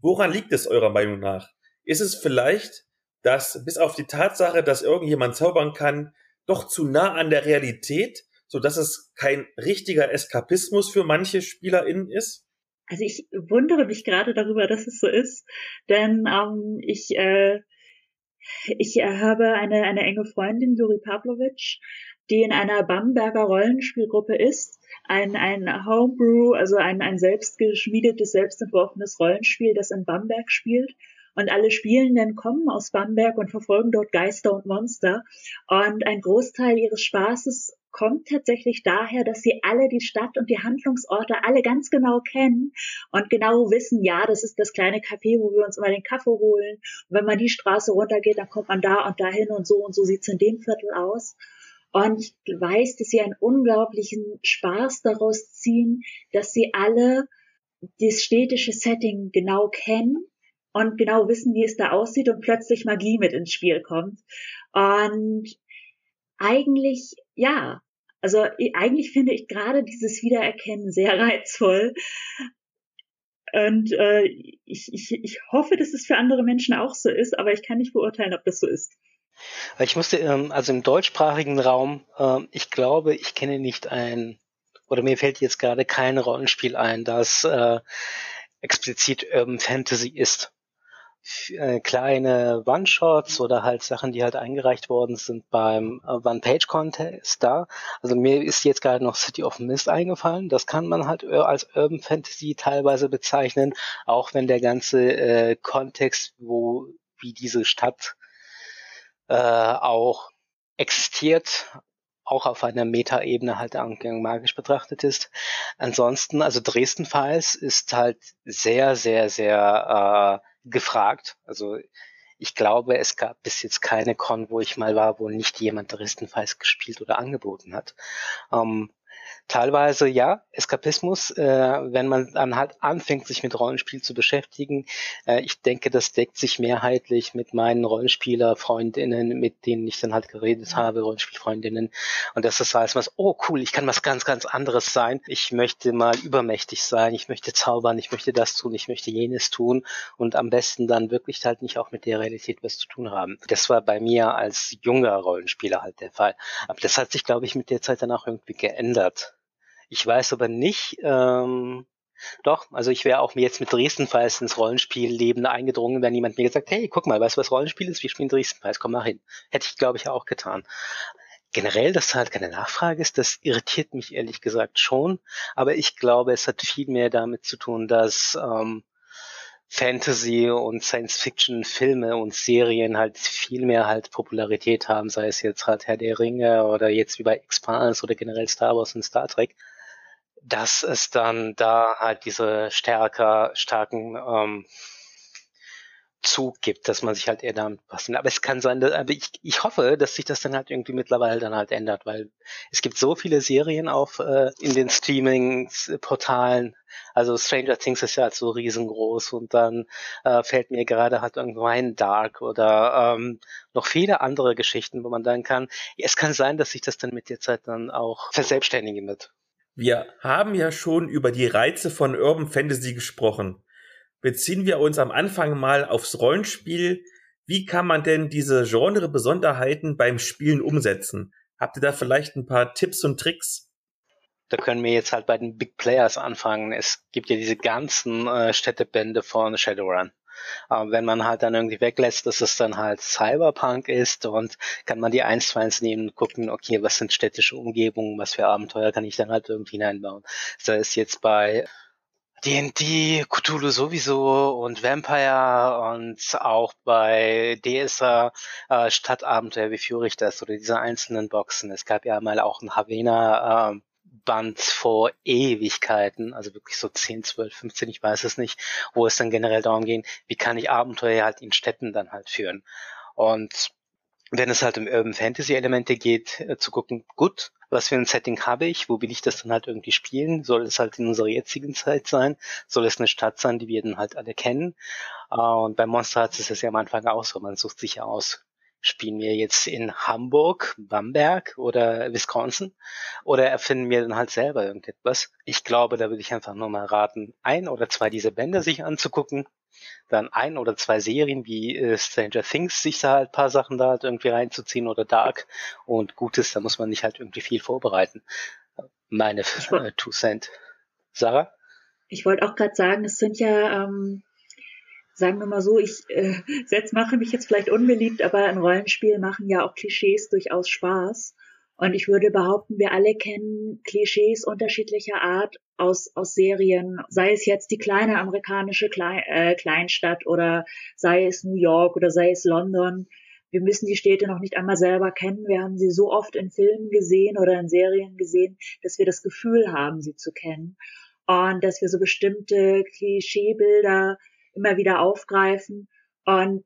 Woran liegt es eurer Meinung nach? Ist es vielleicht, dass bis auf die Tatsache, dass irgendjemand zaubern kann, doch zu nah an der Realität so dass es kein richtiger Eskapismus für manche SpielerInnen ist? Also ich wundere mich gerade darüber, dass es so ist, denn ähm, ich äh, ich äh, habe eine eine enge Freundin Juri Pavlovic, die in einer Bamberger Rollenspielgruppe ist, ein ein Homebrew, also ein ein selbstgeschmiedetes, selbstentworfenes Rollenspiel, das in Bamberg spielt und alle Spielenden kommen aus Bamberg und verfolgen dort Geister und Monster. Und ein Großteil ihres Spaßes kommt tatsächlich daher, dass sie alle die Stadt und die Handlungsorte alle ganz genau kennen und genau wissen, ja, das ist das kleine Café, wo wir uns immer den Kaffee holen. Und wenn man die Straße runtergeht, dann kommt man da und dahin und so und so sieht's in dem Viertel aus. Und ich weiß, dass sie einen unglaublichen Spaß daraus ziehen, dass sie alle das städtische Setting genau kennen und genau wissen, wie es da aussieht und plötzlich Magie mit ins Spiel kommt. Und eigentlich, ja, also eigentlich finde ich gerade dieses Wiedererkennen sehr reizvoll. Und äh, ich, ich, ich hoffe, dass es für andere Menschen auch so ist, aber ich kann nicht beurteilen, ob das so ist. Ich musste, ähm, also im deutschsprachigen Raum, ähm, ich glaube, ich kenne nicht ein, oder mir fällt jetzt gerade kein Rollenspiel ein, das äh, explizit Urban Fantasy ist äh, kleine One-Shots oder halt Sachen, die halt eingereicht worden sind beim äh, One-Page-Contest da. Also mir ist jetzt gerade noch City of Mist eingefallen. Das kann man halt als Urban Fantasy teilweise bezeichnen, auch wenn der ganze äh, Kontext, wo wie diese Stadt äh, auch existiert, auch auf einer Metaebene halt magisch betrachtet ist. Ansonsten, also Dresden Files ist halt sehr, sehr, sehr äh, gefragt. Also ich glaube, es gab bis jetzt keine Con, wo ich mal war, wo nicht jemand Dresden-Files gespielt oder angeboten hat. Ähm, teilweise ja, Eskapismus, äh, wenn man dann halt anfängt, sich mit Rollenspiel zu beschäftigen. Äh, ich denke, das deckt sich mehrheitlich mit meinen Rollenspieler-Freundinnen, mit denen ich dann halt geredet habe, Rollenspielfreundinnen. Und das ist alles was, oh cool, ich kann was ganz, ganz anderes sein. Ich möchte mal übermächtig sein, ich möchte zaubern, ich möchte das tun, ich möchte jenes tun und am besten dann wirklich halt nicht auch mit der Realität was zu tun haben. Das war bei mir als junger Rollenspieler halt der Fall. Aber das hat sich, glaube ich, mit der Zeit dann auch irgendwie geändert. Ich weiß aber nicht, ähm, doch, also ich wäre auch mir jetzt mit Dresden-Files ins Rollenspielleben eingedrungen, wenn jemand mir gesagt, hey, guck mal, weißt du, was Rollenspiel ist? Wir spielen Dresden-Files, komm mal hin. Hätte ich, glaube ich, auch getan. Generell, dass halt keine Nachfrage ist, das irritiert mich ehrlich gesagt schon. Aber ich glaube, es hat viel mehr damit zu tun, dass ähm, Fantasy und Science-Fiction-Filme und Serien halt viel mehr halt Popularität haben, sei es jetzt halt Herr der Ringe oder jetzt wie bei Expanse oder generell Star Wars und Star Trek dass es dann da halt diese stärker, starken ähm, Zug gibt, dass man sich halt eher damit passen. Aber es kann sein, dass, aber ich, ich hoffe, dass sich das dann halt irgendwie mittlerweile dann halt ändert, weil es gibt so viele Serien auf äh, in den Streaming-Portalen. Also Stranger Things ist ja halt so riesengroß und dann äh, fällt mir gerade halt irgendwo ein Dark oder ähm, noch viele andere Geschichten, wo man dann kann. Es kann sein, dass sich das dann mit der Zeit dann auch verselbstständigen wird. Wir haben ja schon über die Reize von Urban Fantasy gesprochen. Beziehen wir uns am Anfang mal aufs Rollenspiel. Wie kann man denn diese Genre-Besonderheiten beim Spielen umsetzen? Habt ihr da vielleicht ein paar Tipps und Tricks? Da können wir jetzt halt bei den Big Players anfangen. Es gibt ja diese ganzen äh, Städtebände von Shadowrun. Aber wenn man halt dann irgendwie weglässt, dass es dann halt Cyberpunk ist und kann man die eins zu eins nehmen und gucken, okay, was sind städtische Umgebungen, was für Abenteuer kann ich dann halt irgendwie hineinbauen. Sei es jetzt bei D&D, Cthulhu sowieso und Vampire und auch bei DSA äh, Stadtabenteuer, wie führe ich das oder diese einzelnen Boxen. Es gab ja mal auch ein Havena äh, Band vor Ewigkeiten, also wirklich so 10, 12, 15, ich weiß es nicht, wo es dann generell darum ging, wie kann ich Abenteuer halt in Städten dann halt führen. Und wenn es halt um Urban Fantasy Elemente geht, äh, zu gucken, gut, was für ein Setting habe ich, wo will ich das dann halt irgendwie spielen? Soll es halt in unserer jetzigen Zeit sein? Soll es eine Stadt sein, die wir dann halt alle kennen? Äh, und bei Monster Hearts ist es ja am Anfang auch so, man sucht sich ja aus, spielen wir jetzt in Hamburg, Bamberg oder Wisconsin oder erfinden wir dann halt selber irgendetwas. Ich glaube, da würde ich einfach nur mal raten, ein oder zwei dieser Bände sich anzugucken, dann ein oder zwei Serien wie äh, Stranger Things sich da halt paar Sachen da halt irgendwie reinzuziehen oder Dark und Gutes, da muss man nicht halt irgendwie viel vorbereiten. Meine äh, Two Cent. Sarah? Ich wollte auch gerade sagen, es sind ja, ähm, sagen wir mal so, ich äh, setz, mache mich jetzt vielleicht unbeliebt, aber in Rollenspiel machen ja auch Klischees durchaus Spaß. Und ich würde behaupten, wir alle kennen Klischees unterschiedlicher Art aus, aus Serien, sei es jetzt die kleine amerikanische Klein, äh, Kleinstadt oder sei es New York oder sei es London. Wir müssen die Städte noch nicht einmal selber kennen. Wir haben sie so oft in Filmen gesehen oder in Serien gesehen, dass wir das Gefühl haben, sie zu kennen. Und dass wir so bestimmte Klischeebilder immer wieder aufgreifen und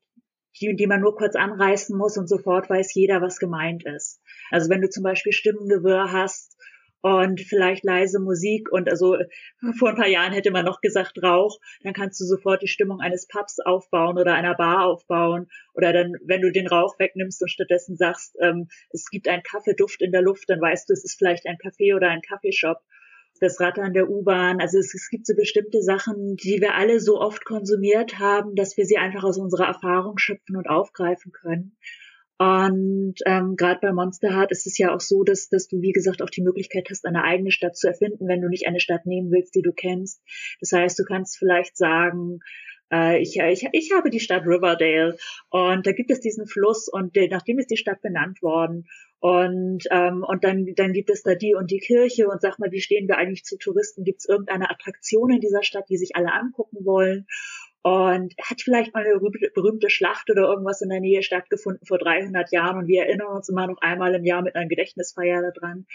die, die man nur kurz anreißen muss und sofort weiß jeder, was gemeint ist. Also wenn du zum Beispiel Stimmengewirr hast und vielleicht leise Musik und also vor ein paar Jahren hätte man noch gesagt Rauch, dann kannst du sofort die Stimmung eines Pubs aufbauen oder einer Bar aufbauen oder dann, wenn du den Rauch wegnimmst und stattdessen sagst, ähm, es gibt einen Kaffeeduft in der Luft, dann weißt du, es ist vielleicht ein Café oder ein Kaffeeshop. Das Rattern der U-Bahn, also es, es gibt so bestimmte Sachen, die wir alle so oft konsumiert haben, dass wir sie einfach aus unserer Erfahrung schöpfen und aufgreifen können. Und ähm, gerade bei Monster Heart ist es ja auch so, dass, dass du, wie gesagt, auch die Möglichkeit hast, eine eigene Stadt zu erfinden, wenn du nicht eine Stadt nehmen willst, die du kennst. Das heißt, du kannst vielleicht sagen, ich, ich, ich habe die Stadt Riverdale und da gibt es diesen Fluss und nachdem ist die Stadt benannt worden. Und, ähm, und dann, dann gibt es da die und die Kirche und sag mal, wie stehen wir eigentlich zu Touristen? Gibt es irgendeine Attraktion in dieser Stadt, die sich alle angucken wollen? und hat vielleicht mal eine berühmte Schlacht oder irgendwas in der Nähe stattgefunden vor 300 Jahren und wir erinnern uns immer noch einmal im Jahr mit einer Gedächtnisfeier daran.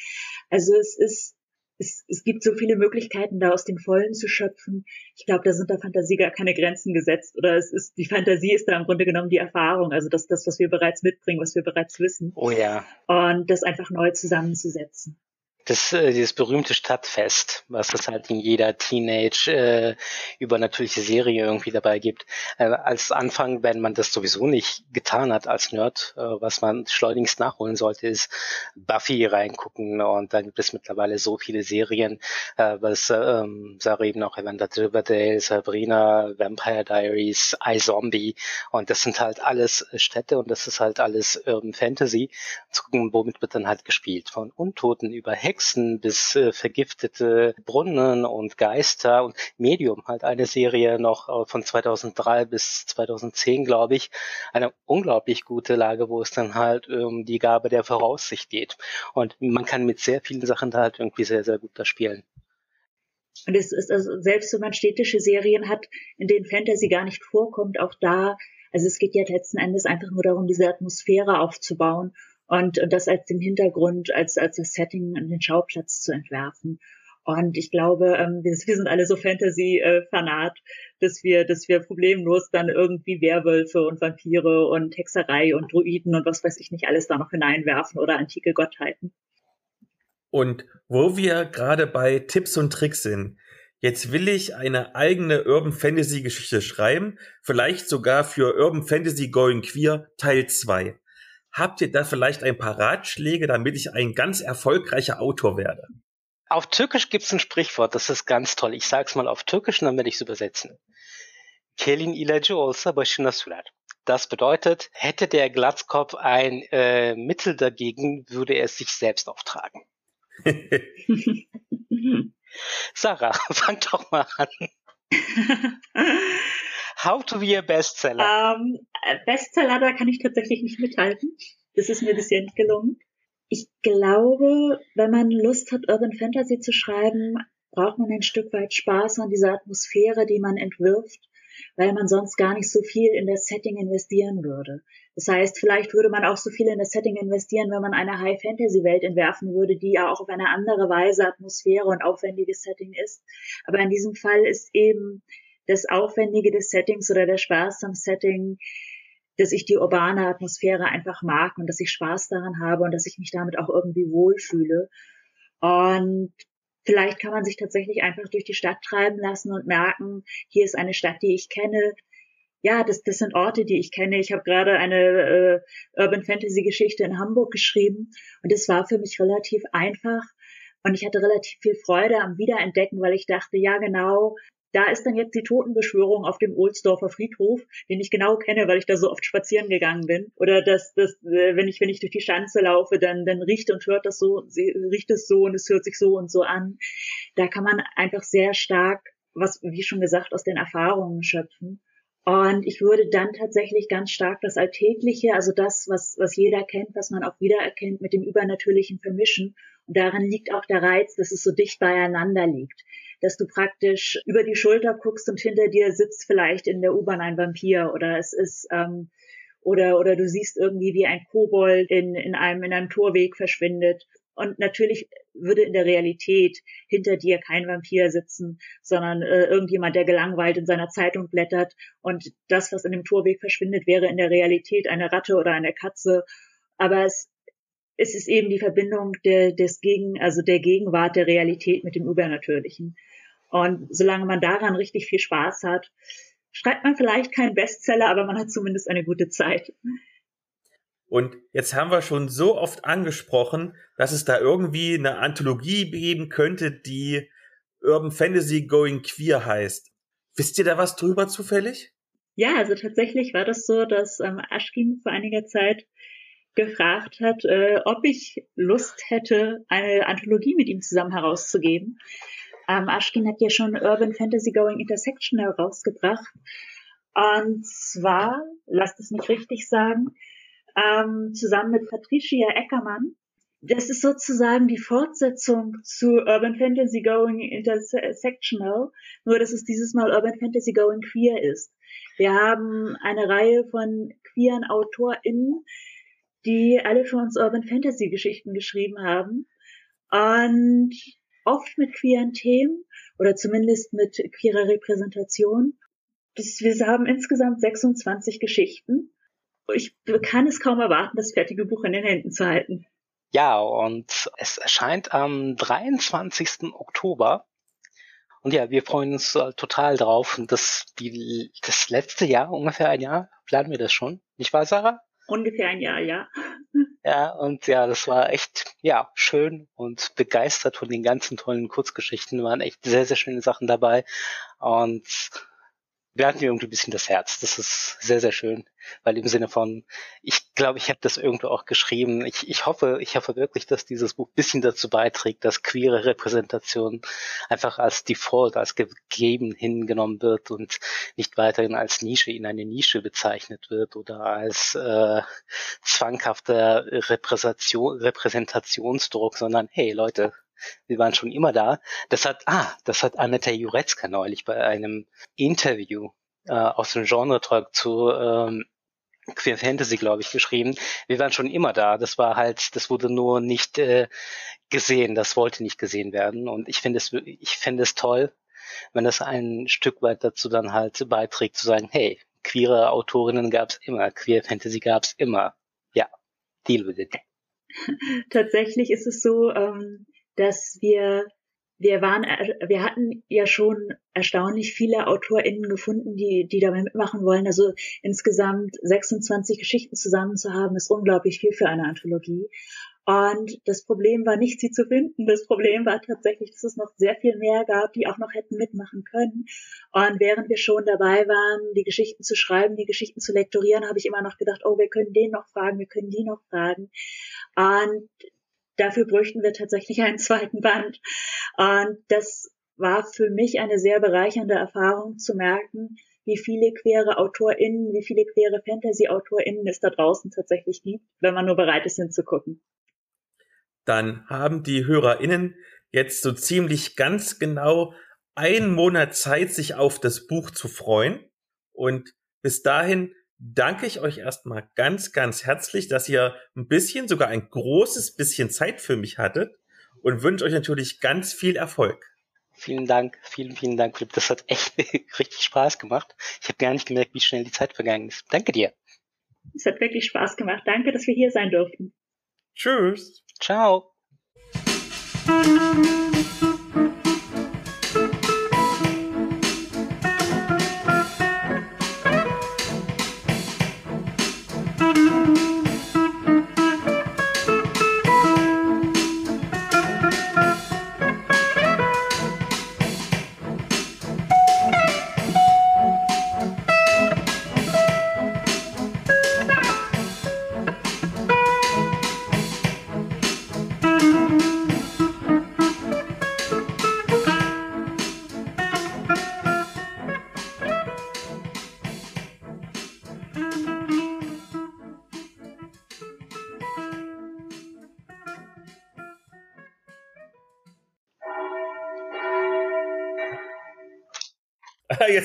Also es ist, es, es gibt so viele Möglichkeiten, da aus den Vollen zu schöpfen. Ich glaube, da sind der Fantasie gar keine Grenzen gesetzt oder es ist, die Fantasie ist da im Grunde genommen die Erfahrung, also das, das, was wir bereits mitbringen, was wir bereits wissen. Oh ja. Und das einfach neu zusammenzusetzen das, äh, dieses berühmte Stadtfest, was es halt in jeder Teenage äh, übernatürliche Serie irgendwie dabei gibt. Äh, als Anfang, wenn man das sowieso nicht getan hat als Nerd, äh, was man schleunigst nachholen sollte, ist Buffy reingucken. Und da gibt es mittlerweile so viele Serien, äh, was ähm, Sarah eben auch erwähnt hat, Riverdale, Sabrina, Vampire Diaries, iZombie. Und das sind halt alles Städte und das ist halt alles Urban Fantasy. Zu gucken, womit wird dann halt gespielt. Von Untoten über Hack Hexen bis äh, vergiftete Brunnen und Geister und Medium, halt eine Serie noch äh, von 2003 bis 2010, glaube ich. Eine unglaublich gute Lage, wo es dann halt um ähm, die Gabe der Voraussicht geht. Und man kann mit sehr vielen Sachen da halt irgendwie sehr, sehr gut da spielen. Und es ist also, selbst wenn man städtische Serien hat, in denen Fantasy gar nicht vorkommt, auch da, also es geht ja letzten Endes einfach nur darum, diese Atmosphäre aufzubauen und, und das als den Hintergrund, als, als das Setting an den Schauplatz zu entwerfen. Und ich glaube, ähm, wir, sind alle so Fantasy-Fanat, dass wir, dass wir problemlos dann irgendwie Werwölfe und Vampire und Hexerei und Druiden und was weiß ich nicht alles da noch hineinwerfen oder antike Gottheiten. Und wo wir gerade bei Tipps und Tricks sind, jetzt will ich eine eigene Urban Fantasy Geschichte schreiben, vielleicht sogar für Urban Fantasy Going Queer Teil 2. Habt ihr da vielleicht ein paar Ratschläge, damit ich ein ganz erfolgreicher Autor werde? Auf Türkisch gibt es ein Sprichwort, das ist ganz toll. Ich sage es mal auf Türkisch und dann werde ich es übersetzen. Kelin ilacı olsa başına sürer. Das bedeutet, hätte der Glatzkopf ein äh, Mittel dagegen, würde er es sich selbst auftragen. Sarah, fang doch mal an. How to be a Bestseller. Ähm, Bestseller, da kann ich tatsächlich nicht mithalten. Das ist mir bisher nicht gelungen. Ich glaube, wenn man Lust hat, Urban Fantasy zu schreiben, braucht man ein Stück weit Spaß an dieser Atmosphäre, die man entwirft, weil man sonst gar nicht so viel in das Setting investieren würde. Das heißt, vielleicht würde man auch so viel in das Setting investieren, wenn man eine High-Fantasy-Welt entwerfen würde, die ja auch auf eine andere Weise Atmosphäre und aufwendiges Setting ist. Aber in diesem Fall ist eben das Aufwendige des Settings oder der Spaß am Setting, dass ich die urbane Atmosphäre einfach mag und dass ich Spaß daran habe und dass ich mich damit auch irgendwie wohlfühle. Und vielleicht kann man sich tatsächlich einfach durch die Stadt treiben lassen und merken, hier ist eine Stadt, die ich kenne, ja, das, das sind Orte, die ich kenne. Ich habe gerade eine äh, Urban Fantasy Geschichte in Hamburg geschrieben und es war für mich relativ einfach und ich hatte relativ viel Freude am Wiederentdecken, weil ich dachte, ja genau, da ist dann jetzt die Totenbeschwörung auf dem Ohlsdorfer Friedhof, den ich genau kenne, weil ich da so oft spazieren gegangen bin. Oder dass das, äh, wenn ich wenn ich durch die Schanze laufe, dann dann riecht und hört das so, riecht es so und es hört sich so und so an. Da kann man einfach sehr stark, was wie schon gesagt, aus den Erfahrungen schöpfen. Und ich würde dann tatsächlich ganz stark das Alltägliche, also das, was, was jeder kennt, was man auch wiedererkennt, mit dem Übernatürlichen vermischen. Und daran liegt auch der Reiz, dass es so dicht beieinander liegt. Dass du praktisch über die Schulter guckst und hinter dir sitzt vielleicht in der U-Bahn ein Vampir oder es ist, ähm, oder, oder du siehst irgendwie, wie ein Kobold in, in einem, in einem Torweg verschwindet. Und natürlich würde in der Realität hinter dir kein Vampir sitzen, sondern äh, irgendjemand, der gelangweilt in seiner Zeitung blättert. Und das, was in dem Torweg verschwindet, wäre in der Realität eine Ratte oder eine Katze. Aber es, es ist eben die Verbindung der, des Gegen, also der Gegenwart der Realität mit dem Übernatürlichen. Und solange man daran richtig viel Spaß hat, schreibt man vielleicht keinen Bestseller, aber man hat zumindest eine gute Zeit. Und jetzt haben wir schon so oft angesprochen, dass es da irgendwie eine Anthologie geben könnte, die Urban Fantasy Going Queer heißt. Wisst ihr da was drüber zufällig? Ja, also tatsächlich war das so, dass ähm, Aschkin vor einiger Zeit gefragt hat, äh, ob ich Lust hätte, eine Anthologie mit ihm zusammen herauszugeben. Ähm, Aschkin hat ja schon Urban Fantasy Going Intersection herausgebracht. Und zwar, lasst es mich richtig sagen, ähm, zusammen mit Patricia Eckermann. Das ist sozusagen die Fortsetzung zu Urban Fantasy Going Intersectional, nur dass es dieses Mal Urban Fantasy Going Queer ist. Wir haben eine Reihe von queeren AutorInnen, die alle für uns Urban Fantasy Geschichten geschrieben haben und oft mit queeren Themen oder zumindest mit queerer Repräsentation. Das, wir haben insgesamt 26 Geschichten ich kann es kaum erwarten, das fertige Buch in den Händen zu halten. Ja, und es erscheint am 23. Oktober. Und ja, wir freuen uns äh, total drauf. Und das, die, das letzte Jahr, ungefähr ein Jahr, planen wir das schon. Nicht wahr, Sarah? Ungefähr ein Jahr, ja. Ja, und ja, das war echt, ja, schön und begeistert von den ganzen tollen Kurzgeschichten. Waren echt sehr, sehr schöne Sachen dabei. Und wir hatten irgendwie ein bisschen das Herz. Das ist sehr, sehr schön, weil im Sinne von, ich glaube, ich habe das irgendwo auch geschrieben. Ich, ich hoffe, ich hoffe wirklich, dass dieses Buch ein bisschen dazu beiträgt, dass queere Repräsentation einfach als Default, als gegeben hingenommen wird und nicht weiterhin als Nische in eine Nische bezeichnet wird oder als äh, zwanghafter Repräsentation, Repräsentationsdruck, sondern hey Leute, wir waren schon immer da. Das hat, ah, das hat Annette Jurecka neulich bei einem Interview äh, aus dem Genre-Talk zu ähm, Queer Fantasy, glaube ich, geschrieben. Wir waren schon immer da. Das war halt, das wurde nur nicht äh, gesehen. Das wollte nicht gesehen werden. Und ich finde es, ich finde es toll, wenn das ein Stück weit dazu dann halt beiträgt, zu sagen, hey, queere Autorinnen gab es immer, Queer Fantasy gab es immer. Ja, deal with it. Tatsächlich ist es so, ähm, dass wir wir waren, wir hatten ja schon erstaunlich viele AutorInnen gefunden, die, die dabei mitmachen wollen. Also insgesamt 26 Geschichten zusammen zu haben, ist unglaublich viel für eine Anthologie. Und das Problem war nicht, sie zu finden. Das Problem war tatsächlich, dass es noch sehr viel mehr gab, die auch noch hätten mitmachen können. Und während wir schon dabei waren, die Geschichten zu schreiben, die Geschichten zu lektorieren, habe ich immer noch gedacht, oh, wir können den noch fragen, wir können die noch fragen. Und dafür bräuchten wir tatsächlich einen zweiten Band. Und das war für mich eine sehr bereichernde Erfahrung zu merken, wie viele queere AutorInnen, wie viele queere Fantasy-AutorInnen es da draußen tatsächlich gibt, wenn man nur bereit ist hinzugucken. Dann haben die HörerInnen jetzt so ziemlich ganz genau einen Monat Zeit, sich auf das Buch zu freuen. Und bis dahin danke ich euch erstmal ganz, ganz herzlich, dass ihr ein bisschen, sogar ein großes bisschen Zeit für mich hattet und wünsche euch natürlich ganz viel Erfolg. Vielen Dank, vielen, vielen Dank, Philipp. Das hat echt richtig Spaß gemacht. Ich habe gar nicht gemerkt, wie schnell die Zeit vergangen ist. Danke dir. Es hat wirklich Spaß gemacht. Danke, dass wir hier sein durften. Tschüss. Ciao.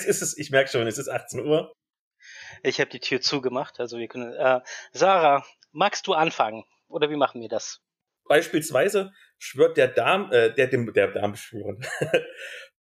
Ist es, ich merke schon, es ist 18 Uhr. Ich habe die Tür zugemacht, also wir können. Äh, Sarah, magst du anfangen? Oder wie machen wir das? Beispielsweise schwört der Darm, äh, der dem der Darm schwören.